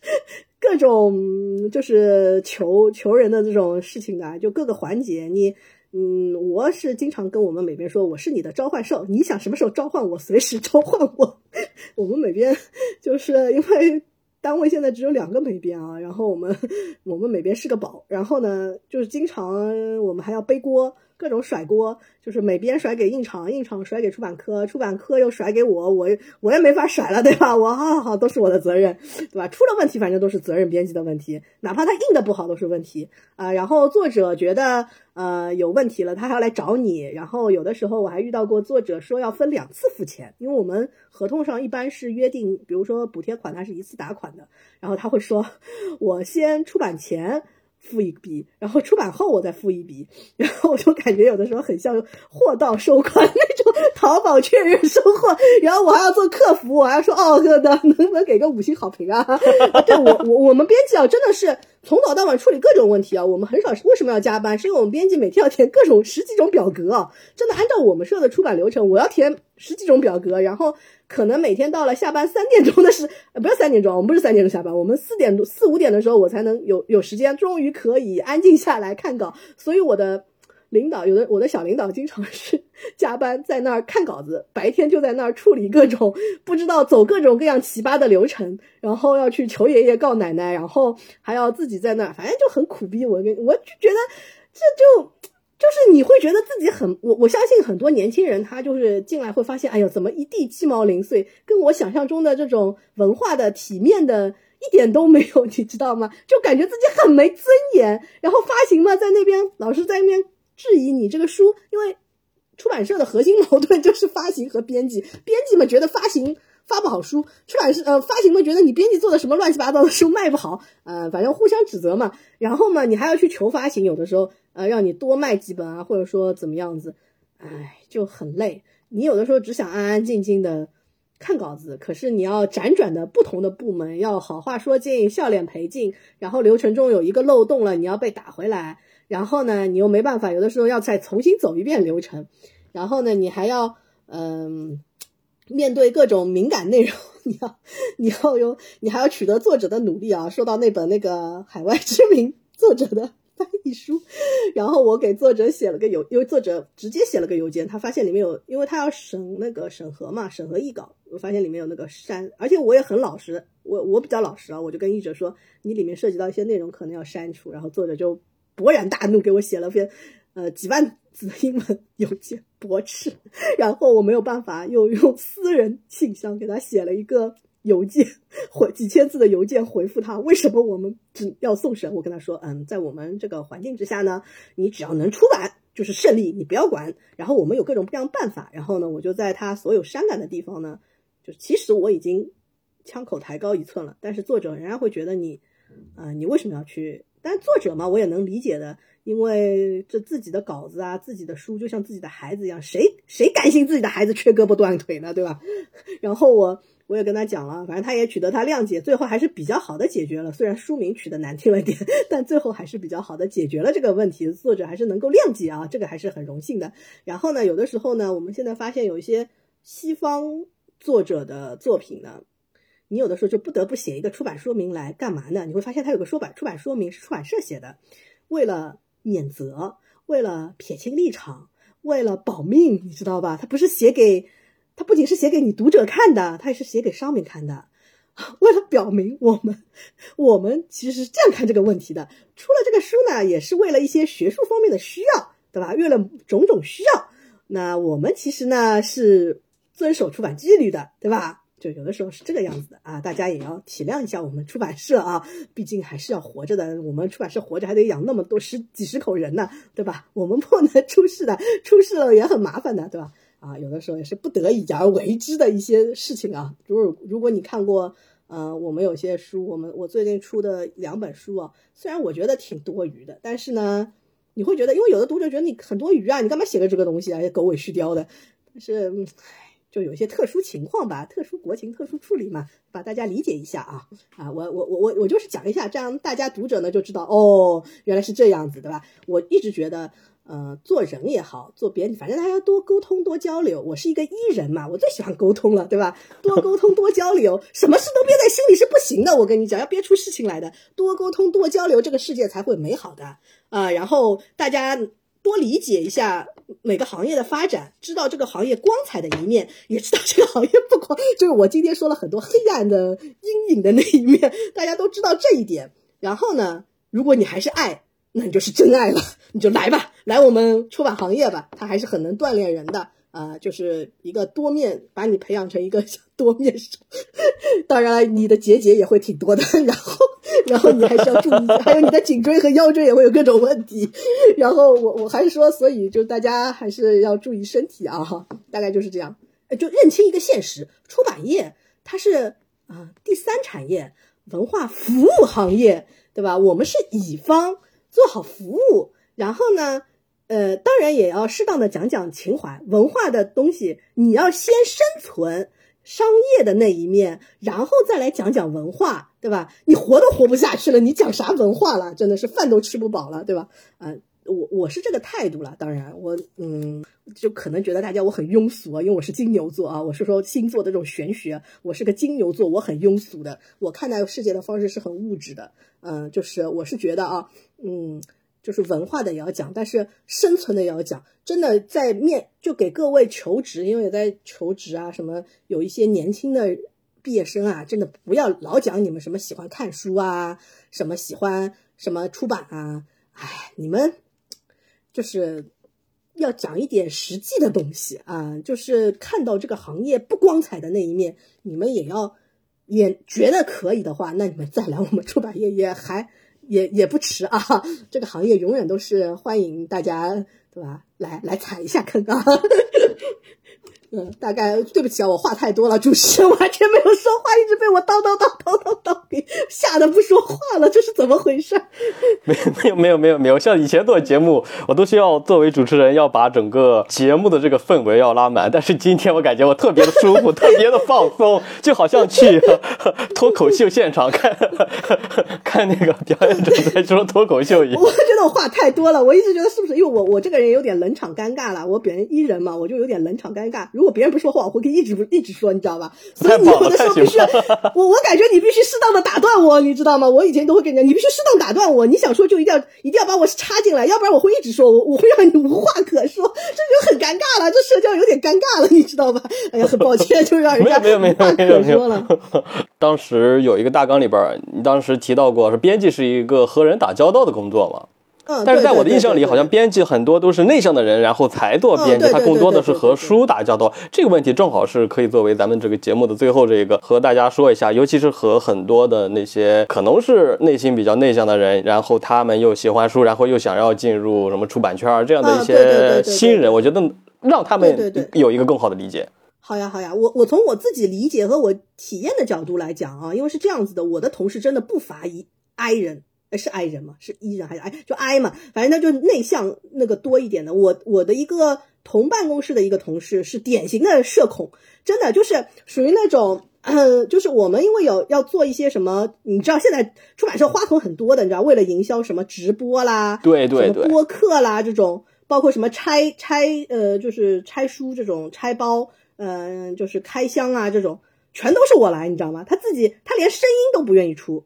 各种就是求求人的这种事情啊，就各个环节你。嗯，我是经常跟我们美编说，我是你的召唤兽，你想什么时候召唤我，随时召唤我。我们美编就是因为单位现在只有两个美编啊，然后我们我们美编是个宝，然后呢，就是经常我们还要背锅。各种甩锅，就是美编甩给印厂，印厂甩给出版科，出版科又甩给我，我我也没法甩了，对吧？我好好好都是我的责任，对吧？出了问题，反正都是责任编辑的问题，哪怕他印的不好都是问题啊。然后作者觉得呃有问题了，他还要来找你。然后有的时候我还遇到过作者说要分两次付钱，因为我们合同上一般是约定，比如说补贴款他是一次打款的，然后他会说 我先出版前。付一笔，然后出版后我再付一笔，然后我就感觉有的时候很像货到收款那种淘宝确认收货，然后我还要做客服，我还要说哦，哥的能不能给个五星好评啊？对我我我们编辑啊，真的是从早到晚处理各种问题啊，我们很少为什么要加班？是因为我们编辑每天要填各种十几种表格啊，真的按照我们社的出版流程，我要填十几种表格，然后。可能每天到了下班三点钟的时，呃，不是三点钟，我们不是三点钟下班，我们四点多四五点的时候，我才能有有时间，终于可以安静下来看稿。所以我的领导，有的我的小领导经常是 加班在那儿看稿子，白天就在那儿处理各种不知道走各种各样奇葩的流程，然后要去求爷爷告奶奶，然后还要自己在那儿，反正就很苦逼。我跟我就觉得这就。就是你会觉得自己很我我相信很多年轻人他就是进来会发现，哎呦，怎么一地鸡毛零碎，跟我想象中的这种文化的体面的一点都没有，你知道吗？就感觉自己很没尊严。然后发行嘛，在那边老是在那边质疑你这个书，因为出版社的核心矛盾就是发行和编辑，编辑们觉得发行。发不好书，出版社呃发行嘛，觉得你编辑做的什么乱七八糟的书卖不好，呃，反正互相指责嘛。然后嘛，你还要去求发行，有的时候呃让你多卖几本啊，或者说怎么样子，哎，就很累。你有的时候只想安安静静的看稿子，可是你要辗转的不同的部门，要好话说尽，笑脸陪尽，然后流程中有一个漏洞了，你要被打回来，然后呢，你又没办法，有的时候要再重新走一遍流程，然后呢，你还要嗯。面对各种敏感内容，你要你要有你还要取得作者的努力啊！说到那本那个海外知名作者的翻译书，然后我给作者写了个邮，因为作者直接写了个邮件，他发现里面有，因为他要审那个审核嘛，审核译稿，我发现里面有那个删，而且我也很老实，我我比较老实啊，我就跟译者说，你里面涉及到一些内容可能要删除，然后作者就勃然大怒，给我写了篇。呃，几万字的英文邮件驳斥，然后我没有办法，又用私人信箱给他写了一个邮件，回几千字的邮件回复他，为什么我们只要送审？我跟他说，嗯，在我们这个环境之下呢，你只要能出版就是胜利，你不要管。然后我们有各种各样办法。然后呢，我就在他所有删改的地方呢，就其实我已经枪口抬高一寸了，但是作者仍然会觉得你，呃，你为什么要去？但作者嘛，我也能理解的。因为这自己的稿子啊，自己的书就像自己的孩子一样，谁谁甘心自己的孩子缺胳膊断腿呢，对吧？然后我我也跟他讲了，反正他也取得他谅解，最后还是比较好的解决了。虽然书名取得难听了点，但最后还是比较好的解决了这个问题。作者还是能够谅解啊，这个还是很荣幸的。然后呢，有的时候呢，我们现在发现有一些西方作者的作品呢。你有的时候就不得不写一个出版说明来干嘛呢？你会发现它有个说版出版说明是出版社写的，为了免责，为了撇清立场，为了保命，你知道吧？它不是写给，它不仅是写给你读者看的，它也是写给商民看的。为了表明我们，我们其实是这样看这个问题的。出了这个书呢，也是为了一些学术方面的需要，对吧？为了种种需要，那我们其实呢是遵守出版纪律的，对吧？就有的时候是这个样子的啊，大家也要体谅一下我们出版社啊，毕竟还是要活着的。我们出版社活着还得养那么多十几十口人呢，对吧？我们不能出事的，出事了也很麻烦的，对吧？啊，有的时候也是不得已而为之的一些事情啊。如果如果你看过，呃，我们有些书，我们我最近出的两本书啊，虽然我觉得挺多余的，但是呢，你会觉得，因为有的读者觉得你很多余啊，你干嘛写个这个东西啊，狗尾续貂的，但是。就有一些特殊情况吧，特殊国情，特殊处理嘛，把大家理解一下啊啊！我我我我我就是讲一下，这样大家读者呢就知道哦，原来是这样子，对吧？我一直觉得，呃，做人也好，做别人，反正大家多沟通多交流。我是一个艺人嘛，我最喜欢沟通了，对吧？多沟通多交流，什么事都憋在心里是不行的。我跟你讲，要憋出事情来的。多沟通多交流，这个世界才会美好的啊！然后大家。多理解一下每个行业的发展，知道这个行业光彩的一面，也知道这个行业不光就是我今天说了很多黑暗的阴影的那一面，大家都知道这一点。然后呢，如果你还是爱，那你就是真爱了，你就来吧，来我们出版行业吧，它还是很能锻炼人的。啊，就是一个多面，把你培养成一个多面手。当然，你的结节也会挺多的。然后，然后你还是要注意，还有你的颈椎和腰椎也会有各种问题。然后，我我还是说，所以就大家还是要注意身体啊。大概就是这样。就认清一个现实，出版业它是啊第三产业，文化服务行业，对吧？我们是乙方，做好服务。然后呢？呃，当然也要适当的讲讲情怀、文化的东西。你要先生存商业的那一面，然后再来讲讲文化，对吧？你活都活不下去了，你讲啥文化了？真的是饭都吃不饱了，对吧？嗯，我我是这个态度了。当然，我嗯，就可能觉得大家我很庸俗啊，因为我是金牛座啊。我是说星座的这种玄学，我是个金牛座，我很庸俗的。我看待世界的方式是很物质的。嗯，就是我是觉得啊，嗯。就是文化的也要讲，但是生存的也要讲。真的在面就给各位求职，因为也在求职啊，什么有一些年轻的毕业生啊，真的不要老讲你们什么喜欢看书啊，什么喜欢什么出版啊，哎，你们就是要讲一点实际的东西啊，就是看到这个行业不光彩的那一面，你们也要也觉得可以的话，那你们再来我们出版业也还。也也不迟啊，这个行业永远都是欢迎大家，对吧？来来踩一下坑啊。嗯，大概对不起啊，我话太多了，主持人完全没有说话，一直被我叨叨叨叨叨叨给吓得不说话了，这是怎么回事？没 没有没有没有没有，像以前做节目，我都需要作为主持人要把整个节目的这个氛围要拉满，但是今天我感觉我特别的舒服，特别的放松，就好像去 脱口秀现场看 看那个表演者在说脱口秀一样。我觉得我话太多了，我一直觉得是不是因为我我这个人有点冷场尴尬了，我本人一人嘛，我就有点冷场尴尬。如果别人不说话，我会一直不一直说，你知道吧？所以你有的时候必须，我我感觉你必须适当的打断我，你知道吗？我以前都会跟你讲，你必须适当打断我。你想说就一定要一定要把我插进来，要不然我会一直说，我我会让你无话可说，这就很尴尬了，这社交有点尴尬了，你知道吧？哎呀，很抱歉，就让人家没有没有没有没有了。当时有一个大纲里边，你当时提到过，说编辑是一个和人打交道的工作嘛。但是在我的印象里，好像编辑很多都是内向的人，然后才做编辑。他更多的是和书打交道。这个问题正好是可以作为咱们这个节目的最后这个和大家说一下，尤其是和很多的那些可能是内心比较内向的人，然后他们又喜欢书，然后又想要进入什么出版圈这样的一些新人，我觉得让他们有一个更好的理解。好呀，好呀，我我从我自己理解和我体验的角度来讲啊，因为是这样子的，我的同事真的不乏一 I 人。是 I 人吗？是 E 人还是 I？就 I 嘛，反正他就内向那个多一点的。我我的一个同办公室的一个同事是典型的社恐，真的就是属于那种，嗯就是我们因为有要做一些什么，你知道现在出版社花头很多的，你知道为了营销什么直播啦，对对对，播客啦这种，包括什么拆拆呃就是拆书这种拆包，嗯，就是开箱啊这种。全都是我来，你知道吗？他自己他连声音都不愿意出，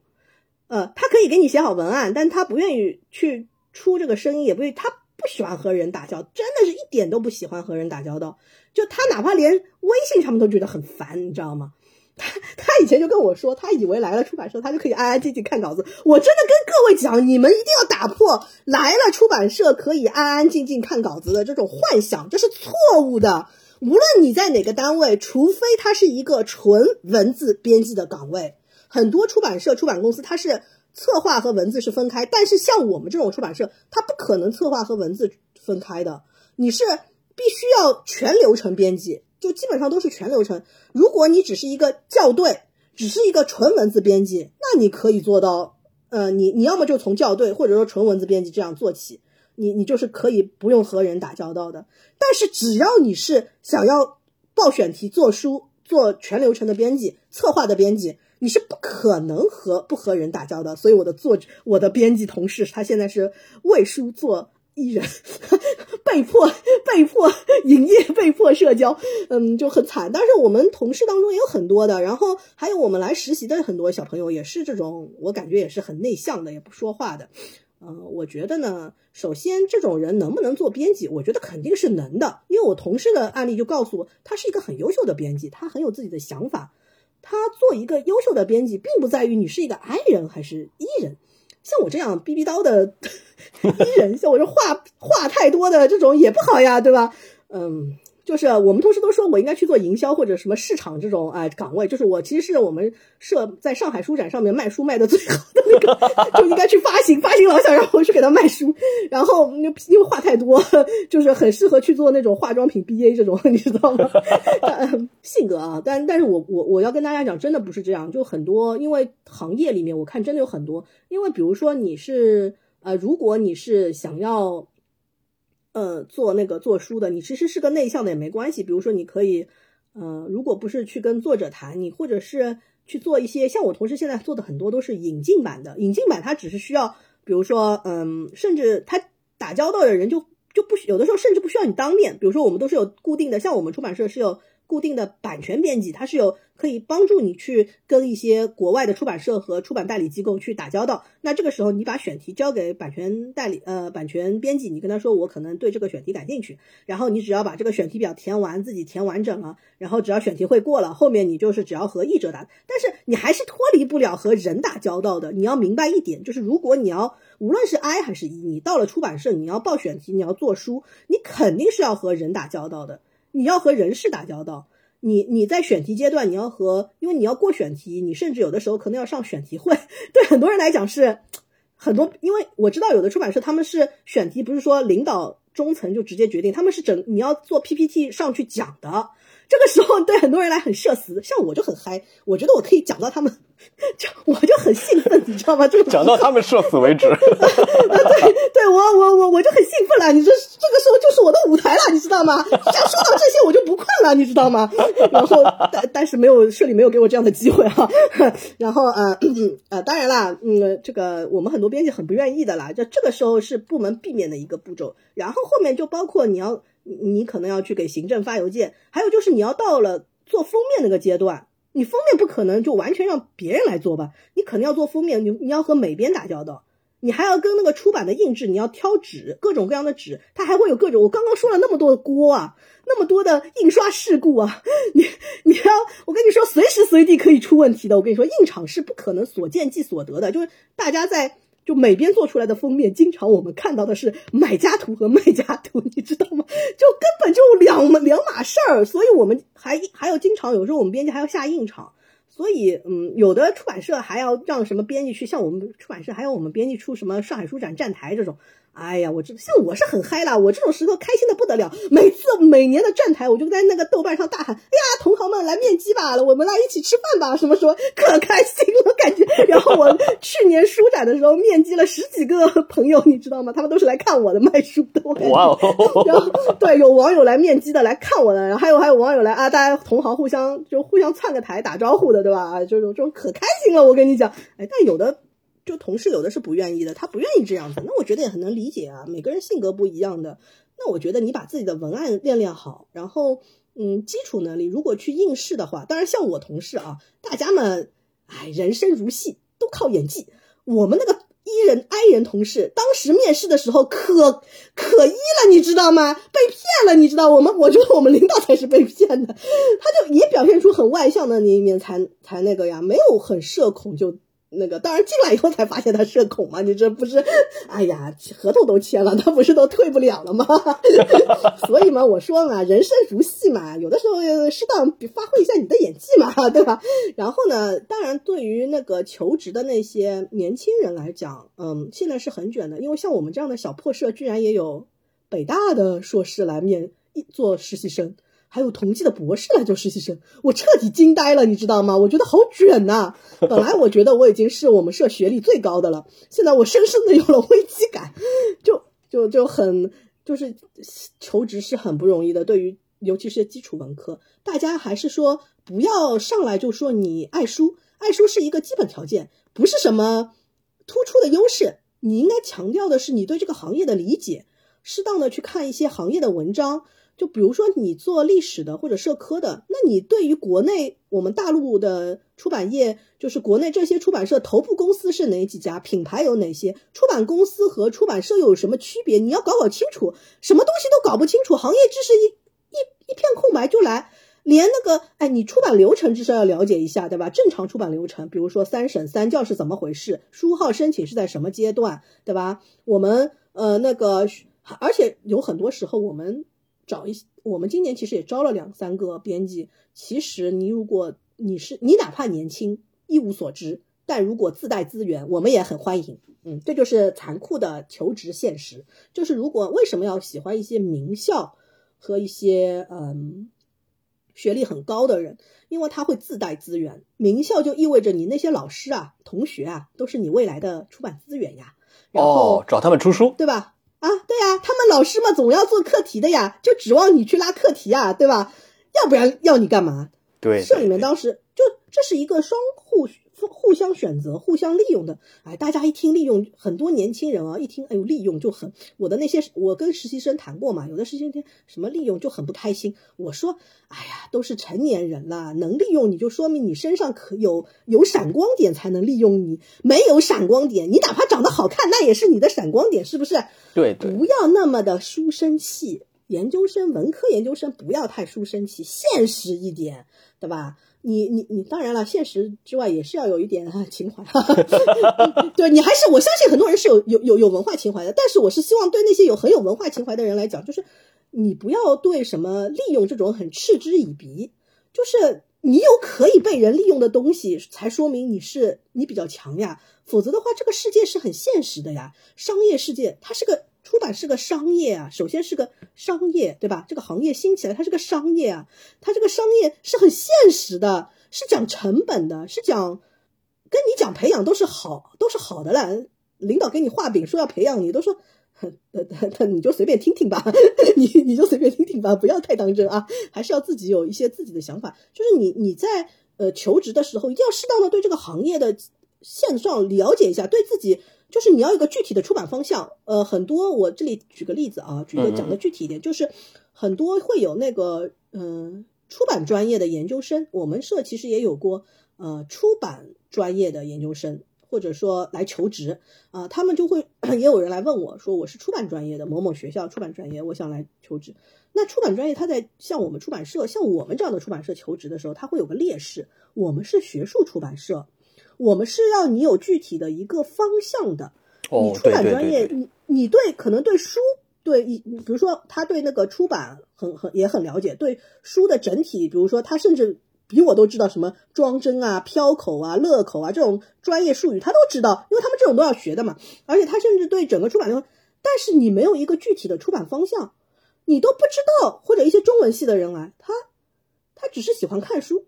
呃，他可以给你写好文案，但他不愿意去出这个声音，也不愿意，他不喜欢和人打交道，真的是一点都不喜欢和人打交道。就他哪怕连微信上面都觉得很烦，你知道吗？他他以前就跟我说，他以为来了出版社，他就可以安安静静看稿子。我真的跟各位讲，你们一定要打破来了出版社可以安安静静看稿子的这种幻想，这是错误的。无论你在哪个单位，除非它是一个纯文字编辑的岗位，很多出版社、出版公司它是策划和文字是分开，但是像我们这种出版社，它不可能策划和文字分开的，你是必须要全流程编辑。就基本上都是全流程。如果你只是一个校对，只是一个纯文字编辑，那你可以做到，呃，你你要么就从校对或者说纯文字编辑这样做起，你你就是可以不用和人打交道的。但是只要你是想要报选题、做书、做全流程的编辑、策划的编辑，你是不可能和不和人打交道。所以我的作者、我的编辑同事，他现在是为书做。艺人 被迫被迫营业，被迫社交，嗯，就很惨。但是我们同事当中也有很多的，然后还有我们来实习的很多小朋友，也是这种，我感觉也是很内向的，也不说话的。嗯，我觉得呢，首先这种人能不能做编辑，我觉得肯定是能的，因为我同事的案例就告诉我，他是一个很优秀的编辑，他很有自己的想法。他做一个优秀的编辑，并不在于你是一个 I 人还是 E 人。像我这样逼逼叨的 E 人，像我这话话太多的这种也不好呀，对吧？嗯。就是我们同事都说我应该去做营销或者什么市场这种啊岗位，就是我其实是我们社在上海书展上面卖书卖的最好的那个，就应该去发行，发行老想让我去给他卖书，然后因为话太多，就是很适合去做那种化妆品 BA 这种，你知道吗？性格啊，但但是我我我要跟大家讲，真的不是这样，就很多，因为行业里面我看真的有很多，因为比如说你是呃，如果你是想要。呃，做那个做书的，你其实是个内向的也没关系。比如说，你可以，呃，如果不是去跟作者谈，你或者是去做一些，像我同事现在做的很多都是引进版的。引进版它只是需要，比如说，嗯，甚至他打交道的人就就不需有的时候甚至不需要你当面。比如说，我们都是有固定的，像我们出版社是有。固定的版权编辑，它是有可以帮助你去跟一些国外的出版社和出版代理机构去打交道。那这个时候，你把选题交给版权代理，呃，版权编辑，你跟他说，我可能对这个选题感兴趣。然后你只要把这个选题表填完，自己填完整了，然后只要选题会过了，后面你就是只要和译者打。但是你还是脱离不了和人打交道的。你要明白一点，就是如果你要无论是 I 还是 E，你到了出版社，你要报选题，你要做书，你肯定是要和人打交道的。你要和人事打交道，你你在选题阶段，你要和，因为你要过选题，你甚至有的时候可能要上选题会，对很多人来讲是很多，因为我知道有的出版社他们是选题，不是说领导中层就直接决定，他们是整你要做 PPT 上去讲的。这个时候对很多人来很社死，像我就很嗨，我觉得我可以讲到他们，就我就很兴奋，你知道吗？这个讲到他们社死为止。对，对我我我我就很兴奋了，你这这个时候就是我的舞台了，你知道吗？想说到这些我就不困了，你知道吗？然后但但是没有社里没有给我这样的机会哈。然后呃呃，当然啦，嗯，这个我们很多编辑很不愿意的啦，就这个时候是部门避免的一个步骤。然后后面就包括你要。你可能要去给行政发邮件，还有就是你要到了做封面那个阶段，你封面不可能就完全让别人来做吧？你肯定要做封面，你你要和美编打交道，你还要跟那个出版的印制，你要挑纸，各种各样的纸，它还会有各种。我刚刚说了那么多的锅啊，那么多的印刷事故啊，你你要我跟你说，随时随地可以出问题的。我跟你说，印厂是不可能所见即所得的，就是大家在。就每边做出来的封面，经常我们看到的是买家图和卖家图，你知道吗？就根本就两两码事儿，所以我们还还要经常有时候我们编辑还要下印厂，所以嗯，有的出版社还要让什么编辑去，像我们出版社还要我们编辑出什么上海书展站台这种。哎呀，我这像我是很嗨啦，我这种时候开心的不得了。每次每年的站台，我就在那个豆瓣上大喊：“哎呀，同行们来面基吧，我们来一起吃饭吧！”什么什么可开心了，感觉。然后我去年书展的时候面基了十几个朋友，你知道吗？他们都是来看我的卖书的。哇哦！然后对，有网友来面基的，来看我的，然后还有还有网友来啊，大家同行互相就互相窜个台打招呼的，对吧？这种这种可开心了，我跟你讲。哎，但有的。就同事有的是不愿意的，他不愿意这样子，那我觉得也很能理解啊。每个人性格不一样的，那我觉得你把自己的文案练练好，然后嗯基础能力，如果去应试的话，当然像我同事啊，大家们，哎，人生如戏，都靠演技。我们那个。伊人 I 人同事当时面试的时候可可一了，你知道吗？被骗了，你知道？我们我觉得我们领导才是被骗的，他就也表现出很外向的那一面，才才那个呀，没有很社恐就。那个当然进来以后才发现他社恐嘛，你这不是，哎呀，合同都签了，他不是都退不了了吗？所以嘛，我说嘛，人生如戏嘛，有的时候适当发挥一下你的演技嘛，对吧？然后呢，当然对于那个求职的那些年轻人来讲，嗯，现在是很卷的，因为像我们这样的小破社，居然也有北大的硕士来面一做实习生。还有同济的博士来做实习生，我彻底惊呆了，你知道吗？我觉得好卷呐！本来我觉得我已经是我们社学历最高的了，现在我深深的有了危机感，就就就很就是求职是很不容易的，对于尤其是基础文科，大家还是说不要上来就说你爱书，爱书是一个基本条件，不是什么突出的优势，你应该强调的是你对这个行业的理解，适当的去看一些行业的文章。就比如说你做历史的或者社科的，那你对于国内我们大陆的出版业，就是国内这些出版社头部公司是哪几家，品牌有哪些，出版公司和出版社有什么区别？你要搞搞清楚，什么东西都搞不清楚，行业知识一一一片空白就来，连那个哎，你出版流程至少要了解一下，对吧？正常出版流程，比如说三审三校是怎么回事，书号申请是在什么阶段，对吧？我们呃那个，而且有很多时候我们。找一些，我们今年其实也招了两三个编辑。其实你如果你是你哪怕年轻一无所知，但如果自带资源，我们也很欢迎。嗯，这就是残酷的求职现实。就是如果为什么要喜欢一些名校和一些嗯学历很高的人？因为他会自带资源。名校就意味着你那些老师啊、同学啊，都是你未来的出版资源呀。哦，找他们出书，对吧？啊，对呀，他们老师嘛总要做课题的呀，就指望你去拉课题啊，对吧？要不然要你干嘛？对，社里面当时就这是一个双互。互相选择、互相利用的，哎，大家一听利用，很多年轻人啊，一听哎呦利用就很，我的那些我跟实习生谈过嘛，有的实习生什么利用就很不开心。我说，哎呀，都是成年人了，能利用你就说明你身上可有有闪光点才能利用你，没有闪光点，你哪怕长得好看，那也是你的闪光点，是不是？对对，不要那么的书生气，研究生、文科研究生不要太书生气，现实一点，对吧？你你你当然了，现实之外也是要有一点情怀，对你还是我相信很多人是有有有有文化情怀的，但是我是希望对那些有很有文化情怀的人来讲，就是你不要对什么利用这种很嗤之以鼻，就是你有可以被人利用的东西，才说明你是你比较强呀，否则的话，这个世界是很现实的呀，商业世界它是个。出版是个商业啊，首先是个商业，对吧？这个行业兴起来，它是个商业啊，它这个商业是很现实的，是讲成本的，是讲跟你讲培养都是好，都是好的了。领导给你画饼说要培养你，都说，呃，你就随便听听吧，你你就随便听听吧，不要太当真啊，还是要自己有一些自己的想法。就是你你在呃求职的时候，一定要适当的对这个行业的现状了解一下，对自己。就是你要有个具体的出版方向，呃，很多我这里举个例子啊，举个讲的具体一点，就是很多会有那个嗯出版专业的研究生，我们社其实也有过呃出版专业的研究生，或者说来求职啊，他们就会 也有人来问我说我是出版专业的某某学校出版专业，我想来求职。那出版专业他在像我们出版社，像我们这样的出版社求职的时候，他会有个劣势，我们是学术出版社。我们是要你有具体的一个方向的，你出版专业，你你对可能对书，对一比如说他对那个出版很很也很了解，对书的整体，比如说他甚至比我都知道什么装帧啊、飘口啊、乐口啊这种专业术语，他都知道，因为他们这种都要学的嘛。而且他甚至对整个出版流，但是你没有一个具体的出版方向，你都不知道，或者一些中文系的人来，他他只是喜欢看书。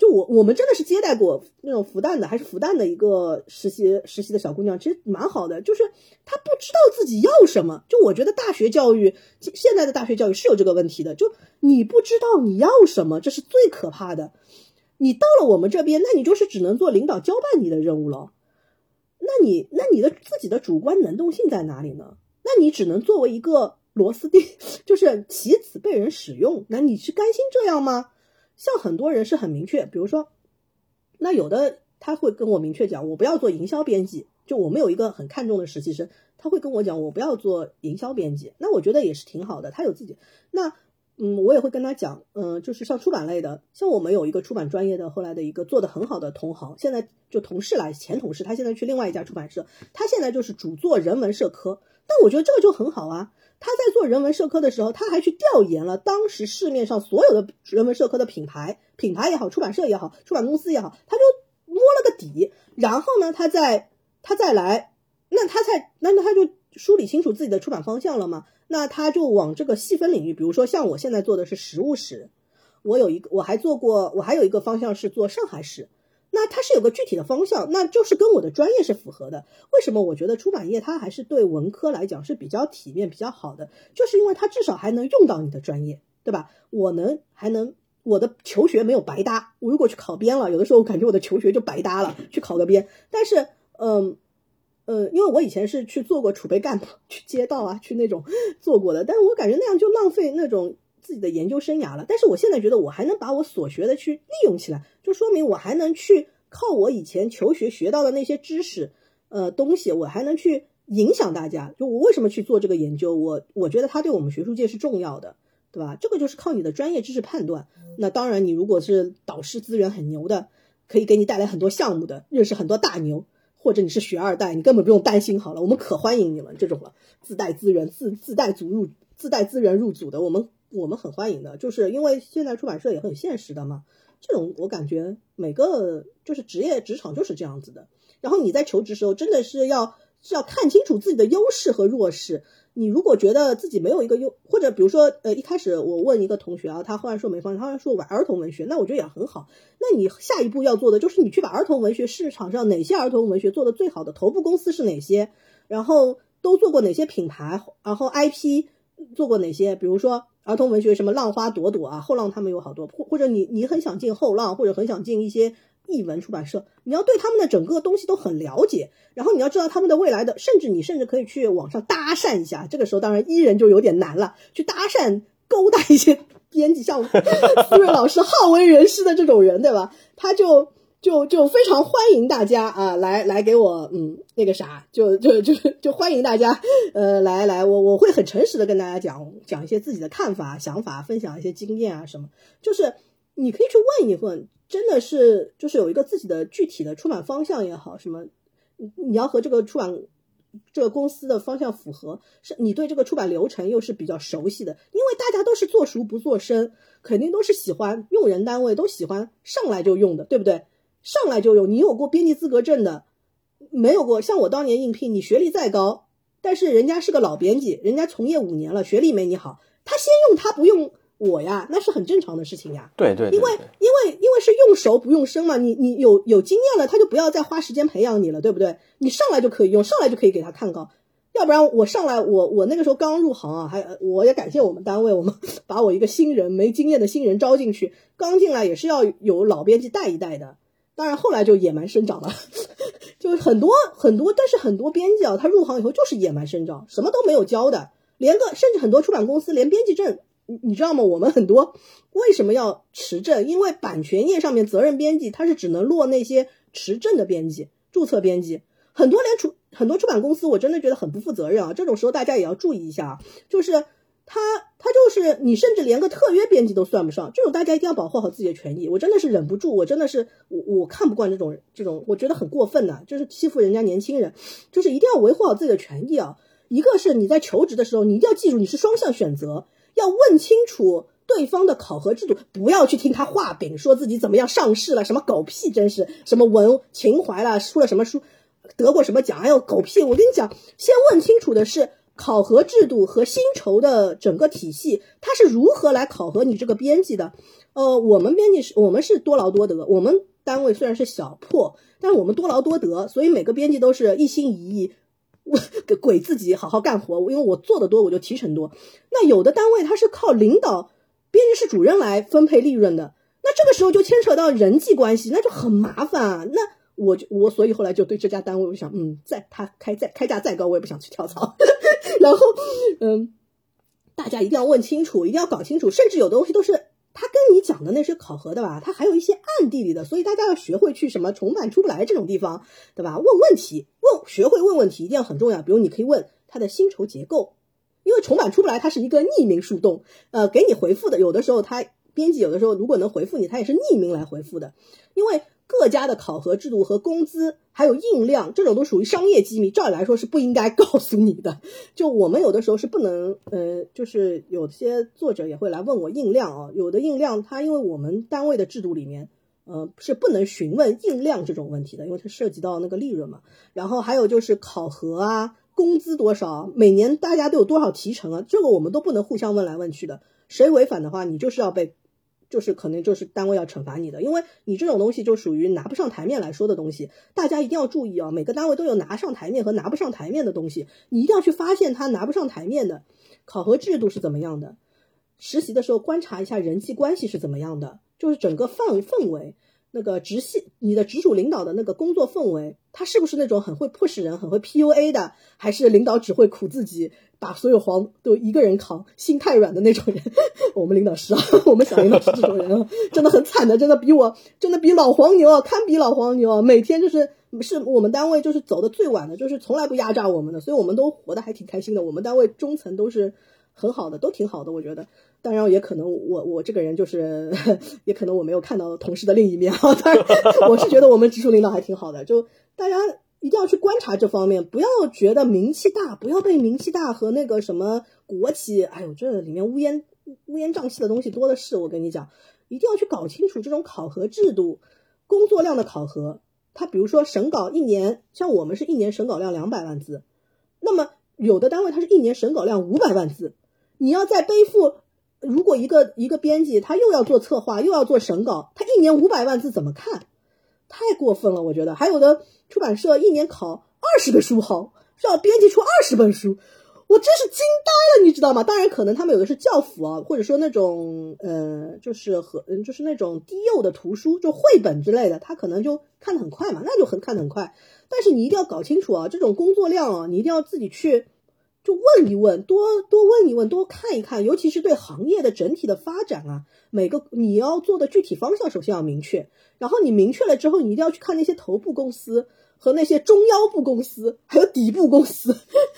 就我我们真的是接待过那种复旦的，还是复旦的一个实习实习的小姑娘，其实蛮好的。就是她不知道自己要什么。就我觉得大学教育，现在的大学教育是有这个问题的。就你不知道你要什么，这是最可怕的。你到了我们这边，那你就是只能做领导交办你的任务了。那你那你的自己的主观能动性在哪里呢？那你只能作为一个螺丝钉，就是棋子被人使用，那你是甘心这样吗？像很多人是很明确，比如说，那有的他会跟我明确讲，我不要做营销编辑。就我们有一个很看重的实习生，他会跟我讲，我不要做营销编辑。那我觉得也是挺好的，他有自己。那嗯，我也会跟他讲，嗯，就是像出版类的，像我们有一个出版专业的，后来的一个做的很好的同行，现在就同事来，前同事，他现在去另外一家出版社，他现在就是主做人文社科。但我觉得这个就很好啊。他在做人文社科的时候，他还去调研了当时市面上所有的人文社科的品牌，品牌也好，出版社也好，出版公司也好，他就摸了个底。然后呢，他在他再来，那他才，那那他就梳理清楚自己的出版方向了嘛？那他就往这个细分领域，比如说像我现在做的是实物史，我有一个，我还做过，我还有一个方向是做上海史。那它是有个具体的方向，那就是跟我的专业是符合的。为什么我觉得出版业它还是对文科来讲是比较体面、比较好的？就是因为它至少还能用到你的专业，对吧？我能还能我的求学没有白搭。我如果去考编了，有的时候我感觉我的求学就白搭了，去考个编。但是，嗯，呃，因为我以前是去做过储备干部，去街道啊，去那种做过的，但是我感觉那样就浪费那种。自己的研究生涯了，但是我现在觉得我还能把我所学的去利用起来，就说明我还能去靠我以前求学学到的那些知识，呃，东西，我还能去影响大家。就我为什么去做这个研究，我我觉得它对我们学术界是重要的，对吧？这个就是靠你的专业知识判断。那当然，你如果是导师资源很牛的，可以给你带来很多项目的，认识很多大牛，或者你是学二代，你根本不用担心好了，我们可欢迎你们这种了，自带资源、自自带组入、自带资源入组的，我们。我们很欢迎的，就是因为现在出版社也很现实的嘛。这种我感觉每个就是职业职场就是这样子的。然后你在求职时候真的是要是要看清楚自己的优势和弱势。你如果觉得自己没有一个优，或者比如说呃一开始我问一个同学啊，他后来说没方向，他后来说玩儿童文学，那我觉得也很好。那你下一步要做的就是你去把儿童文学市场上哪些儿童文学做的最好的头部公司是哪些，然后都做过哪些品牌，然后 IP 做过哪些，比如说。儿童文学什么浪花朵朵啊，后浪他们有好多，或或者你你很想进后浪，或者很想进一些译文出版社，你要对他们的整个东西都很了解，然后你要知道他们的未来的，甚至你甚至可以去网上搭讪一下。这个时候当然伊人就有点难了，去搭讪勾搭一些编辑，像 思睿老师好为人师的这种人，对吧？他就。就就非常欢迎大家啊，来来给我嗯那个啥，就就就就欢迎大家，呃来来我我会很诚实的跟大家讲讲一些自己的看法想法，分享一些经验啊什么，就是你可以去问一问，真的是就是有一个自己的具体的出版方向也好，什么你要和这个出版这个公司的方向符合，是你对这个出版流程又是比较熟悉的，因为大家都是做熟不做深，肯定都是喜欢用人单位都喜欢上来就用的，对不对？上来就有，你有过编辑资格证的，没有过。像我当年应聘，你学历再高，但是人家是个老编辑，人家从业五年了，学历没你好，他先用他不用我呀，那是很正常的事情呀。对对，因为因为因为是用熟不用生嘛，你你有有经验了，他就不要再花时间培养你了，对不对？你上来就可以用，上来就可以给他看稿，要不然我上来我我那个时候刚入行啊，还我也感谢我们单位，我们 把我一个新人没经验的新人招进去，刚进来也是要有老编辑带一带的。当然，后来就野蛮生长了，就是很多很多，但是很多编辑啊，他入行以后就是野蛮生长，什么都没有教的，连个甚至很多出版公司连编辑证，你你知道吗？我们很多为什么要持证？因为版权页上面责任编辑他是只能落那些持证的编辑、注册编辑，很多连出很多出版公司，我真的觉得很不负责任啊！这种时候大家也要注意一下啊，就是。他他就是你，甚至连个特约编辑都算不上，这种大家一定要保护好自己的权益。我真的是忍不住，我真的是我我看不惯这种这种，我觉得很过分的，就是欺负人家年轻人，就是一定要维护好自己的权益啊。一个是你在求职的时候，你一定要记住你是双向选择，要问清楚对方的考核制度，不要去听他画饼，说自己怎么样上市了，什么狗屁，真是什么文情怀了，出了什么书，得过什么奖，哎呦狗屁！我跟你讲，先问清楚的是。考核制度和薪酬的整个体系，它是如何来考核你这个编辑的？呃，我们编辑是，我们是多劳多得。我们单位虽然是小破，但是我们多劳多得，所以每个编辑都是一心一意，给鬼自己好好干活。因为我做的多，我就提成多。那有的单位它是靠领导编辑室主任来分配利润的，那这个时候就牵扯到人际关系，那就很麻烦啊。那我就我所以后来就对这家单位，我想，嗯，再他开再开价再高，我也不想去跳槽。然后，嗯，大家一定要问清楚，一定要搞清楚，甚至有的东西都是他跟你讲的那是考核的吧，他还有一些暗地里的，所以大家要学会去什么重版出不来这种地方，对吧？问问题，问学会问问题一定要很重要。比如你可以问他的薪酬结构，因为重版出不来，它是一个匿名树洞，呃，给你回复的有的时候他编辑有的时候如果能回复你，他也是匿名来回复的，因为。各家的考核制度和工资，还有印量，这种都属于商业机密，照理来说是不应该 告诉你的。就我们有的时候是不能，呃，就是有些作者也会来问我印量啊，有的印量它因为我们单位的制度里面，呃，是不能询问印量这种问题的，因为它涉及到那个利润嘛。然后还有就是考核啊，工资多少，每年大家都有多少提成啊，这个我们都不能互相问来问去的，谁违反的话，你就是要被。就是可能就是单位要惩罚你的，因为你这种东西就属于拿不上台面来说的东西，大家一定要注意啊！每个单位都有拿上台面和拿不上台面的东西，你一定要去发现他拿不上台面的考核制度是怎么样的，实习的时候观察一下人际关系是怎么样的，就是整个氛氛围。那个直系，你的直属领导的那个工作氛围，他是不是那种很会迫使人、很会 PUA 的，还是领导只会苦自己，把所有黄都一个人扛，心太软的那种人？我们领导是啊，我们小领导是这种人啊，真的很惨的，真的比我，真的比老黄牛啊，堪比老黄牛啊！每天就是是我们单位就是走的最晚的，就是从来不压榨我们的，所以我们都活得还挺开心的。我们单位中层都是很好的，都挺好的，我觉得。当然，也可能我我这个人就是，也可能我没有看到同事的另一面啊。当然，我是觉得我们直属领导还挺好的，就大家一定要去观察这方面，不要觉得名气大，不要被名气大和那个什么国企，哎呦，这里面乌烟乌烟瘴气的东西多的是。我跟你讲，一定要去搞清楚这种考核制度，工作量的考核。他比如说审稿一年，像我们是一年审稿量两百万字，那么有的单位它是一年审稿量五百万字，你要再背负。如果一个一个编辑他又要做策划又要做审稿，他一年五百万字怎么看？太过分了，我觉得。还有的出版社一年考二十个书号，要编辑出二十本书，我真是惊呆了，你知道吗？当然，可能他们有的是教辅啊，或者说那种呃，就是和，就是那种低幼的图书，就绘本之类的，他可能就看得很快嘛，那就很看得很快。但是你一定要搞清楚啊，这种工作量啊，你一定要自己去。就问一问，多多问一问，多看一看，尤其是对行业的整体的发展啊，每个你要做的具体方向，首先要明确。然后你明确了之后，你一定要去看那些头部公司和那些中腰部公司，还有底部公司，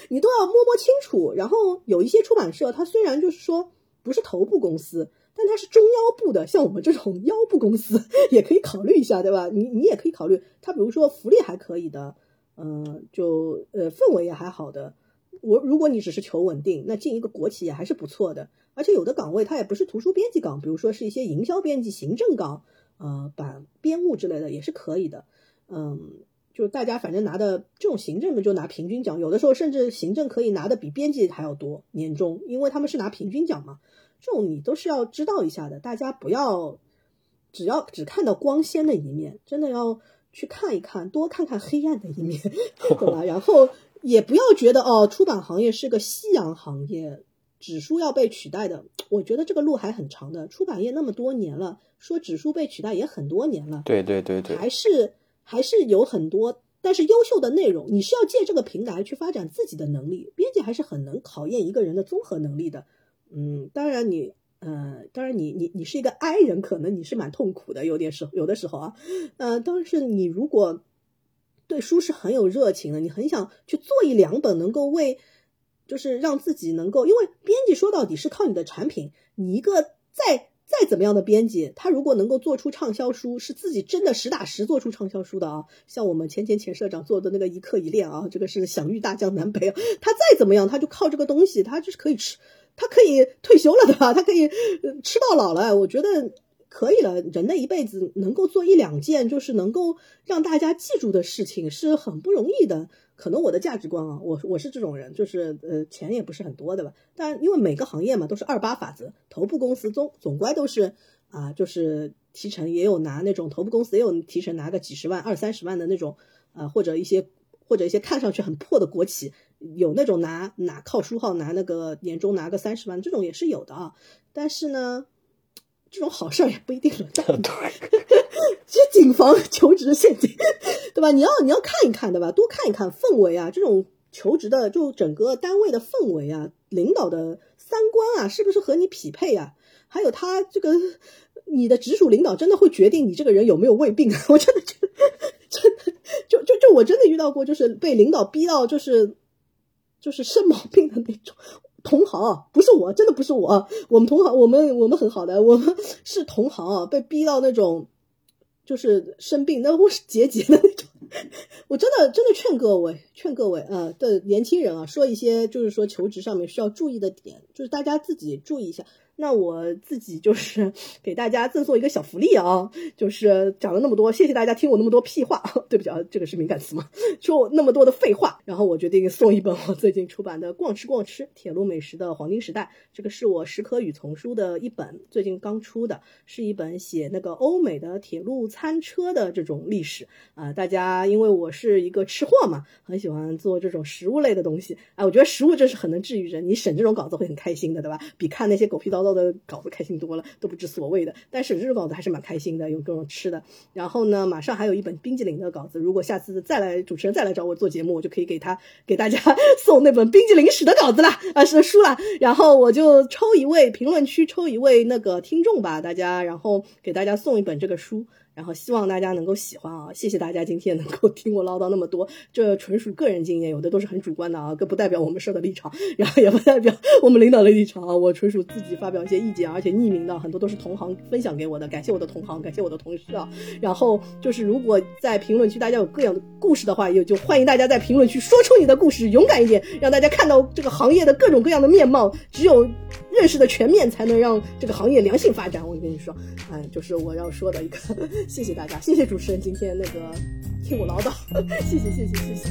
你都要摸摸清楚。然后有一些出版社，它虽然就是说不是头部公司，但它是中腰部的，像我们这种腰部公司也可以考虑一下，对吧？你你也可以考虑，它比如说福利还可以的，嗯，就呃氛围也还好的。我如果你只是求稳定，那进一个国企也还是不错的。而且有的岗位它也不是图书编辑岗，比如说是一些营销编辑、行政岗，呃，版编务之类的也是可以的。嗯，就是大家反正拿的这种行政的就拿平均奖，有的时候甚至行政可以拿的比编辑还要多年终，因为他们是拿平均奖嘛。这种你都是要知道一下的，大家不要只要只看到光鲜的一面，真的要去看一看，多看看黑暗的一面，对吧？然后。也不要觉得哦，出版行业是个夕阳行业，纸书要被取代的。我觉得这个路还很长的。出版业那么多年了，说纸书被取代也很多年了。对对对对，还是还是有很多，但是优秀的内容，你是要借这个平台去发展自己的能力。编辑还是很能考验一个人的综合能力的。嗯，当然你，呃，当然你你你是一个 I 人，可能你是蛮痛苦的，有点时有的时候啊，呃，但是你如果。对书是很有热情的，你很想去做一两本能够为，就是让自己能够，因为编辑说到底是靠你的产品，你一个再再怎么样的编辑，他如果能够做出畅销书，是自己真的实打实做出畅销书的啊，像我们前前前社长做的那个一课一练啊，这个是享誉大江南北啊，他再怎么样，他就靠这个东西，他就是可以吃，他可以退休了，对吧？他可以吃到老了，我觉得。可以了，人的一辈子能够做一两件，就是能够让大家记住的事情，是很不容易的。可能我的价值观啊，我我是这种人，就是呃，钱也不是很多的吧。但因为每个行业嘛，都是二八法则，头部公司总总归都是啊，就是提成也有拿那种头部公司也有提成拿个几十万、二三十万的那种，呃，或者一些或者一些看上去很破的国企，有那种拿拿靠书号拿那个年终拿个三十万，这种也是有的啊。但是呢。这种好事儿也不一定轮到你。其实 谨防求职陷阱，对吧？你要你要看一看，对吧？多看一看氛围啊，这种求职的就整个单位的氛围啊，领导的三观啊，是不是和你匹配啊？还有他这个，你的直属领导真的会决定你这个人有没有胃病？我真的觉得，真的就就就我真的遇到过，就是被领导逼到就是就是生毛病的那种同行，不是我，真的不是我，我们同行，我们我们很好的，我们是同行，被逼到那种就是生病，那我是结节的那种。我真的真的劝各位，劝各位呃的年轻人啊，说一些就是说求职上面需要注意的点，就是大家自己注意一下。那我自己就是 给大家赠送一个小福利啊，就是讲了那么多，谢谢大家听我那么多屁话，对不起啊，这个是敏感词嘛？说我那么多的废话，然后我决定送一本我最近出版的《逛吃逛吃：铁路美食的黄金时代》，这个是我石可与丛书的一本，最近刚出的，是一本写那个欧美的铁路餐车的这种历史啊。大家因为我是一个吃货嘛，很喜欢做这种食物类的东西，哎，我觉得食物真是很能治愈人，你审这种稿子会很开心的，对吧？比看那些狗屁叨叨。的稿子开心多了，都不知所谓的。但是这种稿子还是蛮开心的，有各种吃的。然后呢，马上还有一本冰激凌的稿子。如果下次再来主持人再来找我做节目，我就可以给他给大家 送那本冰激凌史的稿子了啊，是书了。然后我就抽一位评论区抽一位那个听众吧，大家然后给大家送一本这个书。然后希望大家能够喜欢啊！谢谢大家今天能够听我唠叨那么多，这纯属个人经验，有的都是很主观的啊，更不代表我们社的立场，然后也不代表我们领导的立场啊。我纯属自己发表一些意见，而且匿名的，很多都是同行分享给我的，感谢我的同行，感谢我的同事啊。然后就是如果在评论区大家有各样的故事的话，也就欢迎大家在评论区说出你的故事，勇敢一点，让大家看到这个行业的各种各样的面貌。只有认识的全面，才能让这个行业良性发展。我跟你说，哎，就是我要说的一个。谢谢大家，谢谢主持人今天那个听我唠叨，谢谢谢谢谢谢。